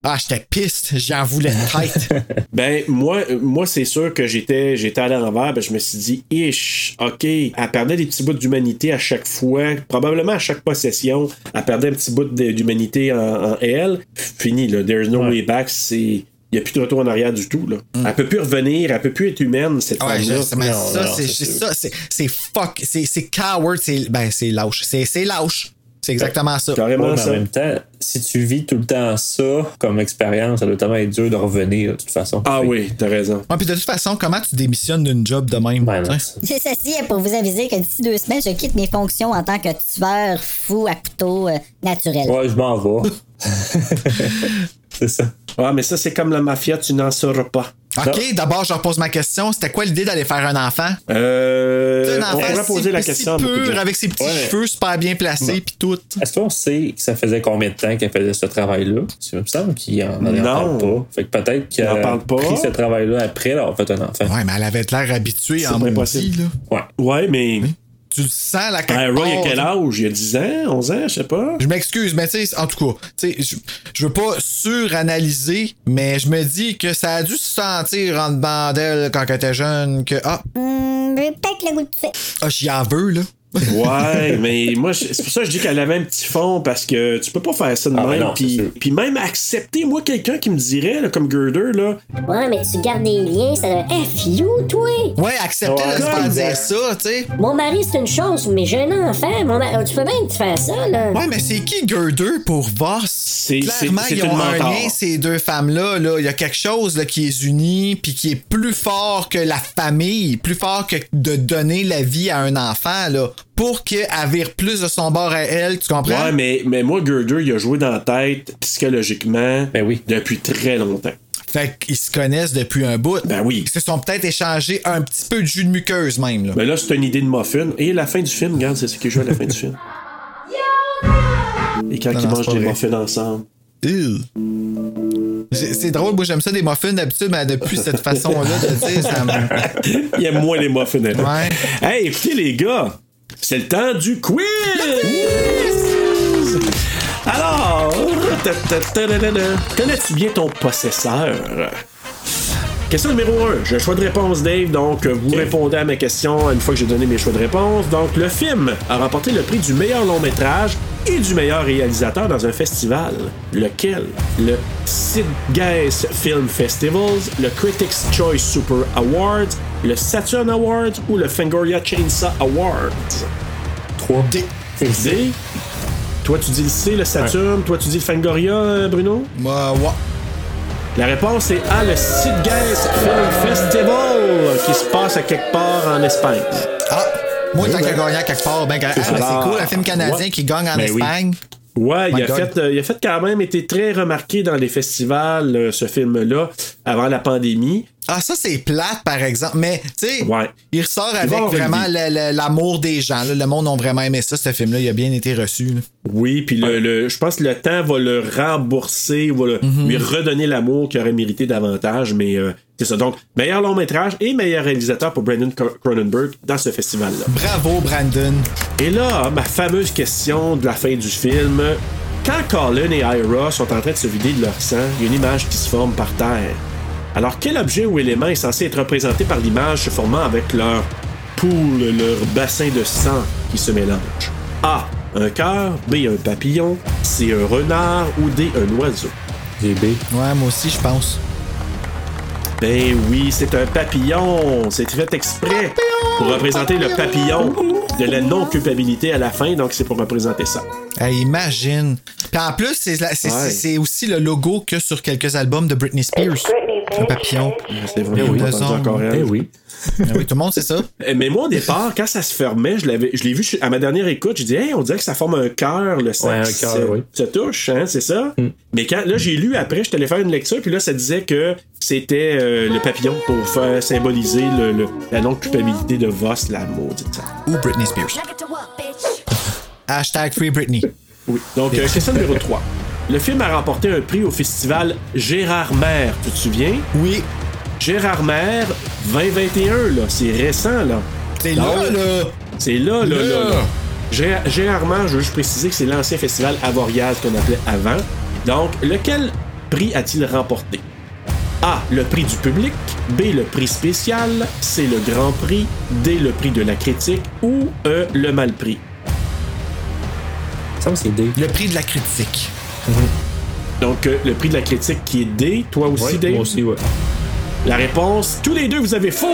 Ah, j'étais piste, j'en voulais traite. <laughs> Ben, moi, moi c'est sûr que j'étais j'étais à l'envers. Ben, je me suis dit, ish, OK. Elle perdait des petits bouts d'humanité à chaque fois. Probablement à chaque possession. Elle perdait un petit bout d'humanité en, en elle. Fini, là. There's no way back. C'est. Il n'y a plus de retour en arrière du tout. Là. Elle peut plus revenir, elle peut plus être humaine, cette Mm. Ouais, femme-là. je mais Non, ça, c'est fuck, c'est c'est coward, c'est ben c'est lâche, c'est c'est lâche. C'est exactement ça. Ouais, mais en même temps, si tu vis tout le temps ça comme expérience, ça doit tellement être dur de revenir de toute façon. Ah oui, t'as raison. Ouais, puis de toute façon, comment tu démissionnes d'une job de même? t'sais? C'est ceci pour vous aviser que d'ici deux semaines, je quitte mes fonctions en tant que tueur fou à couteau euh, naturel. Ouais, je m'en vais. <laughs> <laughs> c'est ça. Ouais, mais ça, c'est comme la mafia, tu n'en sauras pas. Ok, d'abord, je repose ma question. C'était quoi l'idée d'aller faire un enfant? Euh, un on pourrait enfant poser si- la question pur, avec ses petits Ouais. cheveux super bien placés, puis tout. Est-ce qu'on sait que ça faisait combien de temps qu'elle faisait ce travail-là? Il me semble qu'il en, en parle pas. Fait que peut-être qu'elle en a parle pas. pris ce travail-là après avoir fait un enfant. Ouais, mais elle avait l'air habituée C'est en très maudit, possible. là. Ouais. Ouais, mais. Tu le sens, la quelque Ben, Roy, il a quel âge? Il a 10 ans, 11 ans, je sais pas. Je m'excuse, mais tu sais, en tout cas, tu sais, je, je veux pas suranalyser, mais je me dis que ça a dû se sentir en dedans d'elle quand elle était jeune, que, ah, Hum, j'ai peut-être le goût de tuer. ah j'y en veux, là. Ouais, mais moi, je- c'est pour ça que je dis qu'elle avait un petit fond parce que tu peux pas faire ça de Ah, ben même. puis, même accepter, moi, quelqu'un qui me dirait, là, comme Girder, là, Ouais, mais tu gardes des liens, ça doit. F you, toi! Ouais, accepter Ouais, de exact. dire ça, tu sais. Mon mari, c'est une chose, mais j'ai un enfant. Mon ma- Tu peux bien te faire ça, là. Ouais, mais c'est qui Girder pour Voss? C'est- Clairement, c'est- c'est ils ont un lien, ces deux femmes-là. Là? Il y a quelque chose là, qui les unit, puis qui est plus fort que la famille, plus fort que de donner la vie à un enfant, là, pour qu'elle vire plus de son bord à elle, tu comprends? Ouais, mais, mais moi, Girder, il a joué dans la tête psychologiquement Ben oui. depuis très longtemps. Fait qu'ils se connaissent depuis un bout. Ben oui. Ils se sont peut-être échangés un petit peu de jus de muqueuse, même. Là. Mais là, c'est une idée de muffin. Et la fin du film, regarde, c'est ce qui joue à la fin du film. Et quand Non, ils non, mangent des vrai. muffins ensemble. C'est drôle, moi j'aime ça des muffins d'habitude, mais depuis cette façon-là de dire, ça me. <laughs> Il aime moins les muffins. Ouais. Hey, écoutez, les gars, c'est le temps du quiz! Alors, connais-tu bien ton possesseur? Question numéro 1. J'ai un choix de réponse, Dave. Donc, euh, vous répondez à mes questions une fois que j'ai donné mes choix de réponse. Donc, le film a remporté le prix du meilleur long métrage et du meilleur réalisateur dans un festival. Lequel? Le Sid Film Festivals, le Critics' Choice Super Awards, le Saturn Awards ou le Fangoria Chainsaw Awards? 3. D. D. Toi, tu dis le C, le Saturn. Toi, tu dis le Fangoria, euh, Bruno? Moi, ouais. La réponse est A, le Sid Geiss Film Festival, qui se passe à quelque part en Espagne. Ah! Moi, tant qu'à gagner à quelque part, ben, ah, ben, c'est cool, un film canadien Ouais. qui gagne en Ben oui. Ouais, il a, fait, euh, il a fait quand même été très remarqué dans les festivals, euh, ce film-là, avant la pandémie. Ah, ça, c'est plate, par exemple. Mais, tu sais, Ouais. il ressort avec vraiment l'amour des gens. là. Le monde a vraiment aimé ça, ce film-là. Il a bien été reçu. là. Oui, puis le, le- je pense que le temps va le rembourser, va le- Mhm. lui redonner l'amour qu'il aurait mérité davantage, mais euh, c'est ça. Donc, meilleur long métrage et meilleur réalisateur pour Brandon Cro- Cronenberg dans ce festival-là. Bravo, Brandon. Et là, ma fameuse question de la fin du film. Quand Colin et Ira sont en train de se vider de leur sang, il y a une image qui se forme par terre. Alors, quel objet ou élément est censé être représenté par l'image se formant avec leur poule, leur bassin de sang qui se mélange? A. Un cœur. B. Un papillon. C. Un renard. Ou D. Un oiseau? GB. Ouais, moi aussi, je pense. Ben oui, c'est un papillon. C'est fait exprès pour représenter le papillon de la non-culpabilité à la fin. Donc, c'est pour représenter ça. Hey, imagine. Puis en plus, c'est c'est- Ouais. c'est c'est aussi le logo que sur quelques albums de Britney Spears. Un papillon. C'est vraiment oui. Eh oui. Ah oui, tout le monde sait ça. Euh, Mais moi, au départ, quand ça se fermait, je l'avais, je l'ai vu à ma dernière écoute, j'ai dit, hey, on dirait que ça forme un cœur, le sang Ouais, un qui cœur, se, oui. Hmm. se touche, hein, c'est ça? Mais quand, là, j'ai lu après, je allé faire une lecture, puis là, ça disait que c'était euh, le papillon pour faire symboliser le, le- la non-culpabilité de Voss, la maudite. Ou Britney Spears. Hashtag Free Britney. Oui. Donc, euh, question numéro 3. Le film a remporté un prix au festival Gérard Maire, tu te souviens? Oui. Gérard Maire 2021, là, c'est récent, là. C'est là, là. C'est là, là, là, Là. là. Gé- Gérard Maire, je veux juste préciser que c'est l'ancien festival Avoriaz qu'on appelait avant. Donc, lequel prix a-t-il remporté? A. Le prix du public. B. Le prix spécial. C. Le grand prix. D. Le prix de la critique. Ou E. Le mal prix. Ça, c'est D. Le prix de la critique. Donc, euh, le prix de la critique qui est D. Toi aussi, Ouais, Dave? moi aussi, ouais. La réponse, tous les deux, vous avez faux.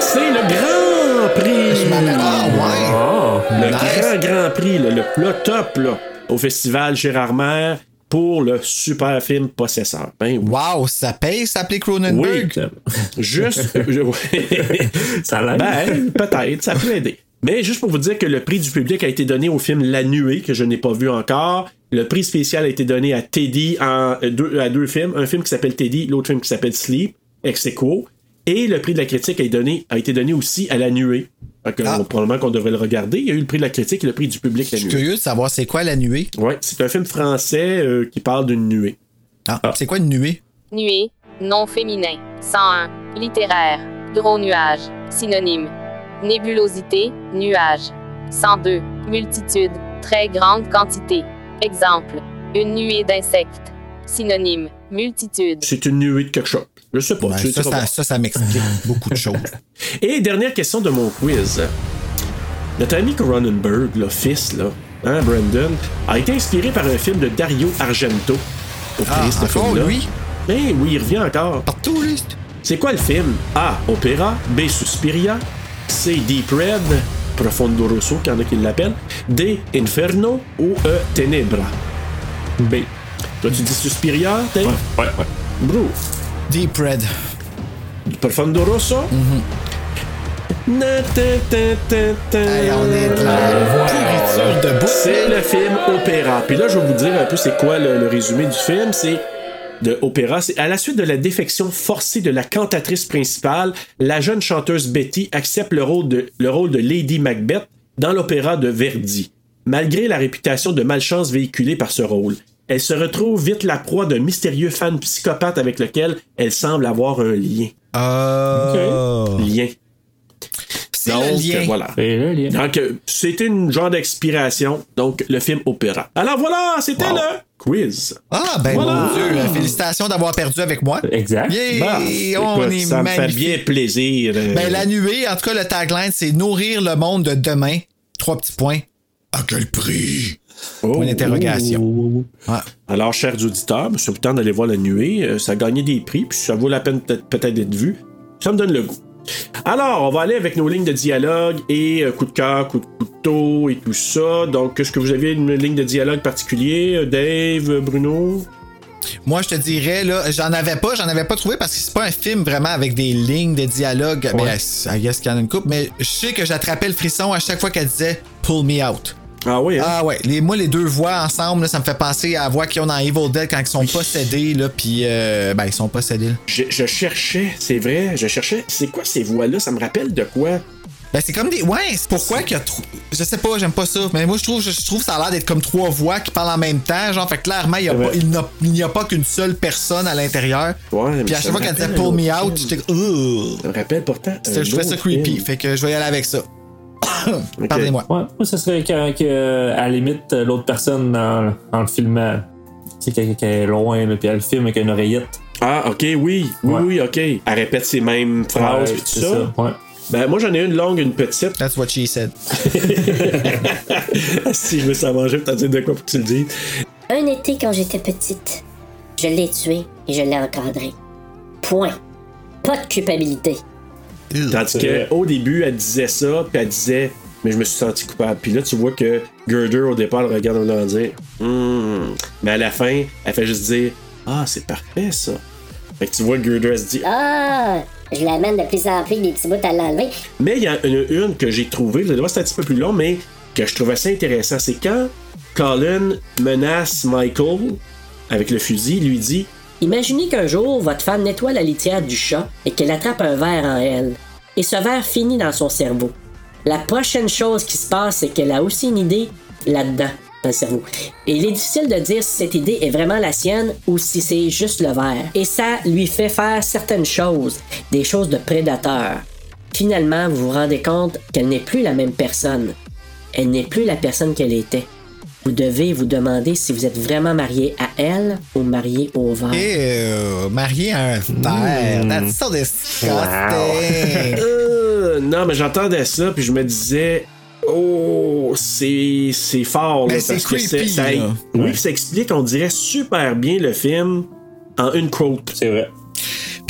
C'est le grand prix. Ah, ouais. Le Nice. grand, grand prix, le plat top là, au festival Gérard Maire pour le super film Possesseur. Ben oui. Wow, ça paye s'appeler Cronenberg? <laughs> Juste. <laughs> ouais. Ça l'aide. Ben, peut-être, ça peut aider. Mais juste pour vous dire que le prix du public a été donné au film La Nuée, que je n'ai pas vu encore. Le prix spécial a été donné à Teddy en euh, deux, à deux films. Un film qui s'appelle Teddy, l'autre film qui s'appelle Sleep, ex aequo. Et le prix de la critique a été donné, a été donné aussi à La Nuée. Que, Ah. euh, probablement qu'on devrait le regarder. Il y a eu le prix de la critique et le prix du public La Je suis Nuée. curieux de savoir c'est quoi la nuée. Ouais, c'est un film français euh, qui parle d'une nuée. Ah, c'est quoi une nuée? Nuée, nom féminin. 101. Littéraire. Gros nuage. Synonyme. Nébulosité, nuage. 102. Multitude. Très grande quantité. Exemple. Une nuée d'insectes. Synonyme. Multitude. C'est une nuée de quelque chose. Je sais pas. Ben, ça, ça, voir. ça, ça m'explique <laughs> beaucoup de choses. Et dernière question de mon quiz. Notre ami Cronenberg, le fils, là, hein, Brandon, a été inspiré par un film de Dario Argento pour créer Ah, ce encore film-là. lui? Ben oui, il revient encore. Partout, lui. C'est quoi le film? A. Opéra. B. Suspiria. C. Deep Red. Profondo Rosso, qu'il y en a qui l'appellent. D. Inferno. Ou E. Tenebra. B. Toi, tu dis Suspiria, Dave? Ouais, ouais. Bro. Deep Red. Profondo Rosso? Na, ta, ta, ta, ta. Hey, on est de la. C'est le film Opéra. Puis là, je vais vous dire un peu c'est quoi le, le résumé du film? C'est de Opéra. C'est à la suite de la défection forcée de la cantatrice principale, la jeune chanteuse Betty accepte le rôle de, le rôle de Lady Macbeth dans l'opéra de Verdi. Malgré la réputation de malchance véhiculée par ce rôle, elle se retrouve vite la proie d'un mystérieux fan psychopathe avec lequel elle semble avoir un lien. Oh. Lien. C'est Donc, le lien. voilà. C'est le lien. Donc, euh, c'était une genre d'expiration. Donc, le film Opéra. Alors voilà, c'était Wow. le quiz. Ah, ben Voilà. mon Dieu. Félicitations d'avoir perdu avec moi. Exact. Yeah, Bah, on écoute, est ça me fait bien plaisir. euh, Ben, la nuée, en tout cas, le tagline, c'est nourrir le monde de demain. Trois petits points. À quel prix? oh, Point d'interrogation. Ouais. Alors, chers auditeurs, c'est le temps d'aller voir la nuée. Euh, Ça a gagné des prix, puis ça vaut la peine peut-être peut-être d'être vu. Ça me donne le goût. Alors, on va aller avec nos lignes de dialogue et euh, coup de cœur, coup de couteau et tout ça. Donc, est-ce que vous avez une ligne de dialogue particulière, Dave, euh, Bruno? Moi, je te dirais, là, j'en avais pas, j'en avais pas trouvé parce que c'est pas un film vraiment avec des lignes de dialogue. Ben, I guess qu'il y en a une coupe, mais je sais que j'attrapais le frisson à chaque fois qu'elle disait Pull me out. Ah oui, hein? Ah ouais, les, moi les deux voix ensemble, là, ça me fait penser à la voix qu'ils ont dans Evil Dead quand ils sont possédés, là, puis euh, ben ils sont possédés. là. Je, je cherchais, c'est vrai, je cherchais, c'est quoi ces voix-là? Ça me rappelle de quoi? Ben c'est comme des. Ouais, c'est pourquoi qu'il y a trop. Je sais pas, j'aime pas ça. Mais moi je trouve, je, je trouve ça a l'air d'être comme trois voix qui parlent en même temps. Genre, fait clairement, il a n'y a pas qu'une seule personne à l'intérieur. Ouais, mais Puis à chaque fois qu'elle disait Pull me out, j'étais. Ça me rappelle pourtant. Je trouvais ça creepy. film. Fait que je vais y aller avec ça. Pardonnez-moi. Ouais, moi, ça serait quand, que, à la limite, l'autre personne, dans, en le filmant, c'est quelqu'un qui est loin, là, puis elle filme avec une oreillette. Ah, ok, oui, oui, Ouais. oui, ok. Elle répète ses mêmes phrases, Ouais, pis tout ça. Ouais. Ben, moi, j'en ai une longue, une petite. That's what she said. <laughs> si je veux ça manger, peut-être de quoi pour que tu le dises. Un été quand j'étais petite, je l'ai tué et je l'ai encadré. Point. Pas de culpabilité. Tandis que au début, elle disait ça, puis elle disait, mais je me suis senti coupable. Puis là, tu vois que Girder, au départ, elle regarde en dire, Hmm. Mais à la fin, elle fait juste dire, ah, c'est parfait, ça. Fait que tu vois, Girder, elle se dit, Ah, je l'amène de plus en plus des petits bouts à l'enlever. Mais il y en a une, une que j'ai trouvée, le droit c'est un petit peu plus long, mais que je trouve assez intéressant. C'est quand Colin menace Michael avec le fusil, il lui dit Imaginez qu'un jour, votre femme nettoie la litière du chat et qu'elle attrape un verre en elle. Et ce verre finit dans son cerveau. La prochaine chose qui se passe, c'est qu'elle a aussi une idée là-dedans, dans le cerveau. Et il est difficile de dire si cette idée est vraiment la sienne ou si c'est juste le verre. Et ça lui fait faire certaines choses, des choses de prédateur. Finalement, vous vous rendez compte qu'elle n'est plus la même personne. Elle n'est plus la personne qu'elle était. Vous devez vous demander si vous êtes vraiment marié à elle ou marié au verre. Et euh, marié à un verre. That's so disgusting. Euh, non, mais j'entendais ça, puis je me disais. Oh, c'est c'est fort. Là, que ça, là. Oui, ça explique, on dirait, super bien le film en une quote. C'est vrai.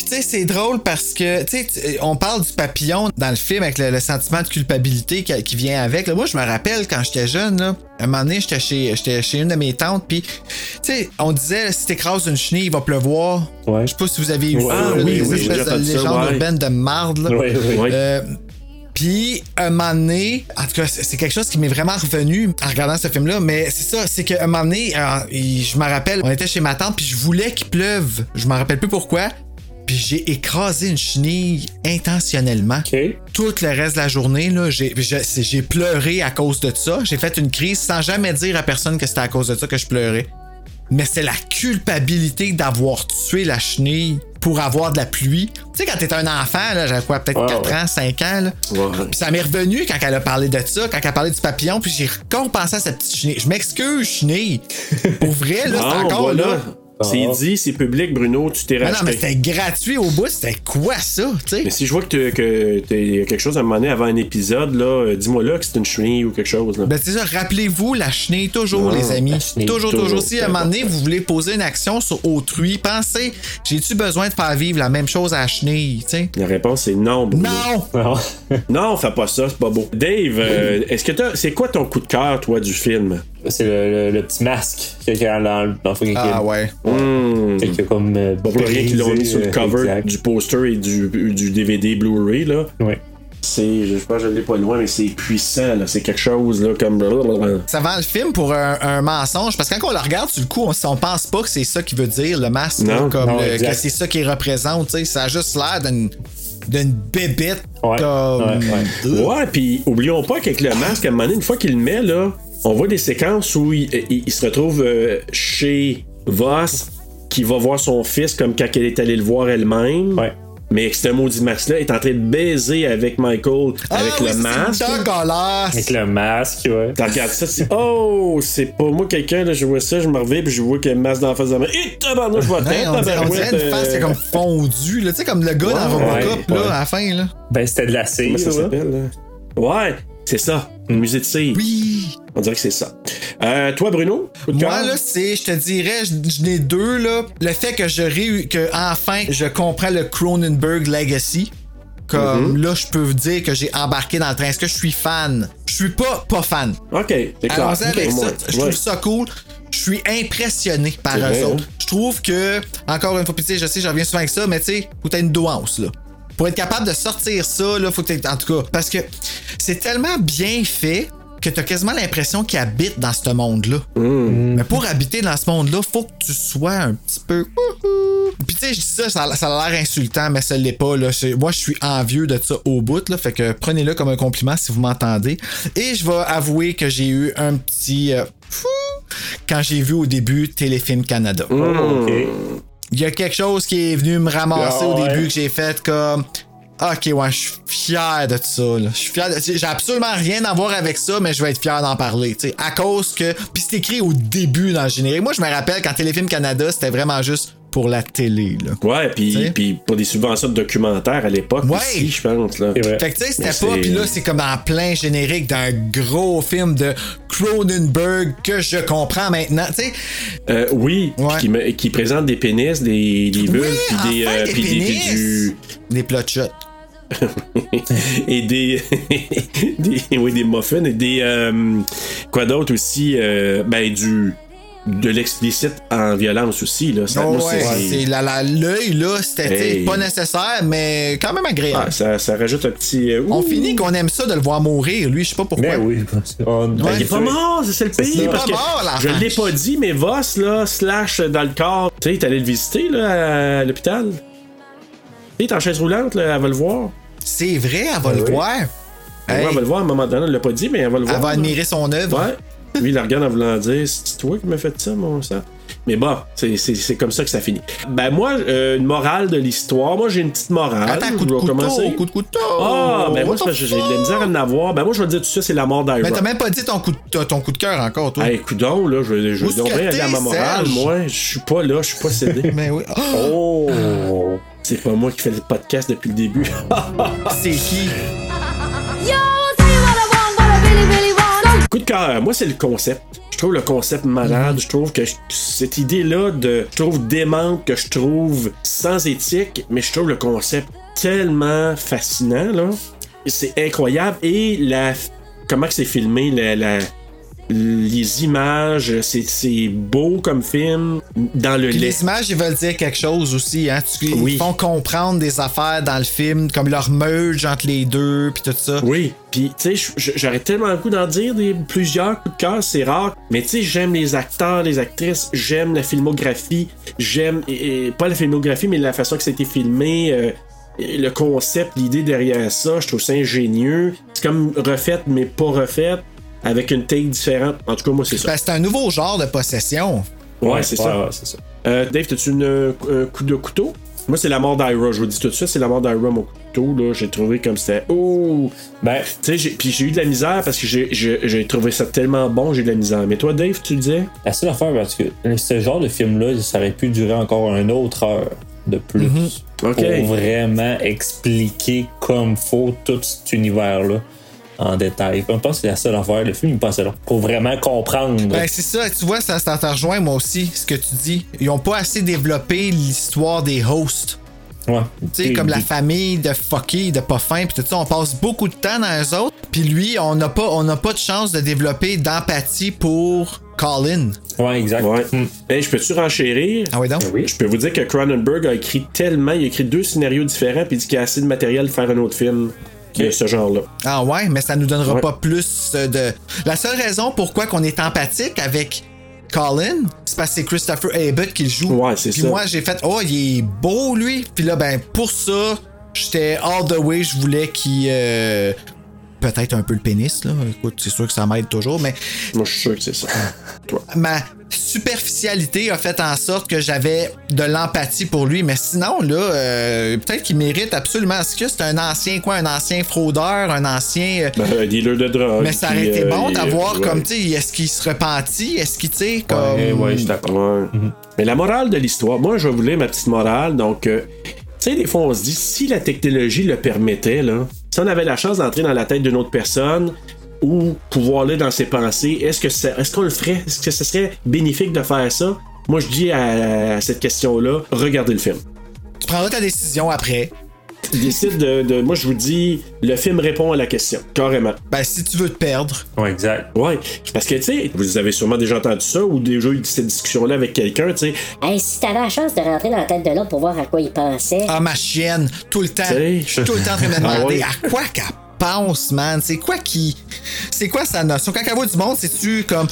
Puis tu sais, c'est drôle parce que, tu sais, tu- on parle du papillon dans le film avec le, le sentiment de culpabilité qui, qui vient avec. Là, moi, je me rappelle quand j'étais jeune, là, un moment donné, j'étais chez, chez une de mes tantes, puis, tu sais, on disait, si t'écrases une chenille, il va pleuvoir. Ouais. Je sais pas si vous avez eu Ouais. ça, là, oui, des oui, espèces de légendes ouais. urbaines de marde. là. Oui, oui. Oui. Euh, puis, un moment donné, en tout cas, c'est quelque chose qui m'est vraiment revenu en regardant ce film-là, mais c'est ça, c'est qu'un moment donné, euh, je me rappelle, on était chez ma tante, puis je voulais qu'il pleuve. Je me rappelle plus pourquoi. Puis j'ai écrasé une chenille intentionnellement. Tout le reste de la journée, là, j'ai pleuré à cause de ça. J'ai fait une crise sans jamais dire à personne que c'était à cause de ça que je pleurais. Mais c'est la culpabilité d'avoir tué la chenille pour avoir de la pluie. Tu sais, quand t'es un enfant, là, j'avais quoi, peut-être Ouais, 4 ouais. ans, 5 ans, là. Puis ça m'est revenu quand elle a parlé de ça, quand elle a parlé du papillon, puis j'ai compensé à cette petite chenille. Je m'excuse, chenille. Pour vrai, là, c'est Ah, encore voilà. là. C'est dit, c'est public, Bruno, tu t'es Mais non, mais racheté. c'était gratuit au bout, c'était quoi ça, tu sais? Mais si je vois que t'as que t'as quelque chose à moment donné avant un épisode, là, euh, dis-moi là que c'est une chenille ou quelque chose. Là. Ben c'est ça, rappelez-vous la chenille toujours, Ah, les amis. chenille, toujours, toujours, toujours, Si à un moment donné, vous voulez poser une action sur autrui, pensez, j'ai-tu besoin de faire vivre la même chose à la chenille, tu sais? La réponse est non, Bruno. Non! Non. Non, fais pas ça, c'est pas beau. Dave, euh, est-ce que t'as. C'est quoi ton coup de cœur, toi, du film? C'est le, le- le petit masque qu'il y a dans, dans le fucking Ah ouais. Hmm. Fait que comme. euh, pour rien qu'ils l'ont mis sur le cover exact. du poster et du, du DVD Blu-ray, là. Ouais. C'est. Je sais pas, je l'ai pas loin, mais c'est puissant, là. C'est quelque chose, là, comme. Ça vend le film pour un, un mensonge, parce que quand on le regarde sur le coup, on, on pense pas que c'est ça qui veut dire, le masque, là, Non, comme non, le- exact. que c'est ça qui représente, tu sais. Ça a juste l'air d'une d'une bébête Ouais, comme. ouais, ouais. Ugh. Ouais, puis oublions pas qu'avec le masque, à un moment donné, une fois qu'il le met, là, on voit des séquences où il, il- il se retrouve euh, chez Voss, qui va voir son fils comme quand elle est allée le voir elle-même. Ouais. Mais avec ce maudit masque-là, est en train de baiser avec Michael, Ah avec oui, le c'est masque. dégueulasse. Avec le masque, ouais. T'as regardé ça, tu oh, c'est pas moi quelqu'un, là, je vois ça, je me reviens, puis je vois qu'il y a le masque dans la face de la main. Et tabarnak, je vois tête, on, dirait, on dirait tabarouette, une face qui est euh, comme fondue, là, tu sais, comme le gars dans Robocop, ouais, là, ouais. à la fin, là. Ben, c'était de la cire. Comment ça là. s'appelle, là? Ouais, c'est ça, une musée de cire. Oui. On dirait que c'est ça. Euh, toi, Bruno, Moi, là, c'est, je te dirais, je, n'ai deux, là. Le fait que je réu- que enfin, je comprends le Cronenberg Legacy. Comme Mm-hmm. là, je peux vous dire que j'ai embarqué dans le train. Est-ce que je suis fan? Je suis pas pas fan. Ok, c'est clair. Avec ça. Je Ouais. trouve ça cool. Je suis impressionné par eux autres. hein? Je trouve que, encore une fois, puis tu sais, je sais, je reviens souvent avec ça, mais tu sais, que t'aies une douance, là. Pour être capable de sortir ça, là, faut que t'aies- En tout cas, parce que c'est tellement bien fait que t'as quasiment l'impression qu'il habite dans ce monde-là. Mm. Mais pour habiter dans ce monde-là, faut que tu sois un petit peu. Puis tu sais, je dis ça, ça a, ça a l'air insultant, mais ça l'est pas. Là. C'est- Moi, je suis envieux de ça au bout, là, fait que prenez-le comme un compliment si vous m'entendez. Et je vais avouer que j'ai eu un petit. euh, fou quand j'ai vu au début Téléfilm Canada. Ok. Il y a quelque chose qui est venu me ramasser Ah au ouais. début que j'ai fait comme. Ok, ouais, je suis fier de ça. là. Je suis fier de... J'ai absolument rien à voir avec ça, mais je vais être fier d'en parler. tu sais, À cause que. Puis c'est écrit au début dans le générique. Moi, je me rappelle quand Téléfilm Canada, c'était vraiment juste pour la télé. Là. Ouais, puis, pour des subventions de documentaires à l'époque Ouais. aussi, je pense. Là. Fait que tu sais, c'était pas. Puis là, c'est comme en plein générique d'un gros film de Cronenberg que je comprends maintenant. Tu sais, Euh, oui, Ouais. qui, me- qui présente des pénis, des, des vulves, puis des, enfin, euh, des puis des, du, des plot shots. <laughs> et des, <laughs> des, oui, des muffins et des, euh, quoi d'autre aussi, euh, ben du, de l'explicite en violence aussi là. Ça, Oh, moi, ouais, c'est- c'est la- la- l'œil là, c'était Hey. pas nécessaire, mais quand même agréable. Ah, ça, ça rajoute un petit. euh, On finit qu'on aime ça de le voir mourir, lui, je sais pas pourquoi. Mais oui, parce qu'on- Ben, Ouais, il est pas mort, c'est le pire. Il est parce pas que mort, l'enfant. Je l'ai pas dit, mais Voss, là, slash dans le corps. Tu sais, il est allé le visiter, là, à l'hôpital. Tu sais, il est en chaise roulante, là, elle va le voir. C'est vrai, elle va le oui. voir. Ouais, Hey, elle va le voir à un moment donné, elle l'a pas dit, mais elle va le voir. elle va là. admirer son œuvre. Ouais. Lui, il la regarde en voulant dire C'est toi qui m'as fait ça, mon sang. Mais bon, c'est- c'est c'est comme ça que ça finit. Ben moi, euh, une morale de l'histoire, moi j'ai une petite morale. Attends, coup de Je vais couteau, commencer. coup de couteau. Ah, ben moi, j'ai de la misère à en avoir. Ben moi, je vais te dire tout ça, c'est la mort d'Ira. Mais t'as même pas dit ton coup de, ton coup de cœur encore, toi. Hey, coudonc, là, je, je vais donc bien aller à ma morale, Serge? moi. Je suis pas là, je suis pas cédé. <laughs> Mais oui. Oh! C'est pas moi qui fais le podcast depuis le début. C'est qui? Coup de cœur, moi c'est le concept. Je trouve le concept malade. Je trouve que cette idée-là de, je trouve démente, que je trouve sans éthique, mais je trouve le concept tellement fascinant là. C'est incroyable et la, comment c'est filmé, la- les images, c'est, beau comme film dans le les images, ils veulent dire quelque chose aussi. Hein? Tu- ils Oui. font comprendre des affaires dans le film, comme leur merge entre les deux, puis tout ça. Oui, puis tu sais, j'aurais tellement le goût d'en dire des plusieurs coups de cœur, c'est rare. Mais tu sais, j'aime les acteurs, les actrices, j'aime la filmographie, j'aime pas la filmographie, mais la façon que ça a été filmé, euh, le concept, l'idée derrière ça, je trouve ça ingénieux. C'est comme refait mais pas refait, avec une take différente. En tout cas, moi c'est ça. Ben, c'est un nouveau genre de possession. Ouais, c'est ça. ouais, c'est ça. Euh, Dave, t'as-tu une- un coup de couteau? Moi, c'est la mort d'Ira. Je vous le dis tout de suite, c'est la mort d'Ira, mon couteau. Là, j'ai trouvé comme c'était. Oh! Ben, Tu sais, j'ai- puis j'ai eu de la misère parce que j'ai- trouvé ça tellement bon, j'ai eu de la misère. Mais toi, Dave, tu le disais? La seule affaire, parce que ce genre de film-là, ça aurait pu durer encore une autre heure de plus. Ok. Pour vraiment expliquer comme faut tout cet univers-là en détail. Je pense que c'est la seule affaire. Le film, il passe là. Pour vraiment comprendre. Ben, c'est ça, tu vois, ça, ça te rejoint moi aussi, ce que tu dis. Ils ont pas assez développé l'histoire des hosts. ouais. Tu sais, comme la famille de fucky, de pas fin, puis tout ça, on passe beaucoup de temps dans eux autres. Puis lui, on n'a pas, on n'a pas de chance de développer d'empathie pour Colin. Ouais, exact. Ouais. Hey, je peux-tu renchérir? Ah oui, donc? Je peux vous dire que Cronenberg a écrit tellement, il a écrit deux scénarios différents, puis il dit qu'il y a assez de matériel pour faire un autre film de ce genre-là. Ah ouais, mais ça nous donnera Ouais. pas plus de. La seule raison pourquoi qu'on est empathique avec Colin, c'est parce que c'est Christopher Abbott qui le joue. Ouais, c'est Puis ça. moi, j'ai fait, oh, il est beau lui. Puis là, ben, pour ça, j'étais all the way, je voulais qu'il. euh, Peut-être un peu le pénis, là. Écoute, c'est sûr que ça m'aide toujours, mais Moi, je suis sûr que c'est ça. <laughs> Toi. ma superficialité a fait en sorte que j'avais de l'empathie pour lui. Mais sinon, là, euh, peut-être qu'il mérite absolument. Est-ce que c'est un ancien, quoi, un ancien fraudeur, un ancien. euh, Ben, un dealer de drogue. mais ça aurait été euh, bon d'avoir ouais. comme, tu sais, est-ce qu'il se repentit? Est-ce qu'il, tu sais, comme. Ouais, ouais, je d'accord. Ouais. Mais la morale de l'histoire, moi, je lire ma petite morale. Donc, euh, tu sais, des fois, on se dit, si la technologie le permettait, là, si on avait la chance d'entrer dans la tête d'une autre personne ou pouvoir lire dans ses pensées, est-ce que est-ce qu'on le ferait? Est-ce que ce serait bénéfique de faire ça? Moi, je dis à cette question-là, regardez le film. Tu prendras ta décision après. Décide de, de- Moi, je vous dis, le film répond à la question, carrément. Ben, si tu veux te perdre. Ouais, exact. Ouais, parce que, tu sais, vous avez sûrement déjà entendu ça ou déjà eu cette discussion-là avec quelqu'un, tu sais. Hey, si t'avais la chance de rentrer dans la tête de l'autre pour voir à quoi il pensait. Ah, ma chienne, tout le temps. T'sais. Je suis tout le temps en train de me <laughs> Ah demander ouais. à quoi qu'elle pense, man. C'est quoi qui. C'est quoi sa notion? Quand elle voit du monde, c'est-tu comme.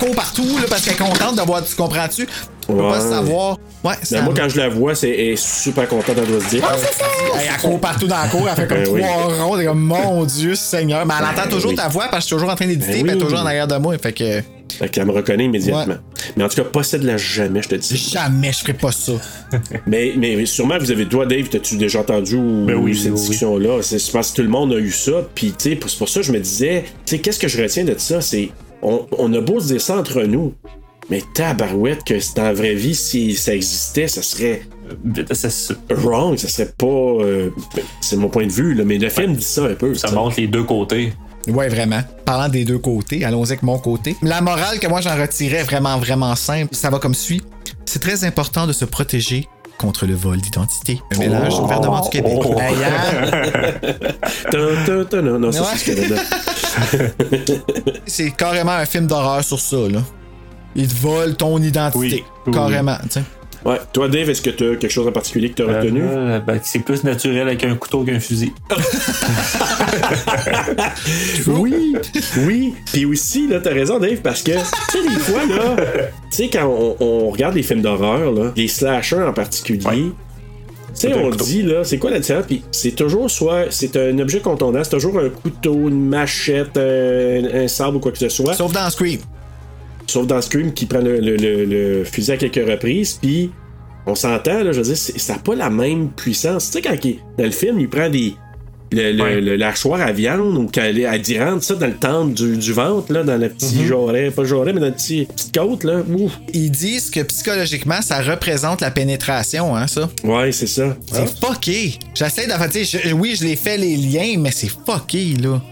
Elle court partout, là, parce qu'elle est contente de voir. Tu comprends-tu? On peut pas savoir. Ouais, Ben, moi, quand je la vois, c'est elle est super contente, elle doit se dire. Elle court partout dans la cour, elle fait comme Ben oui. trois ronds, t'es comme mon Dieu Seigneur. Mais elle entend Ben toujours oui. ta voix parce que je suis toujours en train d'éditer, Ben puis elle est oui. toujours en arrière de moi. Fait que Fait qu'elle me reconnaît immédiatement. Ouais. Mais en tout cas, possède-la jamais, je te dis. jamais je ferai pas ça. mais, <laughs> mais, mais sûrement, vous avez, toi, Dave, t'as-tu déjà entendu Ben oui, cette oui, oui. discussion-là? C'est je pense que tout le monde a eu ça. Puis, tu sais, c'est pour ça que je me disais, tu sais, qu'est-ce que je retiens de ça? C'est, on, on a beau se dire ça entre nous, mais tabarouette, que c'est dans la vraie vie, si ça existait, ça serait Ça, ça- wrong, ça serait pas. euh, c'est mon point de vue, là, mais le film dit ça un peu. ça ça. montre les deux côtés. Ouais, vraiment. Parlant des deux côtés, allons-y avec mon côté. La morale que moi j'en retirais vraiment, vraiment simple, ça va comme suit. C'est très important de se protéger contre le vol d'identité. Un mélange du gouvernement du Québec. Oh. Hey, hein? Dun, dun, dun, non, non, ça, Ouais. c'est ce Canada. <laughs> C'est carrément un film d'horreur sur ça, là. Il te vole ton identité. Oui, oui. Carrément, tu sais. Ouais. Toi, Dave, est-ce que tu as quelque chose en particulier que tu as retenu? Euh, ben, c'est plus naturel avec un couteau qu'un fusil. <laughs> Oui, oui. Puis aussi, là, t'as raison, Dave, parce que, tu sais, des fois, là, tu sais, quand on, on regarde les films d'horreur, là, les slashers en particulier, Ouais. tu sais, on couteau. dit, là, c'est quoi la différence? Puis c'est toujours soit, c'est un objet contondant, c'est toujours un couteau, une machette, un, un sabre ou quoi que ce soit. Sauf dans Scream. Sauf dans Scream qui prend le, le- le- le fusil à quelques reprises, puis on s'entend, là, je veux dire, ça n'a pas la même puissance. Tu sais, quand il- dans le film, il prend des. Le, le, le- l'archoir à viande ou qu'elle elle dit rentre ça dans le temple du, du ventre, là, dans le petit joret, pas joret, mais dans le petit petite côte, là. Ouf. Ils disent que psychologiquement, ça représente la pénétration, hein, ça. Ouais, c'est ça. C'est fucké. J'essaie d'en oui, je l'ai fait les liens, mais c'est fucké, là.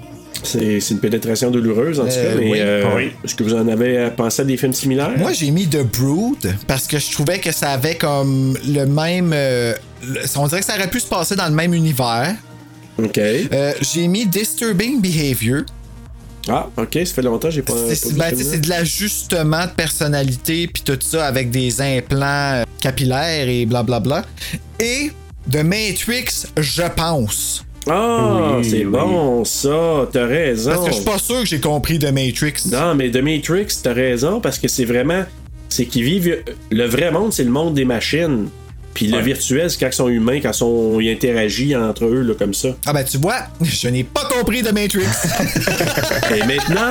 C'est, c'est une pénétration douloureuse, en tout Euh, cas, mais oui. euh, Oui. est-ce que vous en avez euh, pensé à des films similaires? Moi, j'ai mis The Brood parce que je trouvais que ça avait comme le même. euh, on dirait que ça aurait pu se passer dans le même univers. OK. Euh, j'ai mis Disturbing Behavior. Ah, ok, ça fait longtemps que j'ai pas. C'est ben, de l'ajustement de personnalité, puis tout ça avec des implants euh, capillaires et blablabla. Et The Matrix, je pense. Ah, Oui, c'est oui. bon, ça, t'as raison. Parce que je suis pas sûr que j'ai compris The Matrix. Non, mais The Matrix, t'as raison, parce que c'est vraiment. C'est qu'ils vivent. Le vrai monde, c'est le monde des machines. Puis le virtuel, c'est quand ils sont humains, quand ils, sont, ils interagissent entre eux, là, comme ça. Ah ben tu vois, je n'ai pas compris The Matrix. <laughs> Et maintenant,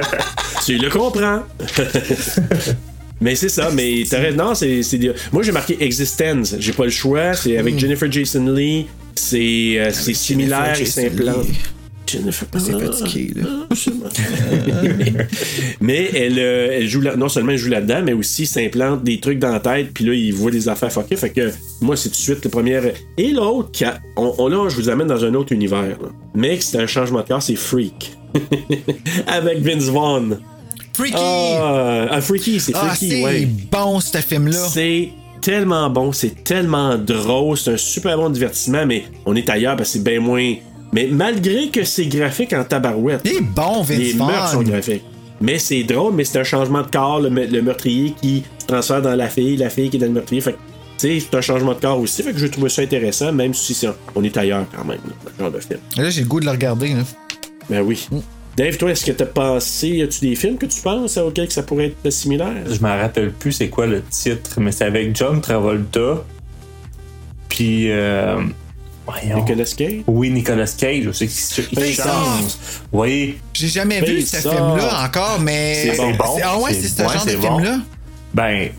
<laughs> tu le comprends. <laughs> mais c'est ça, mais t'as raison. Non, c'est. Moi, j'ai marqué Existence. J'ai pas le choix. C'est avec Hmm. Jennifer Jason Lee. C'est euh, c'est similaire et s'implante. Jennifer C'est fatigué, là. <laughs> mais elle, euh, elle joue là- non seulement elle joue là-dedans, mais aussi s'implante des trucs dans la tête, puis là, il voit des affaires fuckées. Fait que moi, c'est tout de suite le premier. Et l'autre, on, on- là, je vous amène dans un autre univers. là. Mais c'est un changement de corps, c'est Freak. <laughs> Avec Vince Vaughn. Freaky! Ah, ah, Freaky, c'est Ah, Freaky, c'est ouais. bon, ce film-là. C'est tellement bon, c'est tellement drôle, c'est un super bon divertissement, mais on est ailleurs parce que c'est bien moins. Mais malgré que c'est graphique en tabarouette. Il est bon, Vince Les meurtres sont graphiques. Mais c'est drôle, mais c'est un changement de corps, le, me- le meurtrier qui se transfère dans la fille, la fille qui est dans le meurtrier. Fait que, tu sais, c'est un changement de corps aussi. Fait que je trouve ça intéressant, même si c'est- on est ailleurs quand même, là, ce genre de film. Là, j'ai le goût de le regarder. Là. Ben oui. Dave, toi, est-ce que t'as pensé, as-tu des films que tu penses auxquels que ça pourrait être similaire? Je me rappelle plus c'est quoi le titre, mais c'est avec John Travolta. Puis. Euh, voyons. Nicolas Cage? Oui, Nicolas Cage aussi. Qui, qui Face chante. Oui. J'ai jamais vu ce film-là encore, mais. C'est bon. Ah ouais, c'est ce ouais, genre de c'est bon. film-là? Ben.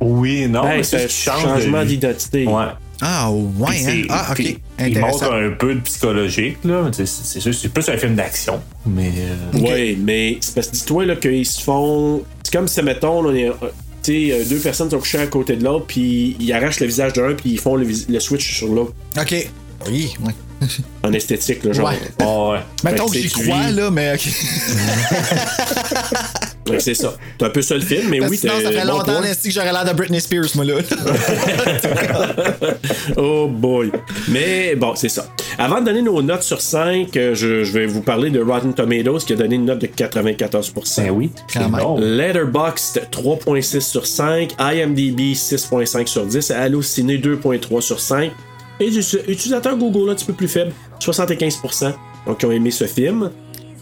Oui, non. Ben, mais c'est un qu'il change changement d'identité. Ouais. Ah ouais, hein? c'est- Ah, ok. Il montre un peu de psychologique, là. C'est c'est sûr, c'est plus un film d'action. Mais. euh, Oui, mais c'est parce que dis-toi là, qu'ils se font. C'est comme si, mettons, là, on est, euh, tu sais, euh, deux personnes sont couchées à côté de l'autre, puis ils arrachent le visage d'un, puis ils font le, vis- le switch sur l'autre. Ok. Oui, ouais. <laughs> En esthétique, là, genre. Ouais. Ah ouais. Mettons que que j'y crois, là, mais ok. <laughs> Ouais, c'est ça. C'est un peu ça le film, mais Parce oui, sinon, ça fait bon longtemps que j'aurais l'air de Britney Spears, moi, là. <laughs> oh boy. Mais bon, c'est ça. Avant de donner nos notes sur 5, euh, je, je vais vous parler de Rotten Tomatoes qui a donné une note de 94%. Ben oui. Quand même. bon. Letterboxd 3.6 sur 5, IMDb 6.5 sur 10, Allociné 2.3 sur 5, et du utilisateur Google un petit peu plus faible, 75%. Donc, qui ont aimé ce film.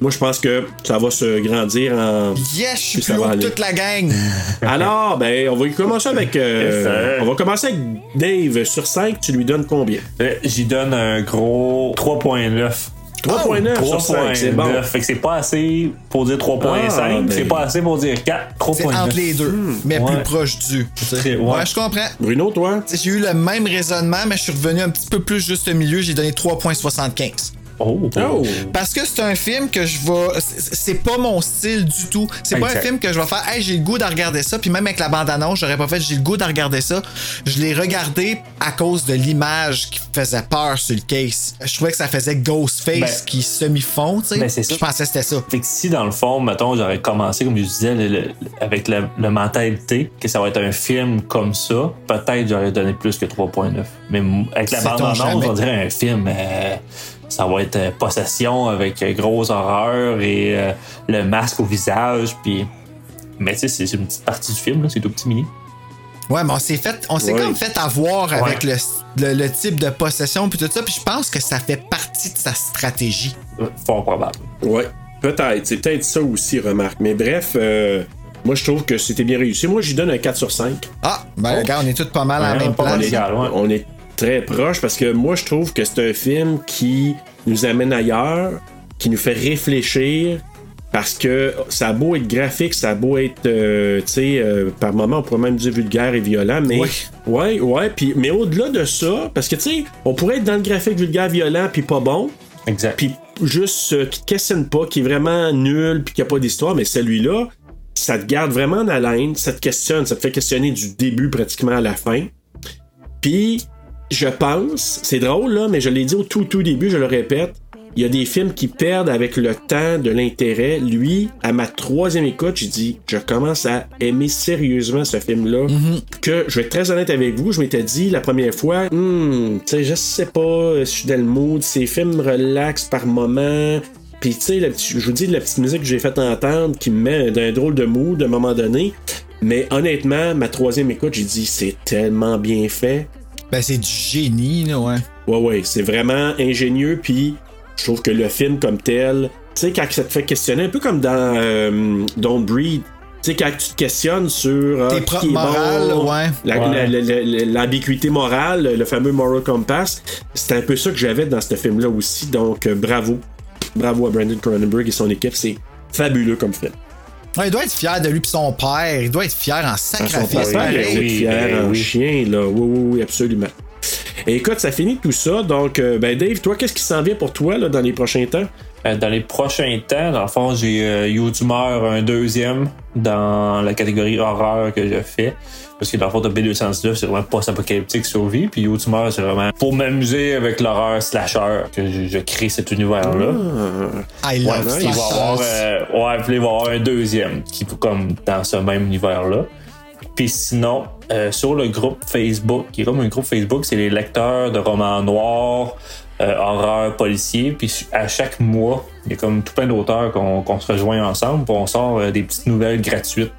Moi, je pense que ça va se grandir en. Yes, je suis Puis ça plus haut va que aller. toute la gang. <laughs> Alors, ben, on va y commencer avec. euh, Yes, on va commencer avec Dave. Sur 5, tu lui donnes combien? Euh, J'y donne un gros 3.9. 3.9 sur 5, c'est bon. 3.9. Fait que c'est pas assez pour dire 3.5, Ah, ben. c'est pas assez pour dire 4. 3.9. C'est entre les deux, mais Ouais. plus proche du. Ouais. ouais. je comprends. Bruno, toi? J'ai eu le même raisonnement, mais je suis revenu un petit peu plus juste au milieu. J'ai donné 3.75. Oh. Oh Parce que c'est un film que je vais. c'est- pas mon style du tout. C'est pas un film que je vais faire. Hey, j'ai le goût de regarder ça. Puis même avec la bande-annonce, j'aurais pas fait. J'ai le goût de regarder ça. Je l'ai regardé à cause de l'image qui faisait peur sur le case. Je trouvais que ça faisait Ghostface Ben, qui semi-fond, tu sais. ben, c'est ça. je pensais que c'était ça. Fait que si dans le fond, mettons, j'aurais commencé, comme je disais, le- le- avec la, la mentalité que ça va être un film comme ça, peut-être j'aurais donné plus que 3.9. Mais avec la bande-annonce, on dirait un film. euh, ça va être euh, possession avec euh, grosse horreur et euh, le masque au visage. Puis... Mais tu sais, c'est une petite partie du film, c'est tout petit mini. Ouais, mais on s'est fait, on s'est Ouais. comme fait avoir avec Ouais. le, le, le type de possession puis tout ça. Puis je pense que ça fait partie de sa stratégie. Fort probable. Ouais, peut-être. C'est peut-être ça aussi, remarque. Mais bref, euh, moi, je trouve que c'était bien réussi. Moi, j'y donne un 4 sur 5. Ah, ben regarde, on est tous pas mal à la même place. On est très proche parce que moi, je trouve que c'est un film qui nous amène ailleurs, qui nous fait réfléchir, Parce que ça a beau être graphique, ça a beau être, euh, tu sais, euh, par moments, on pourrait même dire vulgaire et violent, mais. Ouais. Ouais, ouais. Puis, mais au-delà de ça, parce que, tu sais, on pourrait être dans le graphique vulgaire, violent, puis pas bon. Exact. Puis juste euh, qui te questionne pas, qui est vraiment nul, puis qui a pas d'histoire, mais celui-là, ça te garde vraiment en haleine, ça te questionne, ça te fait questionner du début pratiquement à la fin. Puis, je pense, c'est drôle là, mais je l'ai dit au tout tout début, je le répète, il y a des films qui perdent avec le temps de l'intérêt. Lui, à ma troisième écoute, j'ai dit, je commence à aimer sérieusement ce film-là. Que je vais être très honnête avec vous, je m'étais dit la première fois, hmm, tu sais, je sais pas, je suis dans le mood, ces films relax par moment. Puis tu sais, je vous dis la petite musique que j'ai fait entendre qui me met d'un drôle de mood à un moment donné. Mais honnêtement, ma troisième écoute, j'ai dit c'est tellement bien fait. Ben, c'est du génie, là, ouais. Ouais, ouais, c'est vraiment ingénieux. Puis je trouve que le film comme tel, tu sais, quand ça te fait questionner, un peu comme dans euh, Don't Breathe. Tu sais, quand tu te questionnes sur ah, Tes qui propres bon, morales, ouais. la- Ouais. la- la- la- l'ambiguïté morale, le fameux moral compass, c'est un peu ça que j'avais dans ce film-là aussi. Donc, euh, bravo. Bravo à Brandon Cronenberg et son équipe. C'est fabuleux comme film. Il doit être fier de lui et son père. Il doit être fier en sacrifice. papa, il oui, fier ben en oui. chien, là. Oui, oui, oui, absolument. Et écoute, ça finit tout ça. Donc, euh, ben Dave, toi, qu'est-ce qui s'en vient pour toi là, dans les prochains temps? Euh, Dans les prochains temps, dans le fond, j'ai euh, You un deuxième dans la catégorie horreur que je fais. Parce que dans le fond, de B219, c'est vraiment post-apocalyptique survie. Puis d'humeur, c'est vraiment pour m'amuser avec l'horreur slasher que je, je crée cet univers-là. I Ouais, love puis il va avoir, euh, ouais, puis il va y avoir un deuxième qui est comme dans ce même univers-là. Puis sinon, euh, sur le groupe Facebook, qui est comme un groupe Facebook, c'est les lecteurs de romans noirs, euh, horreur, policiers. Puis à chaque mois, il y a comme tout plein d'auteurs qu'on se rejoint ensemble. Puis on sort euh, des petites nouvelles gratuites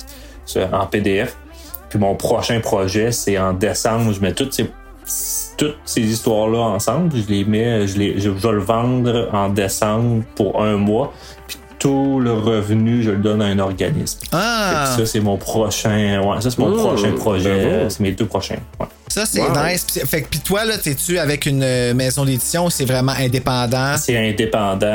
en PDF. Puis mon prochain projet, c'est en décembre. Je mets toutes ces, toutes ces histoires-là ensemble. Je les mets, je, les, je, vais le vendre en décembre pour un mois. Tout le revenu, je le donne à un organisme. Ah, ça, c'est mon prochain. Ouais, ça, c'est mon prochain projet. C'est mes deux prochains. Ouais. ça, c'est Wow. nice. Puis- Fait que, puis toi, là, t'es-tu avec une euh, maison d'édition ou c'est vraiment indépendant? C'est indépendant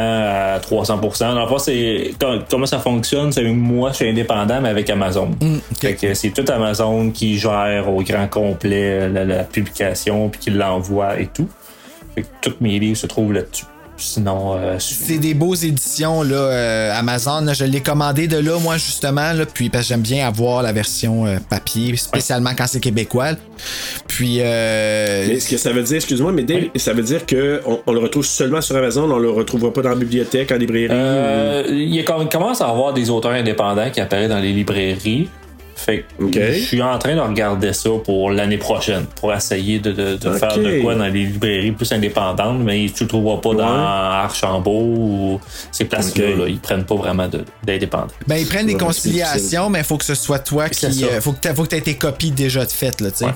à 300 Dans le fond, c'est com- comment ça fonctionne, c'est moi je suis indépendant mais avec Amazon. Mm, Fait que c'est tout Amazon qui gère au grand complet la, la publication puis qui l'envoie et tout. Fait que tous mes livres se trouvent là-dessus. Sinon, euh, C'est des beaux éditions là, euh, Amazon. là. je l'ai commandé de là, moi, justement. Là, puis parce que j'aime bien avoir la version euh, papier, spécialement quand c'est québécois. Puis euh, Mais ce que ça veut dire, excuse-moi, mais Dave, ça veut dire qu'on on le retrouve seulement sur Amazon, on le retrouvera pas dans la bibliothèque, en librairie. Euh, il commence à avoir des auteurs indépendants qui apparaissent dans les librairies. Fait que je suis en train de regarder ça pour l'année prochaine, pour essayer de, de- de Ok. faire de quoi dans les librairies plus indépendantes, mais tu ne trouveras pas dans Archambault ou ces places-là. Ok. là. ils prennent pas vraiment d'indépendants. ben, ils prennent des conciliations, mais il faut que ce soit toi qui. euh, faut que tu faut que aies tes copies déjà de faites, là, tu sais. Ouais.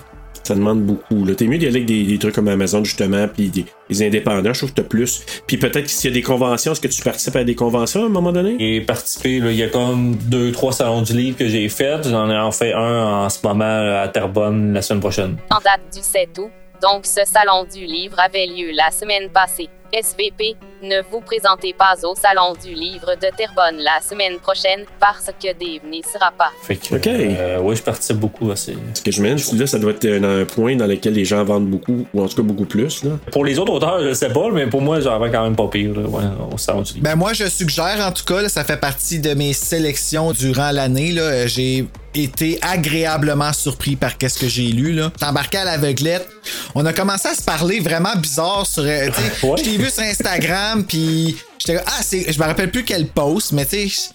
Ça demande beaucoup. là. T'es mieux d'y aller avec des, des trucs comme Amazon, justement, puis des, des indépendants, je trouve que t'as plus. Puis peut-être que s'il y a des conventions, est-ce que tu participes à des conventions à un moment donné? J'ai participé, là, il y a comme deux, trois salons du livre que j'ai fait. J'en ai en fait un en ce moment à Terrebonne la semaine prochaine. En date du 7 août, donc ce salon du livre avait lieu la semaine passée. SVP, ne vous présentez pas au salon du livre de Terrebonne la semaine prochaine parce que Dave n'y sera pas. Fait que, Ok. euh, oui, je participe beaucoup à ces, Parce que je me dis, là, ça doit être un, un point dans lequel les gens vendent beaucoup, ou en tout cas beaucoup plus. Là. Pour les autres auteurs, je sais pas, mais pour moi, j'en vais quand même pas pire là, ouais, au salon du livre. Ben moi je suggère en tout cas, là, ça fait partie de mes sélections durant l'année. là. Euh, J'ai été agréablement surpris par qu'est-ce que j'ai lu. là. T'embarquais à l'aveuglette. On a commencé à se parler vraiment bizarre sur. euh, Ouais. Je t'ai vu sur Instagram, puis j'étais ah c'est, je me rappelle plus quel post, mais tu sais.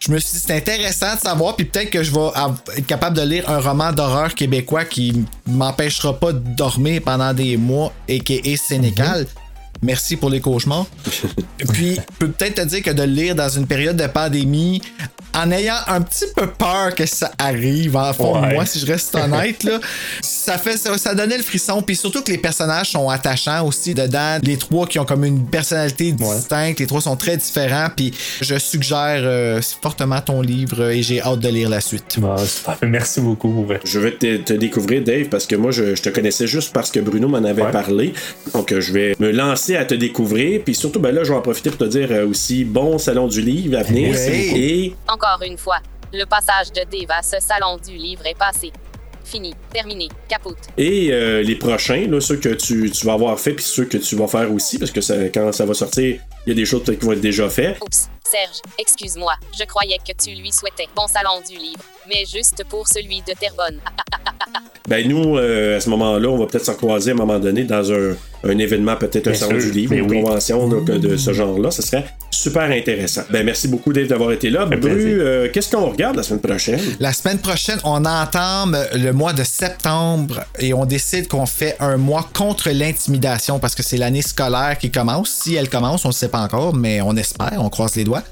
Je me suis dit, c'est intéressant de savoir, puis peut-être que je vais être capable de lire un roman d'horreur québécois qui m'empêchera pas de dormir pendant des mois, et qui est Sénécal. Merci pour les cauchemars. <laughs> Puis, je peux peut-être te dire que de le lire dans une période de pandémie, en ayant un petit peu peur que ça arrive, en fond, Ouais. moi, si je reste honnête, là, ça fait ça, ça donnait le frisson. Puis surtout que les personnages sont attachants aussi dedans. Les trois qui ont comme une personnalité distincte, les trois sont très différents. Puis je suggère euh, fortement ton livre et j'ai hâte de lire la suite. Ah, super. Merci beaucoup. Je vais te, te découvrir, Dave, parce que moi, je, je te connaissais juste parce que Bruno m'en avait Ouais. parlé. Donc, je vais me lancer à te découvrir. Puis surtout, ben là, je vais en profiter pour te dire euh, aussi bon salon du livre à venir. Et Encore une fois, le passage de Dave à ce salon du livre est passé. Fini, terminé, capote. Et euh, les prochains, là, ceux que tu, tu vas avoir fait, puis ceux que tu vas faire aussi, parce que ça- quand ça va sortir, il y a des choses peut-être qui vont être déjà faites. Oups, Serge, excuse-moi, je croyais que tu lui souhaitais bon salon du livre, mais juste pour celui de Terrebonne. Ben nous, euh, à ce moment-là, on va peut-être se croiser à un moment donné dans un, un événement, peut-être un Bien salon sûr, du livre, une oui. convention là, que de ce genre-là. Ce serait super intéressant. Ben merci beaucoup, Dave, d'avoir été là. Bru, euh, qu'est-ce qu'on regarde la semaine prochaine? La semaine prochaine, on entame le mois de septembre et on décide qu'on fait un mois contre l'intimidation parce que c'est l'année scolaire qui commence. Si elle commence, on ne sait pas encore, mais on espère, on croise les doigts.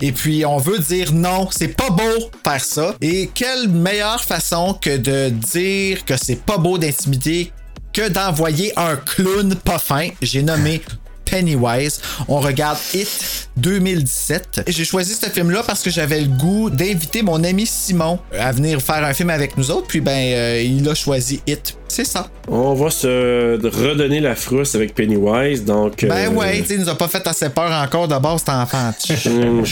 Et puis on veut dire non, c'est pas beau faire ça. Et quelle meilleure façon que de dire que c'est pas beau d'intimider que d'envoyer un clown pas fin. J'ai nommé Pennywise. On regarde It 2017. J'ai choisi ce film-là parce que j'avais le goût d'inviter mon ami Simon à venir faire un film avec nous autres. Puis ben, euh, il a choisi It. C'est ça. On va se redonner la frousse avec Pennywise, donc... Ben euh, ouais, il nous a pas fait assez peur encore d'abord cet enfant. <laughs> hum.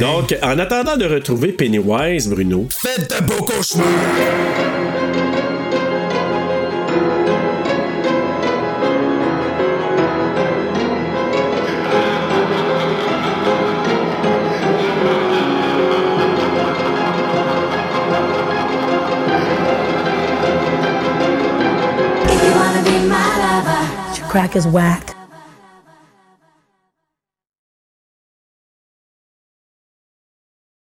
Donc, en attendant de retrouver Pennywise, Bruno, Faites de beaux cauchemars! crack is whack.